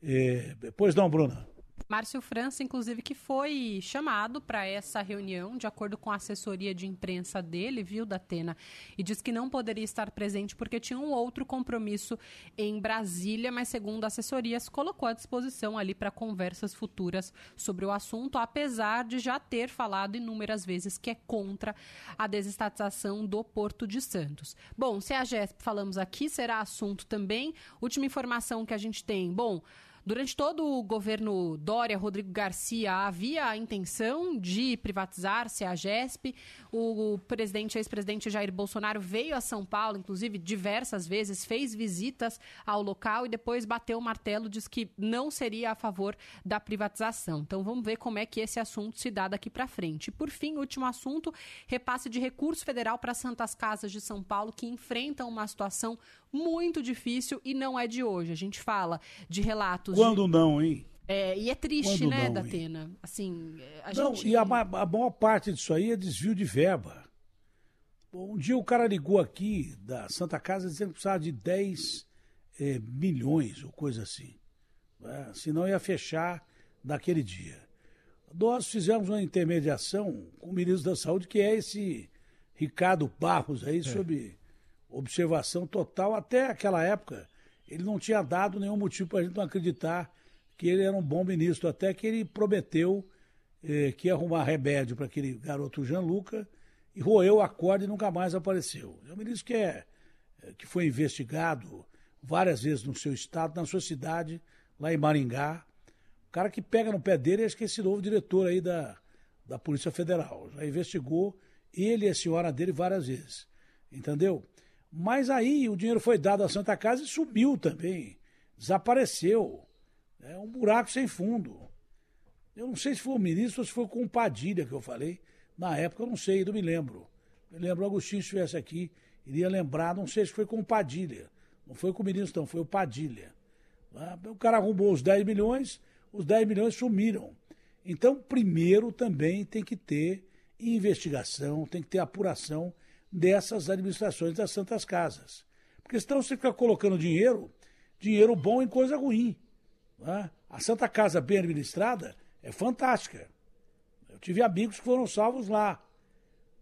É, pois não, Bruna. Márcio França, inclusive, que foi chamado para essa reunião, de acordo com a assessoria de imprensa dele, viu, Datena, e diz que não poderia estar presente porque tinha um outro compromisso em Brasília, mas, segundo a assessoria, se colocou à disposição ali para conversas futuras sobre o assunto, apesar de já ter falado inúmeras vezes que é contra a desestatização do Porto de Santos. Bom, se a GESP falamos aqui, será assunto também. Última informação que a gente tem. Bom. Durante todo o governo Dória, Rodrigo Garcia, havia a intenção de privatizar a GESP. O presidente, ex-presidente Jair Bolsonaro veio a São Paulo, inclusive diversas vezes, fez visitas ao local e depois bateu o martelo, diz que não seria a favor da privatização. Então vamos ver como é que esse assunto se dá daqui para frente. Por fim, último assunto, repasse de recurso federal para Santas Casas de São Paulo que enfrentam uma situação muito difícil e não é de hoje. A gente fala de relatos. Quando de... não, hein? É, e é triste, Quando né, não, Datena? Assim, a não, gente... e a, a maior parte disso aí é desvio de verba. Um dia o cara ligou aqui da Santa Casa dizendo que precisava de 10 é, milhões ou coisa assim. Né? Senão ia fechar naquele dia. Nós fizemos uma intermediação com o ministro da Saúde, que é esse Ricardo Barros aí, é. sobre observação total. Até aquela época, ele não tinha dado nenhum motivo para a gente não acreditar que ele era um bom ministro, até que ele prometeu eh, que ia arrumar remédio para aquele garoto Gianluca e roeu a corda e nunca mais apareceu. É um ministro que, é, eh, que foi investigado várias vezes no seu estado, na sua cidade, lá em Maringá. O cara que pega no pé dele é esse novo diretor aí da, da Polícia Federal. Já investigou ele e a senhora dele várias vezes. Entendeu? Mas aí o dinheiro foi dado à Santa Casa e subiu também. Desapareceu. É um buraco sem fundo. Eu não sei se foi o ministro ou se foi com o Padilha que eu falei. Na época eu não sei, não me lembro. Me lembro, o Agostinho estivesse aqui, iria lembrar, não sei se foi com o Padilha. Não foi com o ministro, não, foi o Padilha. Ah, o cara arrumou os 10 milhões, os 10 milhões sumiram. Então, primeiro também tem que ter investigação, tem que ter apuração dessas administrações das Santas Casas. Porque senão você fica colocando dinheiro, dinheiro bom em coisa ruim. Né? A Santa Casa bem administrada é fantástica. Eu tive amigos que foram salvos lá.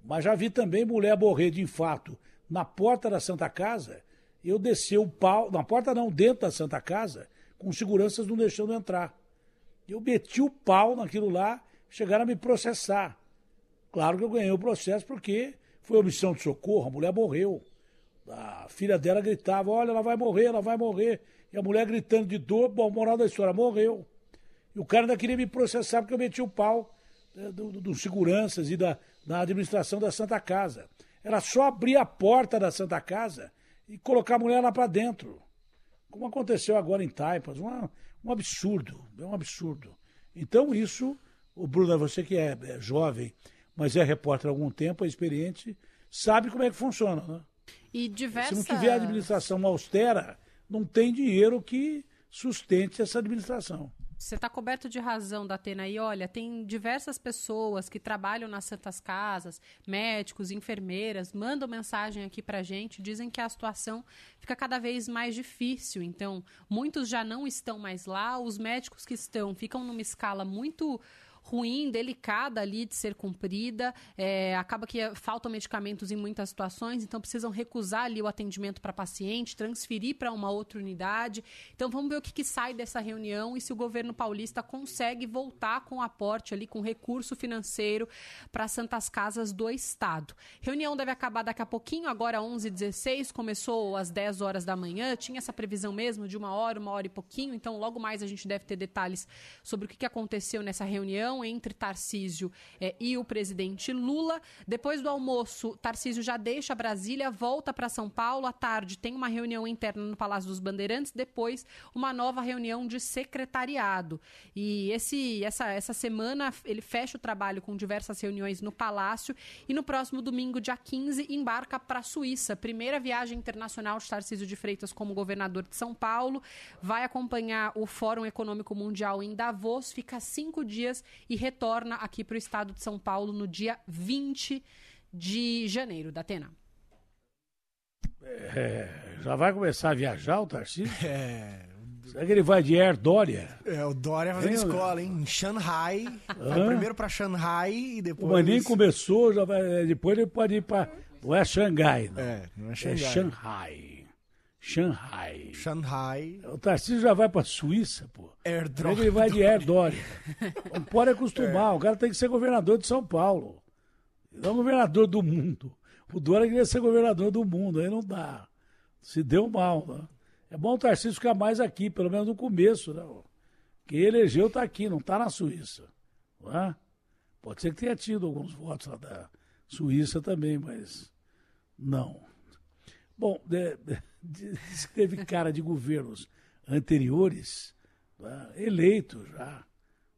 Mas já vi também mulher morrer de infarto na porta da Santa Casa. Eu desci o pau, na porta não, dentro da Santa Casa, com seguranças não deixando entrar. Eu meti o pau naquilo lá, chegaram a me processar. Claro que eu ganhei o processo porque foi omissão de socorro, a mulher morreu. A filha dela gritava: Olha, ela vai morrer, ela vai morrer. E a mulher gritando de dor, bom, moral da história, morreu. E o cara ainda queria me processar porque eu meti o pau né, dos do, do seguranças e da, da administração da Santa Casa. Era só abrir a porta da Santa Casa e colocar a mulher lá para dentro. Como aconteceu agora em Taipas. Uma, um absurdo, é um absurdo. Então, isso, o Bruno, você que é, é jovem, mas é repórter há algum tempo, é experiente, sabe como é que funciona, né? E diversas... Se não tiver administração austera, não tem dinheiro que sustente essa administração. Você está coberto de razão, Datena. E olha, tem diversas pessoas que trabalham nas Santas Casas, médicos, enfermeiras, mandam mensagem aqui para gente, dizem que a situação fica cada vez mais difícil. Então, muitos já não estão mais lá, os médicos que estão ficam numa escala muito ruim, delicada ali de ser cumprida. É, acaba que faltam medicamentos em muitas situações, então precisam recusar ali o atendimento para paciente, transferir para uma outra unidade. Então vamos ver o que, que, sai dessa reunião e se o governo paulista consegue voltar com aporte ali, com recurso financeiro para Santas Casas do Estado. Reunião deve acabar daqui a pouquinho, agora 11h16, começou às 10 horas da manhã, tinha essa previsão mesmo de uma hora, uma hora e pouquinho, então logo mais a gente deve ter detalhes sobre o que aconteceu nessa reunião entre Tarcísio eh, e o presidente Lula. Depois do almoço, Tarcísio já deixa Brasília, volta para São Paulo. À tarde tem uma reunião interna no Palácio dos Bandeirantes, depois uma nova reunião de secretariado. E esse, essa, essa semana ele fecha o trabalho com diversas reuniões no Palácio e no próximo domingo, dia 15, embarca para a Suíça. Primeira viagem internacional de Tarcísio de Freitas como governador de São Paulo. Vai acompanhar o Fórum Econômico Mundial em Davos, fica cinco dias e retorna aqui para o estado de São Paulo no dia 20 de janeiro. Da Atena. É, já vai começar a viajar o Tarcísio? É. Será que ele vai de Air Dória? É, o Dória fazendo é, escola, hein? Em Shanghai. Vai primeiro para Shanghai e depois. Mas nem começou, já vai, depois ele pode ir para. Não é Xangai, não. É, não é Xangai. É Shanghai. Shanghai. Shanghai. O Tarcísio já vai pra Suíça, pô. Airdrop. Ele vai de Air. Não pode acostumar, é. o cara tem que ser governador de São Paulo. Não governador do mundo. O Dória queria ser governador do mundo, aí não dá. Se deu mal, né? É bom o Tarcísio ficar mais aqui, pelo menos no começo, né? Quem elegeu tá aqui, não tá na Suíça. Não é? Pode ser que tenha tido alguns votos lá da Suíça também, mas não. Bom, que teve cara de governos anteriores, né, eleito já,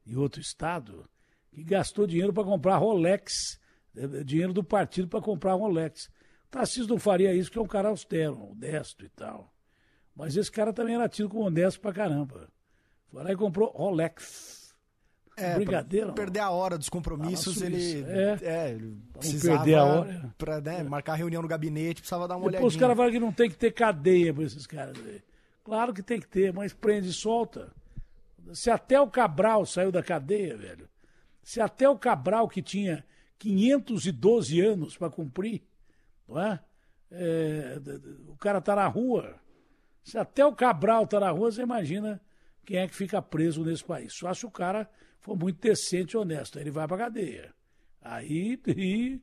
em outro estado, que gastou dinheiro para comprar Rolex, dinheiro do partido para comprar Rolex. Tarcísio não faria isso, porque é um cara austero, honesto e tal. Mas esse cara também era tido como honesto pra caramba. Foi lá e comprou Rolex. É, Brigadeiro. perder a hora dos compromissos, ele. É, é ele precisava perder a hora. Pra né, marcar reunião no gabinete, precisava dar uma Depois olhadinha. os caras falam que não tem que ter cadeia para esses caras. Claro que tem que ter, mas prende e solta. Se até o Cabral saiu da cadeia, velho. Se até o Cabral, que tinha 512 anos para cumprir, não é? é? O cara tá na rua. Se até o Cabral tá na rua, você imagina quem é que fica preso nesse país. Só se o cara for muito decente e honesto, ele vai para cadeia. Aí e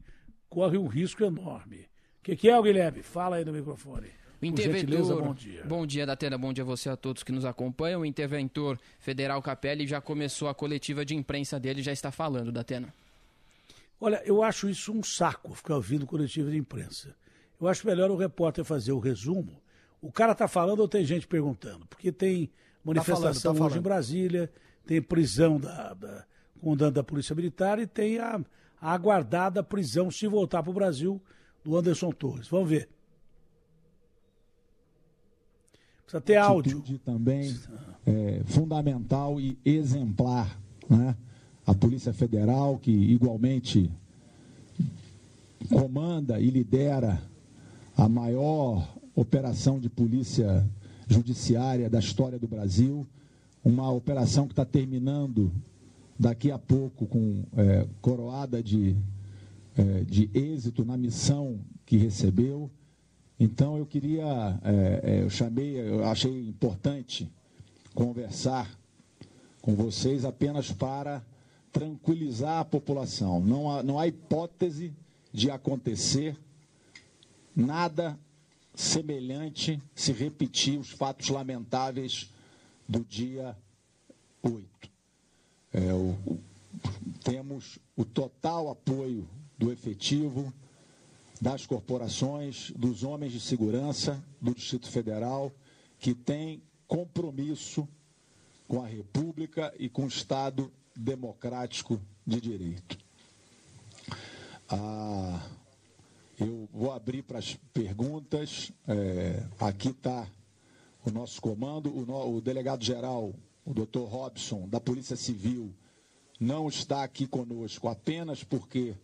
corre um risco enorme. O que, que é, Guilherme? Fala aí no microfone. O interventor, bom dia. Bom dia, Datena. Bom dia a você a todos que nos acompanham. O interventor federal Capelli já começou a coletiva de imprensa dele, já está falando, Datena. Olha, eu acho isso um saco, ficar ouvindo coletiva de imprensa. Eu acho melhor o repórter fazer o resumo. O cara está falando ou tem gente perguntando? Porque tem manifestação tá falando, tá hoje em Brasília, tem prisão da, da comandante da Polícia Militar e tem a, a aguardada prisão, se voltar para o Brasil, do Anderson Torres. Vamos ver. Precisa ter áudio. também é, fundamental e exemplar. Né? A Polícia Federal, que igualmente comanda e lidera a maior operação de polícia judiciária da história do Brasil, uma operação que está terminando daqui a pouco com é, coroada de, é, de êxito na missão que recebeu. Então eu queria, é, é eu chamei, eu achei importante conversar com vocês apenas para tranquilizar a população. Não há, não há hipótese de acontecer nada semelhante se repetir os fatos lamentáveis do dia 8. É, o, temos o total apoio do efetivo, das corporações, dos homens de segurança do Distrito Federal, que tem compromisso com a República e com o Estado democrático de direito. Ah, eu vou abrir para as perguntas. É, aqui está o nosso comando. O, no, o delegado-geral, o doutor Robson, da Polícia Civil, não está aqui conosco apenas porque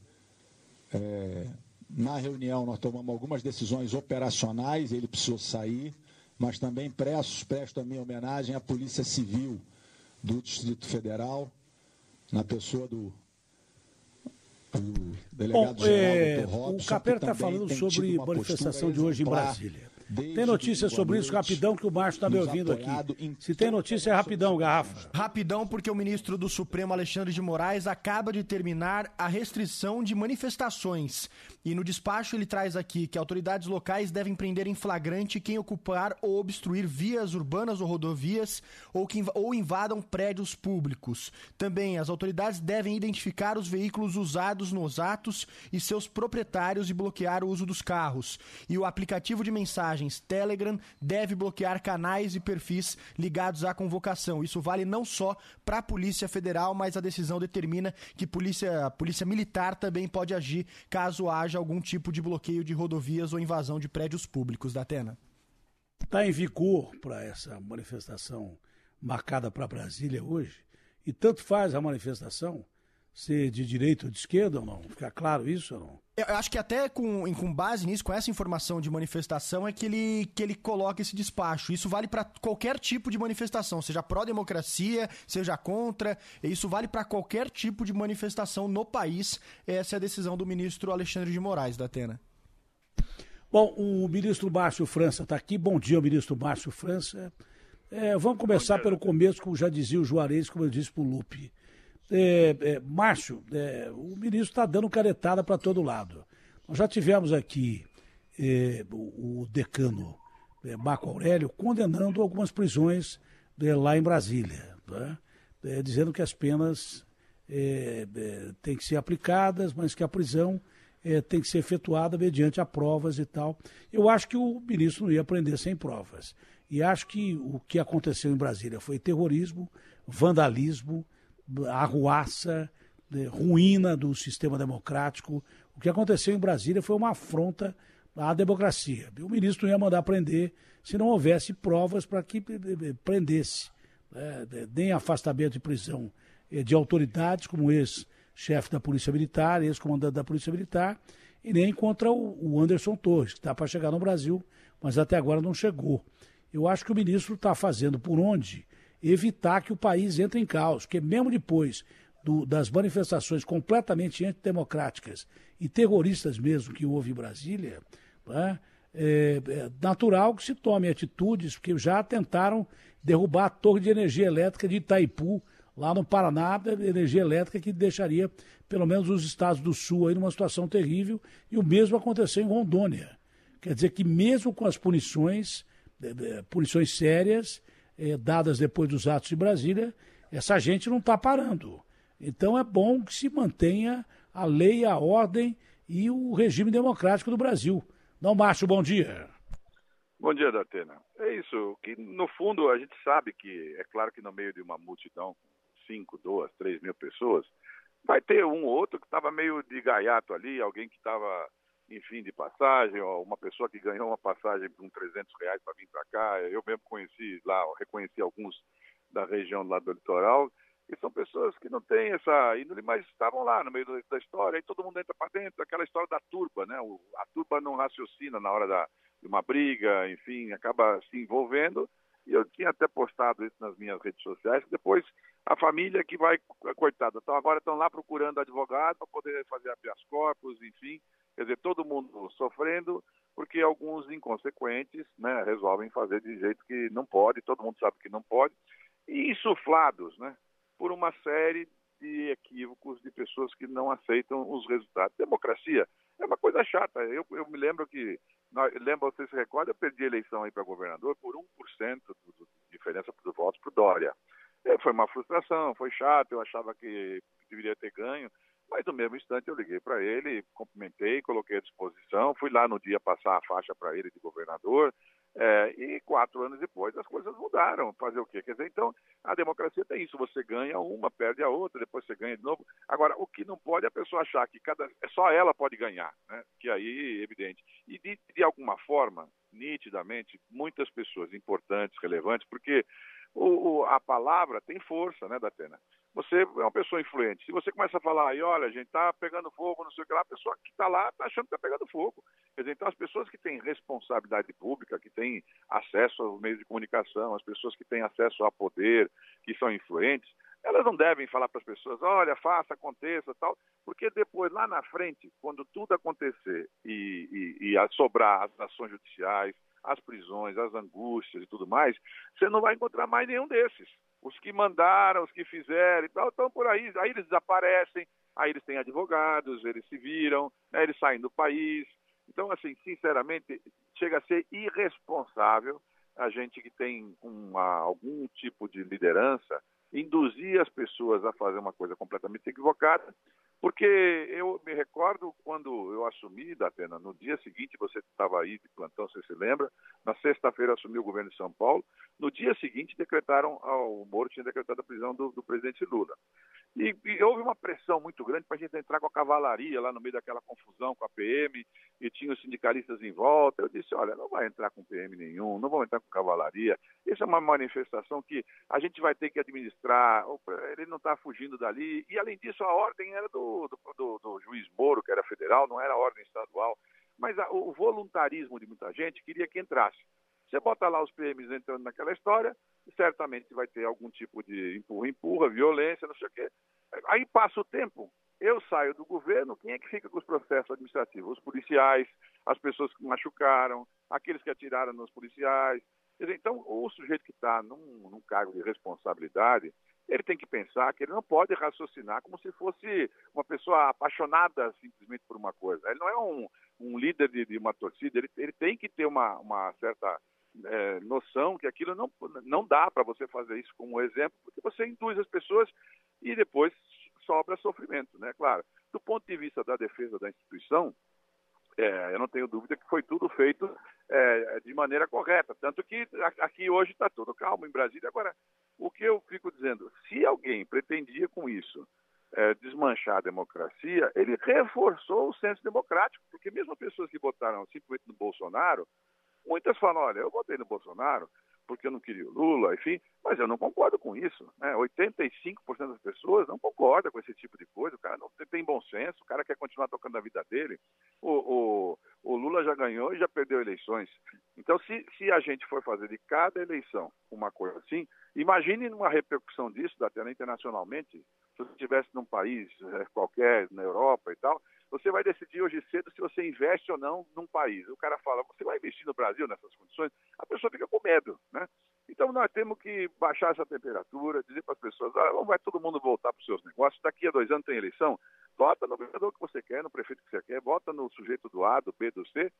é, na reunião nós tomamos algumas decisões operacionais, ele precisou sair, mas também presto, presto a minha homenagem à Polícia Civil do Distrito Federal, na pessoa do o delegado Bom, é, Robson, o Capera está falando sobre a manifestação de hoje em Brasília. Tem notícia sobre isso rapidão que o Márcio está me ouvindo aqui. Se tem notícia é rapidão, Garrafa. Rapidão porque o ministro do Supremo Alexandre de Moraes acaba de terminar a restrição de manifestações. E no despacho ele traz aqui que autoridades locais devem prender em flagrante quem ocupar ou obstruir vias urbanas ou rodovias ou, que, ou invadam prédios públicos. Também as autoridades devem identificar os veículos usados nos atos e seus proprietários e bloquear o uso dos carros. E o aplicativo de mensagens Telegram deve bloquear canais e perfis ligados à convocação. Isso vale não só para a Polícia Federal, mas a decisão determina que polícia, a Polícia Militar também pode agir caso haja algum tipo de bloqueio de rodovias ou invasão de prédios públicos da Atena. Está em vigor para essa manifestação marcada para Brasília hoje, e tanto faz a manifestação ser de direita ou de esquerda ou não? Fica claro isso ou não? Eu acho que até com, com base nisso, com essa informação de manifestação, é que ele, que ele coloca esse despacho. Isso vale para qualquer tipo de manifestação, seja pró-democracia, seja contra. Isso vale para qualquer tipo de manifestação no país. Essa é a decisão do ministro Alexandre de Moraes, da Atena. Bom, o ministro Márcio França está aqui. Bom dia, ministro Márcio França. É, vamos começar pelo começo, como já dizia o Juarez, como eu disse para o Lupe. É, é, Márcio, é, o ministro está dando caretada para todo lado. Nós já tivemos aqui é, o, o, decano é, Marco Aurélio condenando algumas prisões é, lá em Brasília, dizendo que as penas têm que ser aplicadas, mas que a prisão tem que ser efetuada mediante a provas e tal. Eu acho que o ministro não ia aprender sem provas. E acho que o que aconteceu em Brasília foi terrorismo, vandalismo, arruaça, ruína do sistema democrático. O que aconteceu em Brasília foi uma afronta à democracia. O ministro ia mandar prender se não houvesse provas para que prendesse. Né, nem afastamento de prisão eh, de autoridades, como ex-chefe da Polícia Militar, ex-comandante da Polícia Militar, e nem contra o Anderson Torres, que está para chegar no Brasil, mas até agora não chegou. Eu acho que o ministro está fazendo por onde evitar que o país entre em caos, porque mesmo depois do, das manifestações completamente antidemocráticas e terroristas mesmo que houve em Brasília, né, é, é natural que se tome atitudes, porque já tentaram derrubar a torre de energia elétrica de Itaipu, lá no Paraná, energia elétrica que deixaria pelo menos os estados do sul aí numa situação terrível, e o mesmo aconteceu em Rondônia. Quer dizer que mesmo com as punições, punições sérias, eh, dadas depois dos atos de Brasília, essa gente não está parando. Então é bom que se mantenha a lei, a ordem e o regime democrático do Brasil. Não, Márcio, bom dia. Bom dia, Datena. É isso, que no fundo a gente sabe que, é claro que no meio de uma multidão, 5, 2, 3 mil pessoas, vai ter um ou outro que estava meio de gaiato ali, alguém que estava enfim, de passagem, ou uma pessoa que ganhou uma passagem por 300 reais para vir para cá. Eu mesmo conheci lá, reconheci alguns da região lá do litoral, e são pessoas que não têm essa índole, mas estavam lá no meio da história, e todo mundo entra para dentro, aquela história da turba, né? a turba não raciocina na hora da, de uma briga, enfim, acaba se envolvendo, e eu tinha até postado isso nas minhas redes sociais, depois a família que vai, coitada, então agora estão lá procurando advogado para poder fazer habeas corpus, enfim, Quer dizer, todo mundo sofrendo, porque alguns inconsequentes né, resolvem fazer de jeito que não pode, todo mundo sabe que não pode, e insuflados né, por uma série de equívocos de pessoas que não aceitam os resultados. Democracia é uma coisa chata. Eu, eu me lembro que, lembra, você se recorda, eu perdi a eleição aí para governador por 1% de diferença dos votos para o Dória. É, foi uma frustração, foi chato, eu achava que deveria ter ganho, mas no mesmo instante eu liguei para ele, cumprimentei, coloquei à disposição, fui lá no dia passar a faixa para ele de governador, é, e quatro anos depois as coisas mudaram. Fazer o quê? Quer dizer, então a democracia tem isso: você ganha uma, perde a outra, depois você ganha de novo. Agora, o que não pode é a pessoa achar que cada, é só ela pode ganhar, né? que aí é evidente. E de, de alguma forma, nitidamente, muitas pessoas importantes, relevantes, porque o, o, a palavra tem força, né, Datena? Você é uma pessoa influente. Se você começa a falar aí, olha, a gente está pegando fogo, não sei o que lá, a pessoa que está lá está achando que está pegando fogo. Quer dizer, então as pessoas que têm responsabilidade pública, que têm acesso aos meios de comunicação, as pessoas que têm acesso a poder, que são influentes, elas não devem falar para as pessoas, olha, faça, aconteça, tal, porque depois, lá na frente, quando tudo acontecer e, e, e sobrar as ações judiciais, as prisões, as angústias e tudo mais, você não vai encontrar mais nenhum desses. Os que mandaram, os que fizeram e tal, estão por aí. Aí eles desaparecem, aí eles têm advogados, eles se viram, né, eles saem do país. Então, assim, sinceramente, chega a ser irresponsável a gente que tem uma, algum tipo de liderança induzir as pessoas a fazer uma coisa completamente equivocada porque eu me recordo quando eu assumi, da pena, no dia seguinte, você estava aí de plantão, você se lembra, na sexta-feira assumi o governo de São Paulo, no dia seguinte decretaram, o Moro tinha decretado a prisão do, do presidente Lula. E, e, houve uma pressão muito grande para a gente entrar com a cavalaria lá no meio daquela confusão com a PM, e tinha os sindicalistas em volta. Eu disse: olha, não vai entrar com PM nenhum, não vamos entrar com cavalaria. Isso é uma manifestação que a gente vai ter que administrar, ele não está fugindo dali. E, além disso, a ordem era do, do, do, do juiz Moro, que era federal, não era ordem estadual. Mas a, o voluntarismo de muita gente queria que entrasse. Você bota lá os PMs entrando naquela história, certamente vai ter algum tipo de empurra-empurra, violência, não sei o quê. Aí passa o tempo, eu saio do governo, quem é que fica com os processos administrativos? Os policiais, as pessoas que machucaram, aqueles que atiraram nos policiais. então, o sujeito que está num, num cargo de responsabilidade, ele tem que pensar que ele não pode raciocinar como se fosse uma pessoa apaixonada simplesmente por uma coisa. Ele não é um, um líder de, de, uma torcida, ele, ele tem que ter uma, uma certa é, noção que aquilo não, não dá para você fazer isso como exemplo, porque você induz as pessoas e depois sobra sofrimento, né? Claro, do ponto de vista da defesa da instituição, é, eu não tenho dúvida que foi tudo feito é, de maneira correta, tanto que aqui hoje está tudo calmo em Brasília. Agora, o que eu fico dizendo, se alguém pretendia com isso é, desmanchar a democracia, ele reforçou o senso democrático, porque mesmo pessoas que votaram simplesmente no Bolsonaro, muitas falam, olha, eu votei no Bolsonaro, porque eu não queria o Lula, enfim, mas eu não concordo com isso. Né? 85% das pessoas não concordam com esse tipo de coisa, o cara não tem bom senso, o cara quer continuar tocando a vida dele. O, o, o Lula já ganhou e já perdeu eleições. Então, se, se a gente for fazer de cada eleição uma coisa assim, imagine uma repercussão disso, até internacionalmente, se você estivesse num país é, qualquer, na Europa e tal, você vai decidir hoje cedo se você investe ou não num país. O cara fala, você vai investir no Brasil nessas condições? A pessoa fica com medo, né? Então nós temos que baixar essa temperatura, dizer para as pessoas, ah, vai todo mundo voltar para os seus negócios, daqui a dois anos tem eleição, vota no vereador que você quer, no prefeito que você quer, vota no sujeito do A, do B, do C,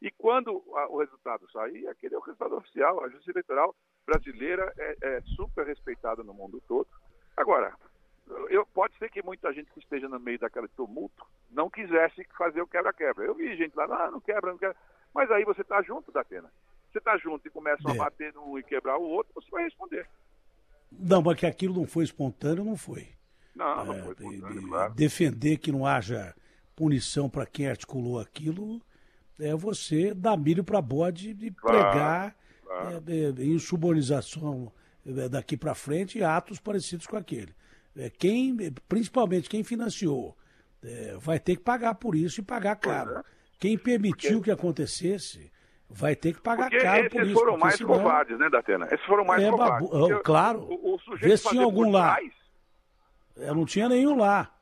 e quando a, o resultado sair, aquele é o resultado oficial. A justiça eleitoral brasileira é, é super respeitada no mundo todo. Agora, eu, pode ser que muita gente que esteja no meio daquele tumulto não quisesse fazer o quebra-quebra. Eu vi gente lá, ah, não quebra, não quebra. Mas aí você está junto da pena. Você está junto e começa é. a bater no e quebrar o outro, você vai responder. Não, mas que aquilo não foi espontâneo, não foi. Não, não é, foi espontâneo, de, claro. Defender que não haja punição para quem articulou aquilo é você dar milho para bode e claro, pregar claro. É, em subordinação é, daqui para frente atos parecidos com aquele. É, quem, principalmente quem financiou, é, vai ter que pagar por isso e pagar caro. É. Quem permitiu porque... que acontecesse vai ter que pagar porque caro por isso. Esses foram mais senão... covardes, né, Datena? Esses foram mais é, covardes. Babu... claro. O, o Vê se tinha algum lá. Trás... Eu não tinha nenhum lá.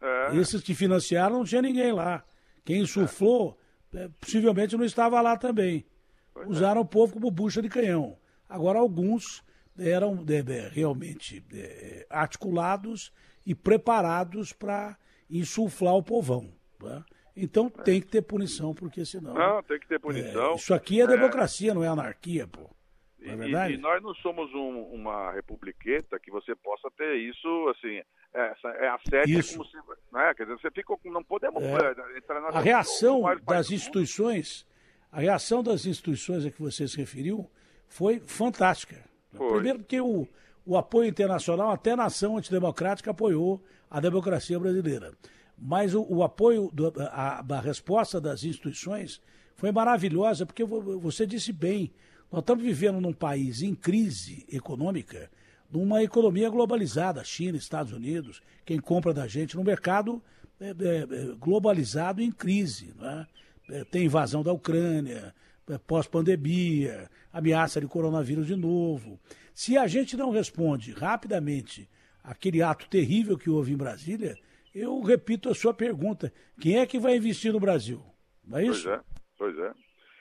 É. Esses que financiaram não tinha ninguém lá. Quem insuflou, é. possivelmente não estava lá também. Pois Usaram o povo como bucha de canhão. Agora, alguns eram é, realmente é, articulados e preparados para insuflar o povão. Né? Então é. tem que ter punição, porque senão. Não, tem que ter punição. É, isso aqui é, é democracia, não é anarquia, pô. não é verdade? E, e nós não somos um, uma republiqueta que você possa ter isso, assim, essa, é a sede Isso. como se... Né? Quer dizer, você fica com... Não podemos É. entrar na... A reação das instituições, a reação das instituições a que você se referiu foi fantástica. Foi. Primeiro porque o, o apoio internacional, até a nação antidemocrática apoiou a democracia brasileira. Mas o, o apoio, do- a, a resposta das instituições foi maravilhosa, porque vo- você disse bem, nós estamos vivendo num país em crise econômica, numa economia globalizada, China, Estados Unidos, quem compra da gente no mercado é, é, é, globalizado em crise. Né? É, tem invasão da Ucrânia, é, pós-pandemia, ameaça de coronavírus de novo. Se a gente não responde rapidamente aquele ato terrível que houve em Brasília, eu repito a sua pergunta: quem é que vai investir no Brasil? Não é isso? Pois é, pois é.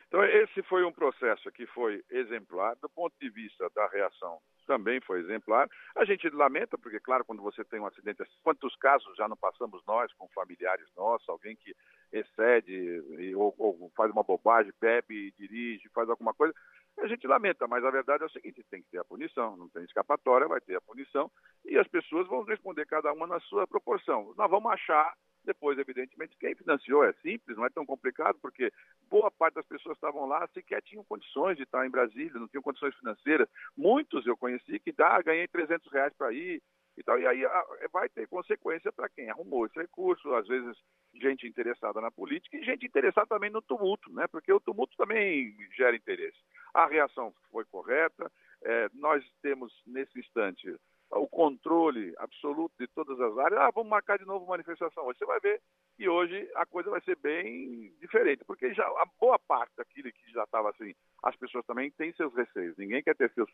Então, esse foi um processo que foi exemplar. Do ponto de vista da reação, também foi exemplar. A gente lamenta, porque, claro, quando você tem um acidente, assim, quantos casos já não passamos nós com familiares nossos, alguém que excede ou, ou faz uma bobagem, bebe, dirige, faz alguma coisa, a gente lamenta, mas a verdade é o seguinte: tem que ter a punição, não tem escapatória, vai ter a punição, e as pessoas vão responder cada uma na sua proporção. Nós vamos achar depois, evidentemente, quem financiou é simples, não é tão complicado, porque boa parte das pessoas estavam lá sequer tinham condições de estar em Brasília, não tinham condições financeiras. Muitos eu conheci que dá, ganhei 300 reais para ir e tal. E aí a- vai ter consequência para quem arrumou esse recurso, às vezes gente interessada na política e gente interessada também no tumulto, né? Porque o tumulto também gera interesse. A reação foi correta, eh, nós temos nesse instante o controle absoluto de todas as áreas. Ah, vamos marcar de novo manifestação. Você vai ver que hoje a coisa vai ser bem diferente, porque já a boa parte daquilo que já estava assim, as pessoas também têm seus receios. Ninguém quer ter seus.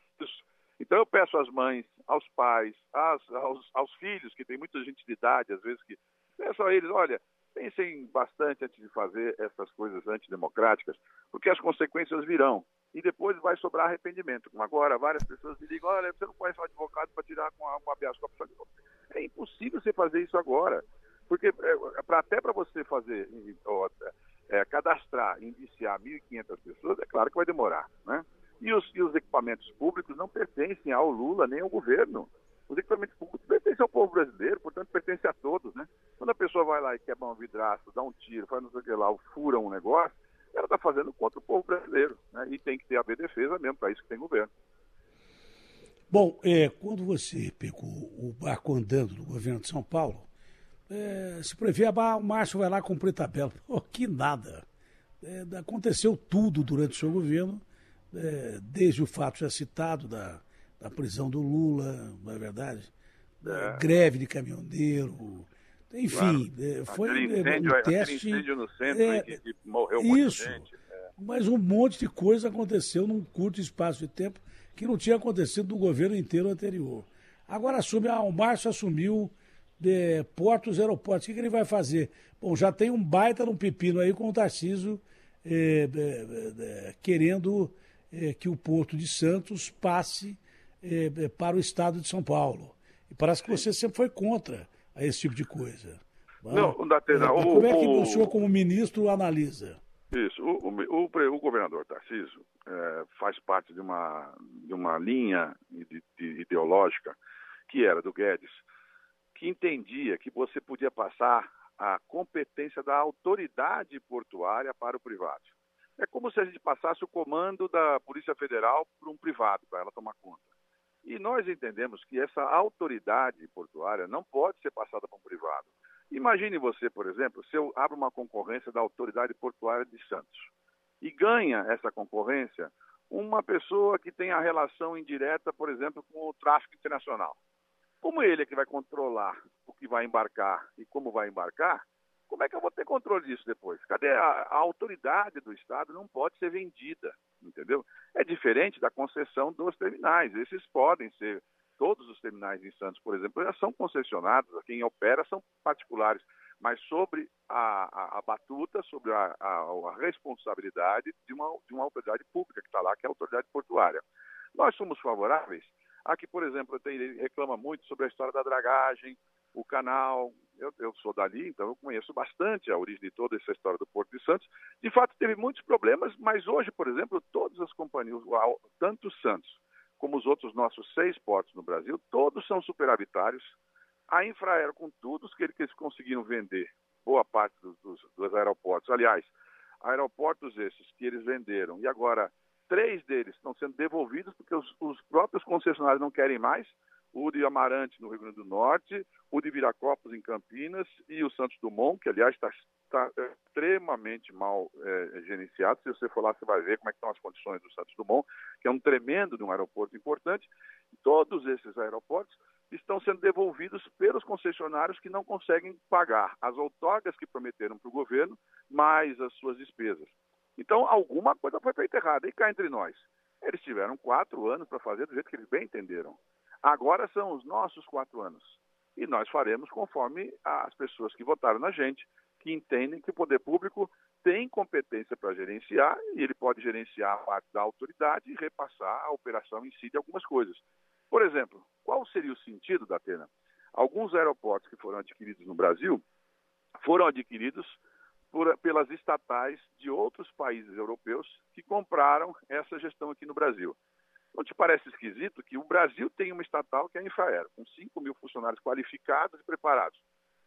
Então eu peço às mães, aos pais, às- aos, aos filhos, que tem muita gente de idade, às vezes que peço a eles, olha, pensem bastante antes de fazer essas coisas antidemocráticas, porque as consequências virão. E depois vai sobrar arrependimento. Como agora, várias pessoas me ligam, olha, você não conhece um advogado para tirar com a habeas corpus. É impossível você fazer isso agora. Porque é, pra- até para você fazer, é, cadastrar, indiciar 1.500 pessoas, é claro que vai demorar. Né? E, os, e os equipamentos públicos não pertencem ao Lula nem ao governo. Os equipamentos públicos pertencem ao povo brasileiro, portanto, pertencem a todos. Né? Quando a pessoa vai lá e quebra um vidraço, dá um tiro, faz não sei o que lá, fura um negócio, ela está fazendo contra o povo brasileiro. Né? E tem que ter a defesa mesmo, para isso que tem governo. Bom, é, quando você pegou o barco andando no governo de São Paulo, é, se prevê, ah, o Márcio vai lá cumprir tabela. Pô, que nada. É, aconteceu tudo durante o seu governo, é, desde o fato já citado da, da prisão do Lula, não é verdade? Da greve de caminhoneiro, enfim, é, foi é, incêndio, um teste. incêndio no centro é, que, que morreu muita isso. gente. é. Mas um monte de coisa aconteceu num curto espaço de tempo que não tinha acontecido no governo inteiro anterior. Agora assume, ah, o Márcio assumiu de portos e aeroportos. O que, que ele vai fazer? Bom, já tem um baita num pepino aí com o Tarcísio eh, eh, eh, querendo eh, que o Porto de Santos passe eh, eh, para o estado de São Paulo. E parece que você sempre foi contra a esse tipo de coisa. Não, O- Como é que o- senhor, como ministro, analisa? Isso. O, o- o o governador Tarcísio eh, faz parte de uma, de uma linha ide- de- ideológica que era do Guedes, que entendia que você podia passar a competência da autoridade portuária para o privado. É como se a gente passasse o comando da Polícia Federal para um privado, para ela tomar conta. E nós entendemos que essa autoridade portuária não pode ser passada para um privado. Imagine você, por exemplo, se eu abro uma concorrência da Autoridade Portuária de Santos e ganha essa concorrência uma pessoa que tem a relação indireta, por exemplo, com o tráfico internacional. Como ele é que vai controlar o que vai embarcar e como vai embarcar, como é que eu vou ter controle disso depois? Cadê a, a autoridade do Estado? Não pode ser vendida, entendeu? É diferente da concessão dos terminais. Esses podem ser, todos os terminais em Santos, por exemplo, já são concessionados, quem opera são particulares, mas sobre a, a, a batuta, sobre a, a, responsabilidade de uma, de uma autoridade pública que está lá, que é a autoridade portuária. Nós somos favoráveis a que, por exemplo, tem, reclama muito sobre a história da dragagem, o canal, eu, eu, sou dali, então eu conheço bastante a origem de toda essa história do Porto de Santos. De fato, teve muitos problemas, mas hoje, por exemplo, todas as companhias, tanto o Santos como os outros nossos seis portos no Brasil, todos são superavitários. A Infraero, com tudo que eles conseguiram vender, boa parte dos, dos, dos aeroportos, aliás, aeroportos esses que eles venderam, e agora três deles estão sendo devolvidos porque os, os próprios concessionários não querem mais, o de Amarante, no Rio Grande do Norte, o de Viracopos, em Campinas, e o Santos Dumont, que, aliás, está tá extremamente mal é, gerenciado. Se você for lá, você vai ver como é estão as condições do Santos Dumont, que é um tremendo de um aeroporto importante. Todos esses aeroportos estão sendo devolvidos pelos concessionários que não conseguem pagar as outorgas que prometeram para o governo, mais as suas despesas. Então, alguma coisa foi feita errada. E cá entre nós, eles tiveram quatro anos para fazer do jeito que eles bem entenderam. Agora são os nossos quatro anos. E nós faremos conforme as pessoas que votaram na gente, que entendem que o poder público tem competência para gerenciar e ele pode gerenciar a parte da autoridade e repassar a operação em si de algumas coisas. Por exemplo, qual seria o sentido da Atena? Alguns aeroportos que foram adquiridos no Brasil foram adquiridos por, pelas estatais de outros países europeus que compraram essa gestão aqui no Brasil. Não te parece esquisito que o Brasil tem uma estatal que é a Infraero, com 5 mil funcionários qualificados e preparados.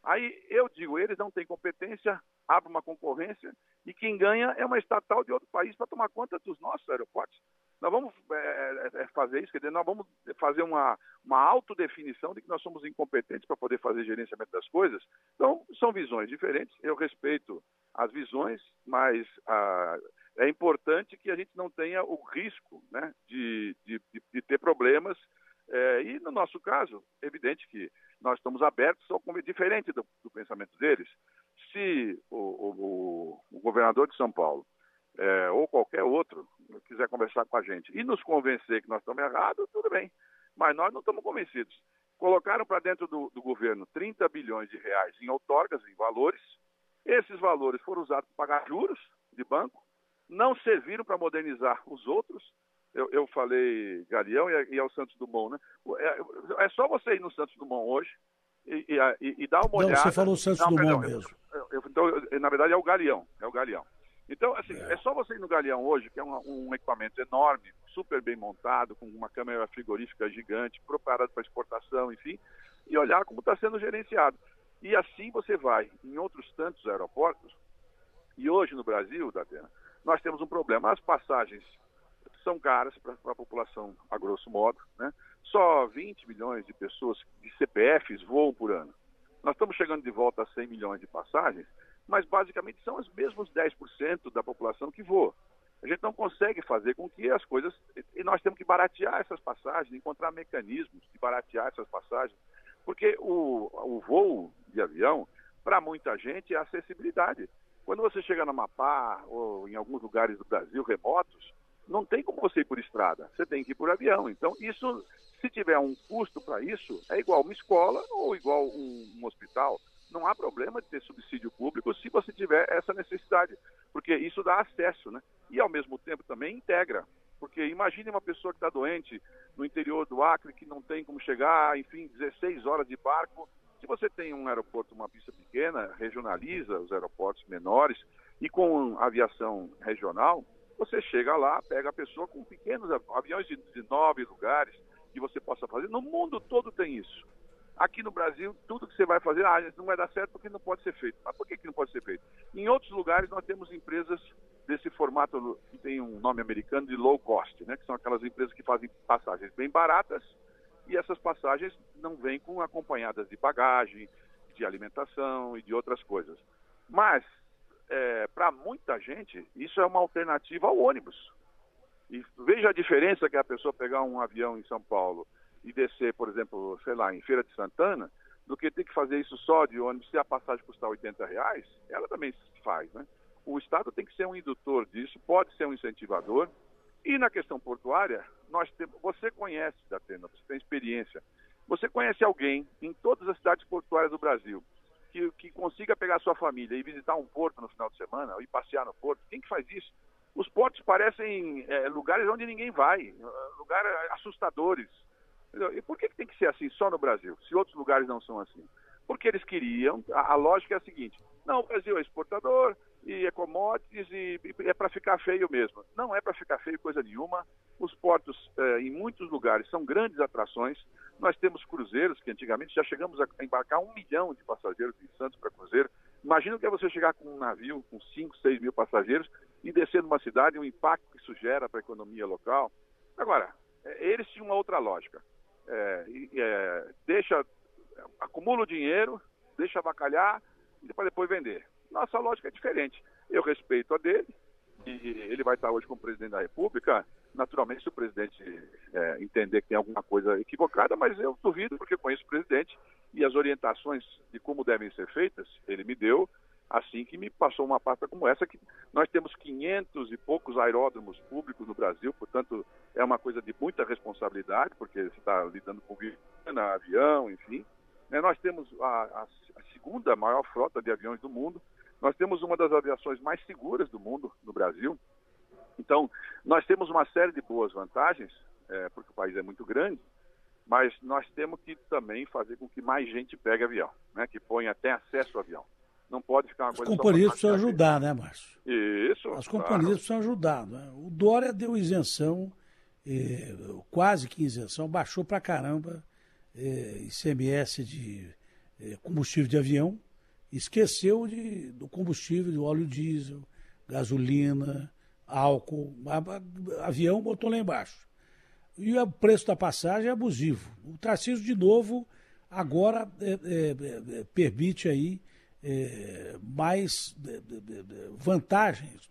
Aí eu digo, eles não têm competência, abre uma concorrência e quem ganha é uma estatal de outro país para tomar conta dos nossos aeroportos. Nós vamos é, é, é, fazer isso, quer dizer, nós vamos fazer uma, uma autodefinição de que nós somos incompetentes para poder fazer gerenciamento das coisas. Então, são visões diferentes. Eu respeito as visões, mas ah, é importante que a gente não tenha o risco né, de, de, de ter problemas. É, e no nosso caso, é evidente que nós estamos abertos ao diferente do, do pensamento deles. Se o, o, o, governador de São Paulo é, ou qualquer outro quiser conversar com a gente e nos convencer que nós estamos errados, tudo bem. Mas nós não estamos convencidos. Colocaram para dentro do, do governo 30 bilhões de reais em outorgas, em valores. Esses valores foram usados para pagar juros de banco não serviram para modernizar os outros. Eu, eu falei Galeão e, e ao Santos Dumont, né? É, é, só você ir no Santos Dumont hoje e, e, e dar uma olhada. Não, você falou Santos não, Dumont mesmo. Eu, eu, então, na verdade, é o Galeão. É o Galeão. Então, assim, é. é só você ir no Galeão hoje, que é um, um, equipamento enorme, super bem montado, com uma câmera frigorífica gigante, preparado para exportação, enfim, e olhar como está sendo gerenciado. E assim você vai em outros tantos aeroportos, e hoje no Brasil, Datena, nós temos um problema. As passagens são caras para a população, a grosso modo. Né? Só 20 milhões de pessoas de CPFs voam por ano. Nós estamos chegando de volta a 100 milhões de passagens, mas basicamente são os mesmos 10% da população que voa. A gente não consegue fazer com que as coisas. E nós temos que baratear essas passagens, encontrar mecanismos de baratear essas passagens, porque o, o voo de avião, para muita gente, é acessibilidade. Quando você chega no Amapá ou em alguns lugares do Brasil remotos, não tem como você ir por estrada, você tem que ir por avião. Então, isso, se tiver um custo para isso, é igual uma escola ou igual um, um, hospital. Não há problema de ter subsídio público se você tiver essa necessidade, porque isso dá acesso, né? E ao mesmo tempo também integra. Porque imagine uma pessoa que está doente no interior do Acre, que não tem como chegar, enfim, 16 horas de barco, se você tem um aeroporto, uma pista pequena, regionaliza os aeroportos menores e com aviação regional, você chega lá, pega a pessoa com pequenos aviões de, de nove lugares que você possa fazer. No mundo todo tem isso. Aqui no Brasil, tudo que você vai fazer, ah, não vai dar certo porque não pode ser feito. Mas por que, que não pode ser feito? Em outros lugares, nós temos empresas desse formato que tem um nome americano de low cost, né? que são aquelas empresas que fazem passagens bem baratas e essas passagens não vêm com acompanhadas de bagagem, de alimentação e de outras coisas. Mas, é, para muita gente, isso é uma alternativa ao ônibus. E veja a diferença que a pessoa pegar um avião em São Paulo e descer, por exemplo, sei lá, em Feira de Santana, do que ter que fazer isso só de ônibus, se a passagem custar 80 reais, ela também faz, né? O Estado tem que ser um indutor disso, pode ser um incentivador, e na questão portuária, nós temos, você conhece, Datena, você tem experiência. Você conhece alguém em todas as cidades portuárias do Brasil que, que consiga pegar sua família e visitar um porto no final de semana, ou ir passear no porto? Quem que faz isso? Os portos parecem é, lugares onde ninguém vai, lugares assustadores. E por que, que tem que ser assim só no Brasil, se outros lugares não são assim? porque eles queriam, a, a lógica é a seguinte, não, o Brasil é exportador e commodities e, e é para ficar feio mesmo. Não é para ficar feio coisa nenhuma. Os portos, eh, em muitos lugares, são grandes atrações. Nós temos cruzeiros que antigamente já chegamos a embarcar um milhão de passageiros em Santos para cruzeiro. Imagina que é você chegar com um navio com 5, 6 mil passageiros e descer numa cidade, o impacto que isso gera para a economia local. Agora, eh, eles tinham uma outra lógica. É, é, deixa, acumula o dinheiro, deixa avacalhar e para depois vender. Nossa lógica é diferente. Eu respeito a dele, e ele vai estar hoje como presidente da República. Naturalmente, se o presidente é, entender que tem alguma coisa equivocada, mas eu duvido, porque conheço o presidente e as orientações de como devem ser feitas, ele me deu assim que me passou uma pasta como essa, que nós temos 500 e poucos aeródromos públicos no Brasil, portanto, é uma coisa de muita responsabilidade, porque você está lidando com avião, enfim. Né, nós temos a, a, a segunda maior frota de aviões do mundo, nós temos uma das aviações mais seguras do mundo, no Brasil. Então, nós temos uma série de boas vantagens, é, porque o país é muito grande, mas nós temos que também fazer com que mais gente pegue avião, né, que ponha até acesso ao avião. Não pode ficar uma As coisa companhias precisam ajudar, né, Márcio? Isso. As companhias claro. precisam ajudar. Né? O Dória deu isenção, eh, quase que isenção, baixou pra caramba eh, ICMS de eh, combustível de avião, esqueceu de, do combustível, do óleo diesel, gasolina, álcool, avião botou lá embaixo. E o preço da passagem é abusivo. O Tarcísio, de novo, agora é, é, é, permite aí é, mais é, é, vantagens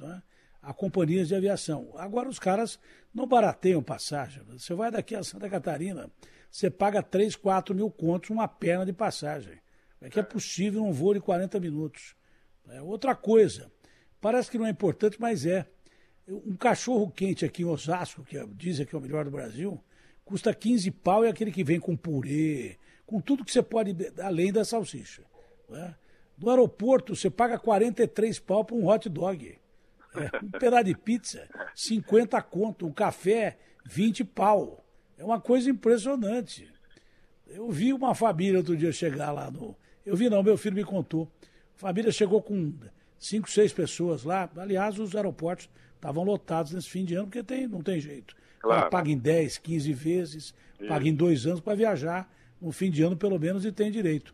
a companhias de aviação. Agora os caras não barateiam passagem. Você vai daqui a Santa Catarina, você paga 3, 4 mil contos uma perna de passagem. É que é possível um voo de 40 minutos. É outra coisa. Parece que não é importante, mas é. Um cachorro quente aqui em Osasco, que dizem que é o melhor do Brasil, custa 15 pau e é aquele que vem com purê, com tudo que você pode, além da salsicha. Né? No aeroporto, você paga 43 pau para um hot dog. É, um pedaço de pizza, 50 conto. Um café, 20 pau. É uma coisa impressionante. Eu vi uma família outro dia chegar lá no, eu vi não, meu filho me contou. A família chegou com cinco, seis pessoas lá. Aliás, os aeroportos estavam lotados nesse fim de ano, porque tem, não tem jeito. Claro. Paga em 10, 15 vezes, Isso. paga em dois anos para viajar no fim de ano, pelo menos, e tem direito.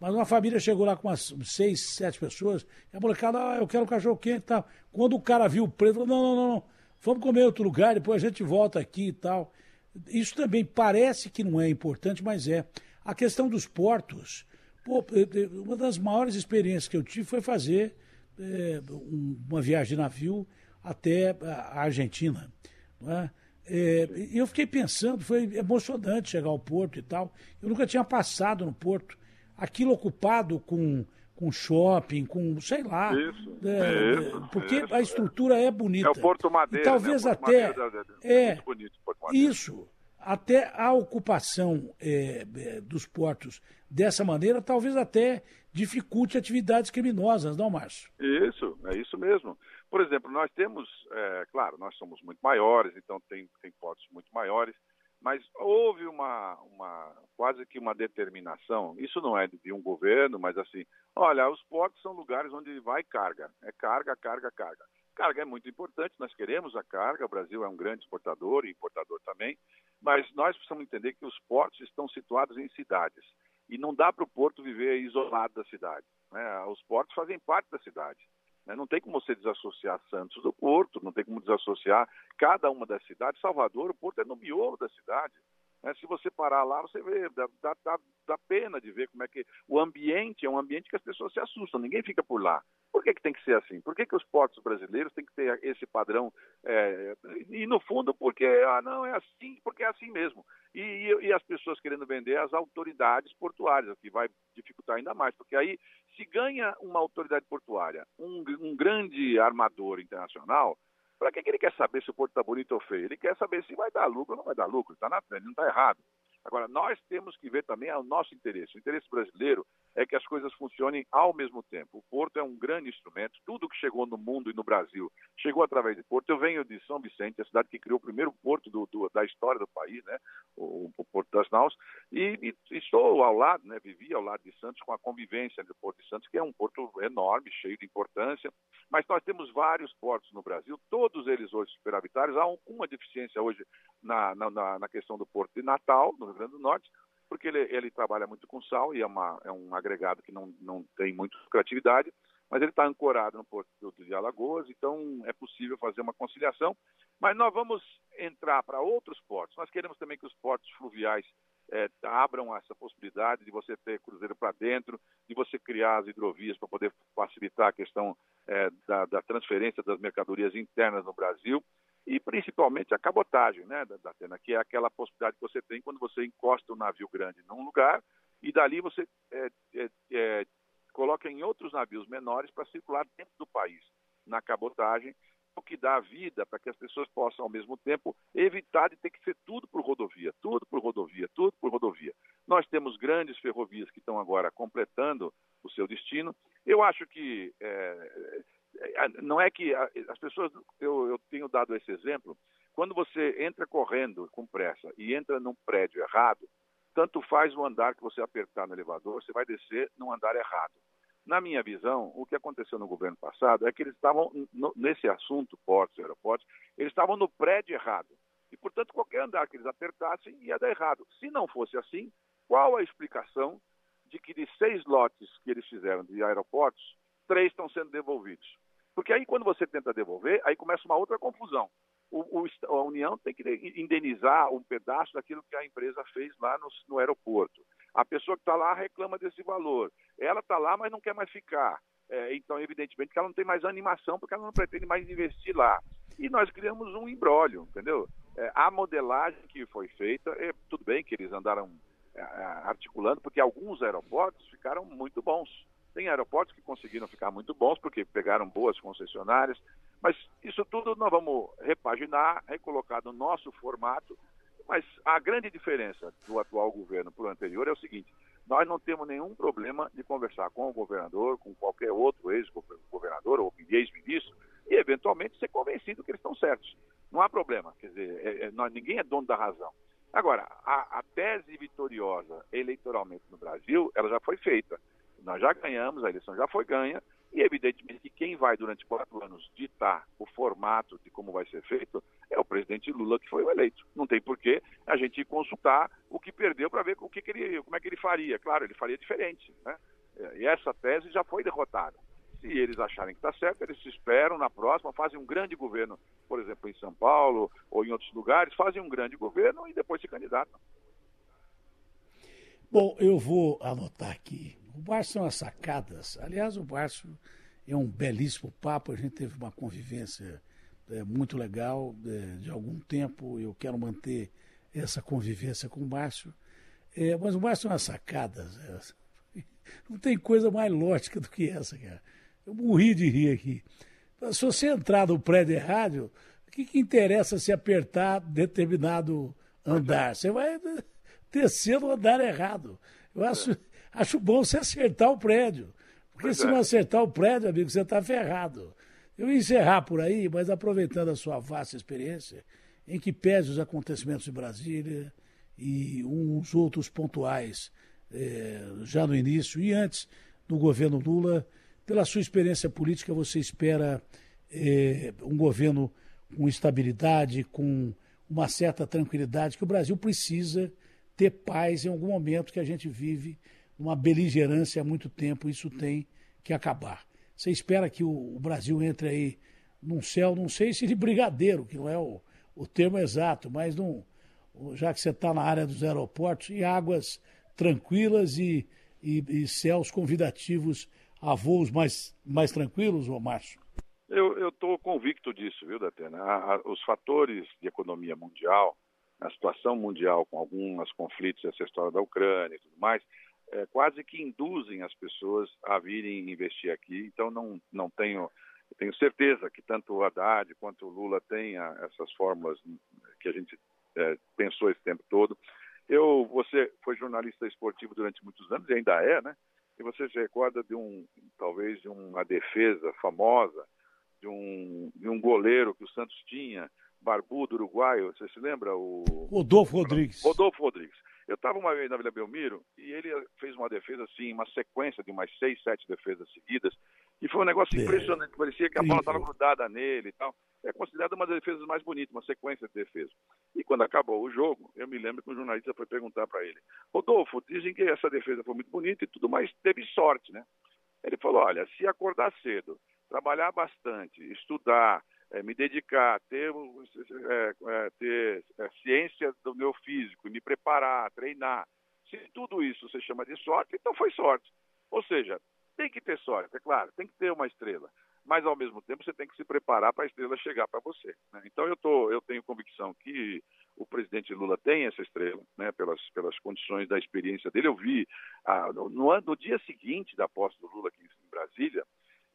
Mas uma família chegou lá com umas seis, sete pessoas, e a molecada, ah, eu quero um cachorro quente e tal. Quando o cara viu o preço, falou, não, não, não, não, vamos comer em outro lugar, depois a gente volta aqui e tal. Isso também parece que não é importante, mas é. A questão dos portos, Pô, uma das maiores experiências que eu tive foi fazer é, uma viagem de navio até a Argentina. É? É, eu fiquei pensando, foi emocionante chegar ao porto e tal. Eu nunca tinha passado no porto. Aquilo ocupado com, com shopping, com, sei lá. Isso, é, isso, porque isso, a estrutura é bonita. É o Porto Madeira. E talvez né? até. Madeira, é, muito bonito, Madeira. Isso até a ocupação é, é, dos portos dessa maneira, talvez até dificulte atividades criminosas, não, Márcio? Isso, é isso mesmo. Por exemplo, nós temos, é, claro, nós somos muito maiores, então tem, tem portos muito maiores, mas houve uma, uma quase que uma determinação, isso não é de um governo, mas assim, olha, os portos são lugares onde vai carga, é carga, carga, carga. Carga é muito importante, nós queremos a carga, o Brasil é um grande exportador e importador também, mas nós precisamos entender que os portos estão situados em cidades e não dá para o porto viver isolado da cidade. Né? Os portos fazem parte da cidade. Né? Não tem como você desassociar Santos do porto, não tem como desassociar cada uma das cidades. Salvador, o porto é no miolo da cidade. Né? Se você parar lá, você vê, dá, dá, dá, pena de ver como é que o ambiente é um ambiente que as pessoas se assustam, ninguém fica por lá. Por que, que tem que ser assim? Por que, que os portos brasileiros têm que ter esse padrão? É, e no fundo, porque ah, não é assim, porque é assim mesmo. E, e, e, as pessoas querendo vender as autoridades portuárias, o que vai dificultar ainda mais, porque aí se ganha uma autoridade portuária, um, um grande armador internacional, para que, que ele quer saber se o porto está bonito ou feio? Ele quer saber se vai dar lucro ou não vai dar lucro. Tá na, ele não está errado. Agora, nós temos que ver também o nosso interesse. O interesse brasileiro é que as coisas funcionem ao mesmo tempo. O porto é um grande instrumento, tudo que chegou no mundo e no Brasil chegou através de porto. Eu venho de São Vicente, a cidade que criou o primeiro porto do, do, da história do país, né? o, o Porto das Naus, e, e, estou ao lado, né? vivi ao lado de Santos com a convivência do Porto de Santos, que é um porto enorme, cheio de importância, mas nós temos vários portos no Brasil, todos eles hoje superavitários. Há uma deficiência hoje na, na, na questão do Porto de Natal, no Rio Grande do Norte, porque ele, ele trabalha muito com sal e é, uma, é um agregado que não, não tem muita criatividade, mas ele está ancorado no Porto de Alagoas, então é possível fazer uma conciliação. Mas nós vamos entrar para outros portos. Nós queremos também que os portos fluviais é, abram essa possibilidade de você ter cruzeiro para dentro, de você criar as hidrovias para poder facilitar a questão é, da, da transferência das mercadorias internas no Brasil e principalmente a cabotagem, né, da Atena, que é aquela possibilidade que você tem quando você encosta um navio grande num lugar e dali você é, é, é, coloca em outros navios menores para circular dentro do país na cabotagem, o que dá vida para que as pessoas possam ao mesmo tempo evitar de ter que ser tudo por rodovia, tudo por rodovia, tudo por rodovia. Nós temos grandes ferrovias que estão agora completando o seu destino. Eu acho que é, não é que as pessoas, eu, eu tenho dado esse exemplo, quando você entra correndo com pressa e entra num prédio errado, tanto faz o andar que você apertar no elevador, você vai descer num andar errado. Na minha visão, o que aconteceu no governo passado é que eles estavam, nesse assunto, portos e aeroportos, eles estavam no prédio errado. E, portanto, qualquer andar que eles apertassem ia dar errado. Se não fosse assim, qual a explicação de que de seis lotes que eles fizeram de aeroportos, três estão sendo devolvidos? Porque aí, quando você tenta devolver, aí começa uma outra confusão. O, o, a União tem que indenizar um pedaço daquilo que a empresa fez lá no, no aeroporto. A pessoa que está lá reclama desse valor. Ela está lá, mas não quer mais ficar. É, então, evidentemente, que ela não tem mais animação, porque ela não pretende mais investir lá. E nós criamos um embrólio, entendeu? É, a modelagem que foi feita, é, tudo bem que eles andaram é, articulando, porque alguns aeroportos ficaram muito bons. Tem aeroportos que conseguiram ficar muito bons porque pegaram boas concessionárias, mas isso tudo nós vamos repaginar, recolocar no nosso formato. Mas a grande diferença do atual governo para o anterior é o seguinte: nós não temos nenhum problema de conversar com o governador, com qualquer outro ex-governador ou ex-ministro, e eventualmente ser convencido que eles estão certos. Não há problema. Quer dizer, é, é, nós, ninguém é dono da razão. Agora, a, a tese vitoriosa eleitoralmente no Brasil, ela já foi feita. Nós já ganhamos, a eleição já foi ganha, e evidentemente que quem vai durante quatro anos ditar o formato de como vai ser feito é o presidente Lula que foi o eleito. Não tem porquê a gente consultar o que perdeu para ver o que, que, ele, como é que ele faria. Claro, ele faria diferente. Né? E essa tese já foi derrotada. Se eles acharem que está certo, eles se esperam na próxima, fazem um grande governo, por exemplo, em São Paulo ou em outros lugares, fazem um grande governo e depois se candidatam. Bom, eu vou anotar aqui o Barço são as sacadas. Aliás, o Barço é um belíssimo papo. A gente teve uma convivência é, muito legal é, de algum tempo. Eu quero manter essa convivência com o Márcio. É, mas o Márcio são as sacadas. Não tem coisa mais lógica do que essa, cara. Eu morri de rir aqui. Se você entrar no prédio rádio, o que, que interessa se apertar determinado andar? Você vai descer no andar errado. Eu acho, acho bom você acertar o prédio. Porque pois se é. não acertar o prédio, amigo, você está ferrado. Eu ia encerrar por aí, mas aproveitando a sua vasta experiência, em que pese os acontecimentos de Brasília e uns outros pontuais é, já no início e antes do governo Lula, pela sua experiência política, você espera é, um governo com estabilidade, com uma certa tranquilidade, que o Brasil precisa ter paz em algum momento que a gente vive uma beligerância há muito tempo, isso tem que acabar. Você espera que o, Brasil entre aí num céu, não sei se de brigadeiro, que não é o, o termo exato, mas num, já que você está na área dos aeroportos, e águas tranquilas e, e, e, céus convidativos a voos mais, mais tranquilos, ô Márcio? Eu estou convicto disso, viu, Datena? Os fatores de economia mundial, a situação mundial com alguns conflitos, essa história da Ucrânia e tudo mais, é, quase que induzem as pessoas a virem investir aqui. Então, não, não tenho, tenho certeza que tanto o Haddad quanto o Lula tenham essas fórmulas que a gente é, pensou esse tempo todo. Eu, você foi jornalista esportivo durante muitos anos e ainda é, né? e você se recorda de um, talvez, de uma defesa famosa, de um, de um goleiro que o Santos tinha, barbudo uruguaio, você se lembra? O Rodolfo Rodrigues. Rodolfo Rodrigues. Eu estava uma vez na Vila Belmiro e ele fez uma defesa assim, uma sequência de umas seis, sete defesas seguidas, e foi um negócio É. impressionante, parecia que a bola estava grudada nele e tal. É considerada uma das defesas mais bonitas, uma sequência de defesa. E quando acabou o jogo, eu me lembro que um jornalista foi perguntar para ele: Rodolfo, dizem que essa defesa foi muito bonita e tudo, mas teve sorte, né? Ele falou: olha, se acordar cedo, trabalhar bastante, estudar, eh, me dedicar, ter, um, eh, eh, ter ciência do meu físico, me preparar, treinar, se tudo isso você chama de sorte, então foi sorte. Ou seja, tem que ter sorte, é claro, tem que ter uma estrela. Mas, ao mesmo tempo, você tem que se preparar para a estrela chegar para você. né? Então, eu, tô, eu tenho convicção que o presidente Lula tem essa estrela, né, pelas, pelas condições da experiência dele. Eu vi, ah, no, no, no dia seguinte da posse do Lula aqui em Brasília,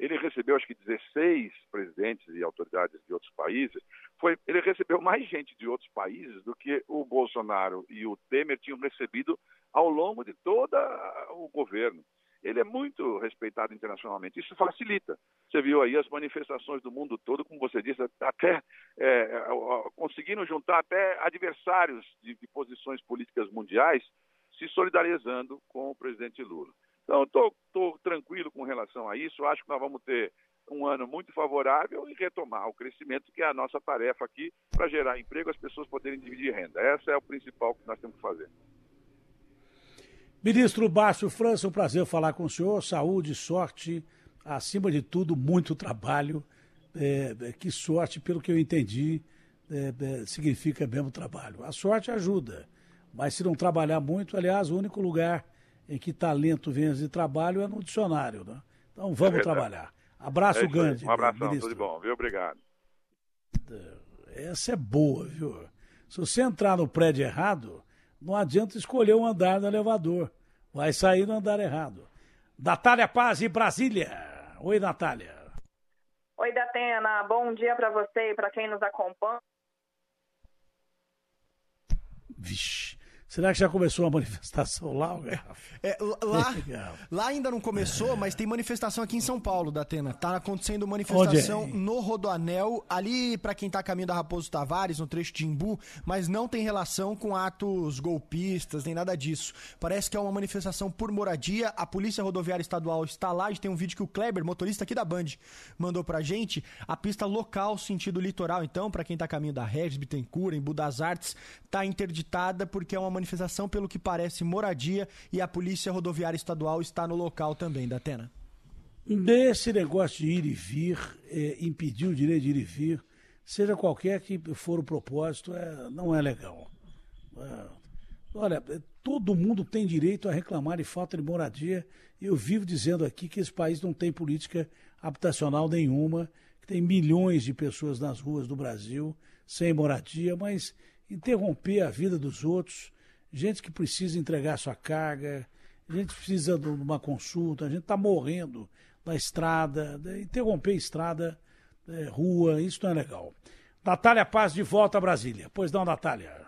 ele recebeu acho que 16 presidentes e autoridades de outros países. Foi, ele recebeu mais gente de outros países do que o Bolsonaro e o Temer tinham recebido ao longo de todo o governo. Ele é muito respeitado internacionalmente. Isso facilita. Você viu aí as manifestações do mundo todo, como você disse, até é, conseguiram juntar até adversários de, de posições políticas mundiais se solidarizando com o presidente Lula. Então, estou tranquilo com relação a isso. Acho que nós vamos ter um ano muito favorável e retomar o crescimento, que é a nossa tarefa aqui, para gerar emprego, as pessoas poderem dividir renda. Essa é o principal que nós temos que fazer. Ministro Baixo França, um prazer falar com o senhor. Saúde, sorte, acima de tudo, muito trabalho. É, é, que sorte, pelo que eu entendi, é, é, significa mesmo trabalho. A sorte ajuda, mas se não trabalhar muito, aliás, o único lugar em que talento vem de trabalho é no dicionário. Né? Então vamos É trabalhar. Abraço É grande. Um abração, ministro. tudo de bom, viu? Obrigado. Essa é boa, viu? Se você entrar no prédio errado, não adianta escolher um andar no elevador. Vai sair no andar errado. Natália Paz, de Brasília. Oi, Natália. Oi, Datena. Bom dia para você e para quem nos acompanha. Vixe. Será que já começou a manifestação lá? É, lá, lá ainda não começou, mas tem manifestação aqui em São Paulo, Datena. Tá acontecendo manifestação é? no Rodoanel, ali pra quem tá a caminho da Raposo Tavares, no trecho de Imbu, mas não tem relação com atos golpistas, nem nada disso. Parece que é uma manifestação por moradia. A Polícia Rodoviária Estadual está lá. A gente tem um vídeo que o Kleber, motorista aqui da Band, mandou pra gente. A pista local, sentido litoral, então, pra quem tá a caminho da Regis, Bittencourt, Embu das Artes, tá interditada porque é uma manifestação, pelo que parece, moradia e a Polícia Rodoviária Estadual está no local também, Datena. Desse negócio de ir e vir, é, impedir o direito de ir e vir, seja qualquer que for o propósito, é, não é legal. É, olha, é, todo mundo tem direito a reclamar de falta de moradia. Eu vivo dizendo aqui que esse país não tem política habitacional nenhuma, que tem milhões de pessoas nas ruas do Brasil sem moradia, mas interromper a vida dos outros, gente que precisa entregar sua carga, gente precisa de uma consulta, a gente está morrendo na estrada, né? interromper estrada, é, rua, isso não é legal. Natália Paz de volta a Brasília. Pois não, Natália.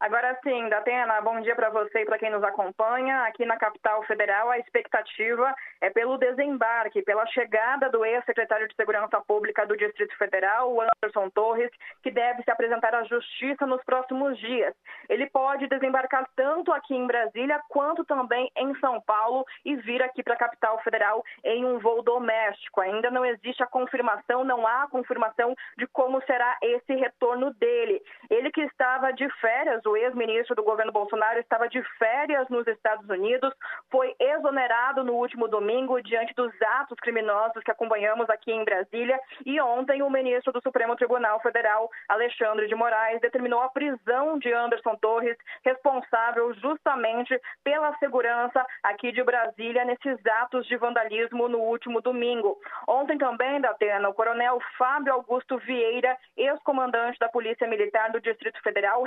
Agora sim, Datena, bom dia para você e para quem nos acompanha. Aqui na capital federal, a expectativa é pelo desembarque, pela chegada do ex-secretário de Segurança Pública do Distrito Federal, Anderson Torres, que deve se apresentar à Justiça nos próximos dias. Ele pode desembarcar tanto aqui em Brasília quanto também em São Paulo e vir aqui para a capital federal em um voo doméstico. Ainda não existe a confirmação, não há confirmação de como será esse retorno dele. Ele que estava de férias, o ex-ministro do governo Bolsonaro estava de férias nos Estados Unidos, foi exonerado no último domingo diante dos atos criminosos que acompanhamos aqui em Brasília. E ontem, o ministro do Supremo Tribunal Federal, Alexandre de Moraes, determinou a prisão de Anderson Torres, responsável justamente pela segurança aqui de Brasília nesses atos de vandalismo no último domingo. Ontem também, da Atena, o coronel Fábio Augusto Vieira, ex-comandante da Polícia Militar do Distrito Federal, Federal,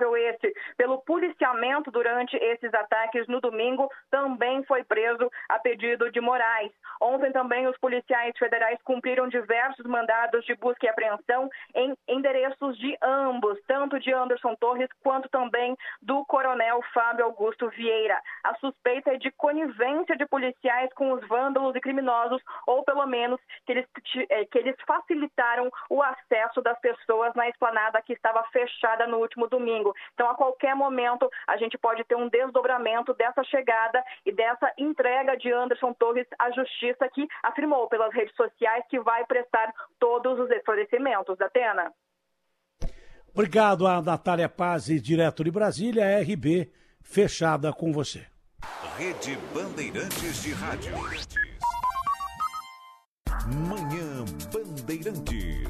responsável este pelo policiamento durante esses ataques no domingo, também foi preso a pedido de Moraes. Ontem também os policiais federais cumpriram diversos mandados de busca e apreensão em endereços de ambos, tanto de Anderson Torres quanto também do coronel Fábio Augusto Vieira. A suspeita é de conivência de policiais com os vândalos e criminosos, ou pelo menos que eles, eh, que eles facilitaram o acesso das pessoas na esplanada que estava fechada no último domingo. Então, a qualquer momento, a gente pode ter um desdobramento dessa chegada e dessa entrega de Anderson Torres à justiça, que afirmou pelas redes sociais que vai prestar todos os esclarecimentos. Atena. Obrigado a Natália Paz, direto de Brasília, RB, fechada com você. Rede Bandeirantes de Rádio. Manhã Bandeirantes.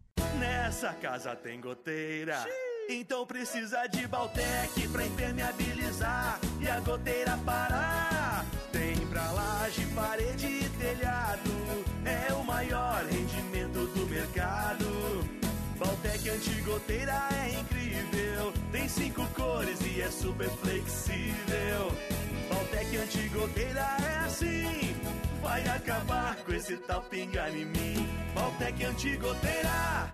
Nessa casa tem goteira. Então precisa de Baltec pra impermeabilizar e a goteira parar. Tem pra laje, parede e telhado. É o maior rendimento do mercado. Baltec antigoteira é incrível. Tem cinco cores e é super flexível. Baltec antigoteira é assim. Vai acabar com esse tal pingar em mim. Baltec antigoteira.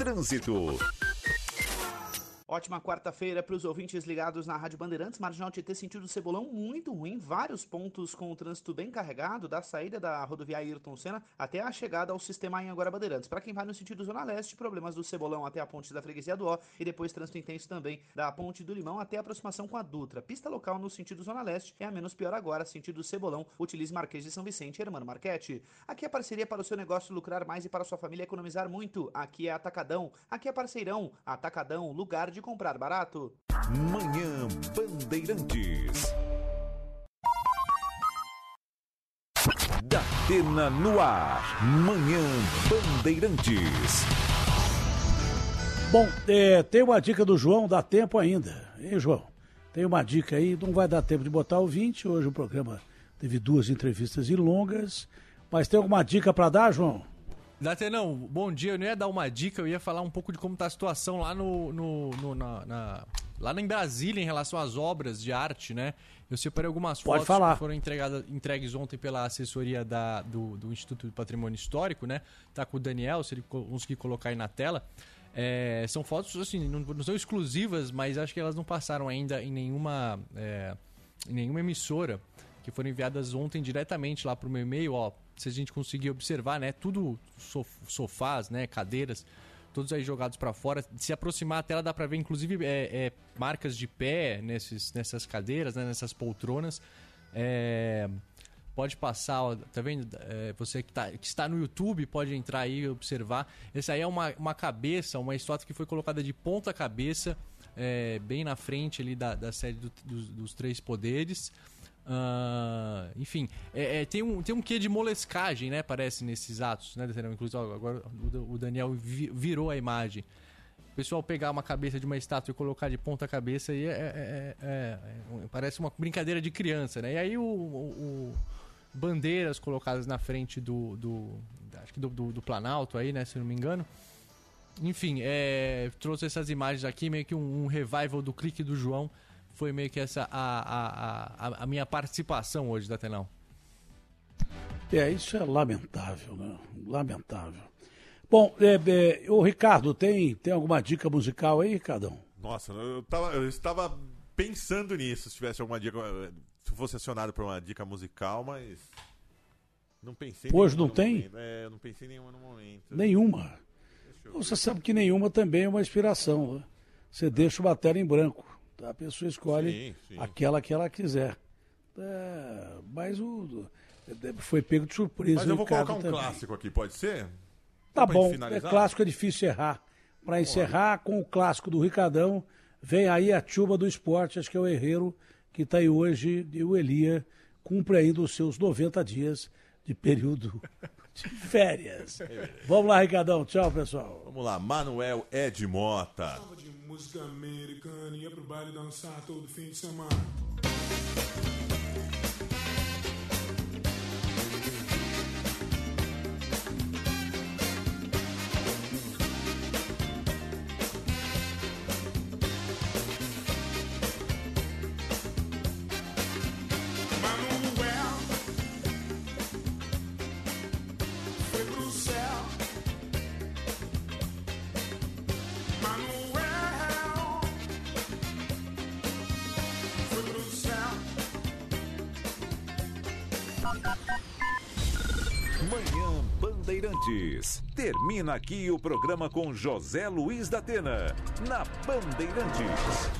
Trânsito. Ótima quarta-feira para os ouvintes ligados na Rádio Bandeirantes. Marginal Tietê sentido Cebolão muito ruim. Vários pontos com o trânsito bem carregado, da saída da rodoviária Ayrton Senna até a chegada ao sistema em Agora Bandeirantes. Para quem vai no sentido Zona Leste, problemas do Cebolão até a ponte da Freguesia do Ó e depois trânsito intenso também da ponte do Limão até a aproximação com a Dutra. Pista local no sentido Zona Leste é a menos pior agora, sentido Cebolão. Utilize Marquês de São Vicente, Hermano Marquete. Aqui é parceria para o seu negócio lucrar mais e para a sua família economizar muito. Aqui é Atacadão. Aqui é parceirão. Atacadão, lugar de comprar barato. Manhã Bandeirantes. Datena no ar. Manhã Bandeirantes. Bom, é, tem uma dica do João, dá tempo ainda. Hein, João? Tem uma dica aí, não vai dar tempo de botar o 20. Hoje o programa teve duas entrevistas e longas. Mas tem alguma dica para dar, João? Datenão, bom dia. Eu não ia dar uma dica, eu ia falar um pouco de como está a situação lá no, no, no na, na, lá em Brasília em relação às obras de arte, né? Eu separei algumas Pode fotos falar. que foram entregadas, entregues ontem pela assessoria da, do, do Instituto do Patrimônio Histórico, né? Tá com o Daniel, se ele co- conseguir colocar aí na tela. É, são fotos, assim, não, não são exclusivas, mas acho que elas não passaram ainda em nenhuma, é, em nenhuma emissora, que foram enviadas ontem diretamente lá pro meu e-mail, ó. Se a gente conseguir observar, né? Tudo sof- sofás, né? Cadeiras, todos aí jogados para fora. Se aproximar a tela dá para ver, inclusive, é, é, marcas de pé nesses, nessas cadeiras, né, nessas poltronas. É, pode passar, ó, tá vendo? É, você que, tá, que está no YouTube pode entrar aí e observar. Essa aí é uma, uma cabeça, uma estátua que foi colocada de ponta cabeça, é, bem na frente ali da, da série do- dos três poderes. Ah, enfim, é, é, tem, um, tem um quê de molescagem, né? Parece nesses atos, né? Inclusive, agora o, Daniel vi- virou a imagem. O pessoal pegar uma cabeça de uma estátua e colocar de ponta cabeça aí é, é- é- é- é- parece uma brincadeira de criança, né? E aí o, o- o- bandeiras colocadas na frente do, do acho que do, do- do Planalto aí, né? Se não me engano. Enfim, é, trouxe essas imagens aqui, meio que um, um revival do clique do João. Foi meio que essa a, a, a, a minha participação hoje da Telão. É, isso é lamentável, né? Lamentável. Bom, é, é, o Ricardo, tem, tem alguma dica musical aí, Ricardão? Nossa, eu, tava, eu estava pensando nisso, se tivesse alguma dica. Se fosse acionado para uma dica musical, mas. Não pensei Hoje não tem? É, eu não pensei em nenhuma no momento. Nenhuma. Você sabe que nenhuma também é uma inspiração. Né? Você deixa uma tela em branco. A pessoa escolhe Sim, sim. aquela que ela quiser. É, mas o, foi pego de surpresa. Mas eu vou colocar um também. clássico aqui, pode ser? Tá Pra bom, é clássico, é difícil errar. Para encerrar com o clássico do Ricardão, vem aí a chuva do esporte, acho que é o Herreiro que está aí hoje, e o Elia cumpre ainda os seus 90 dias de período de férias. Vamos lá, Ricardão. Tchau, pessoal. Vamos lá, Manuel Ed Mota. de música americana e é pro baile dançar todo fim de semana. Termina aqui o programa com José Luiz da Atena. Na Bandeirantes.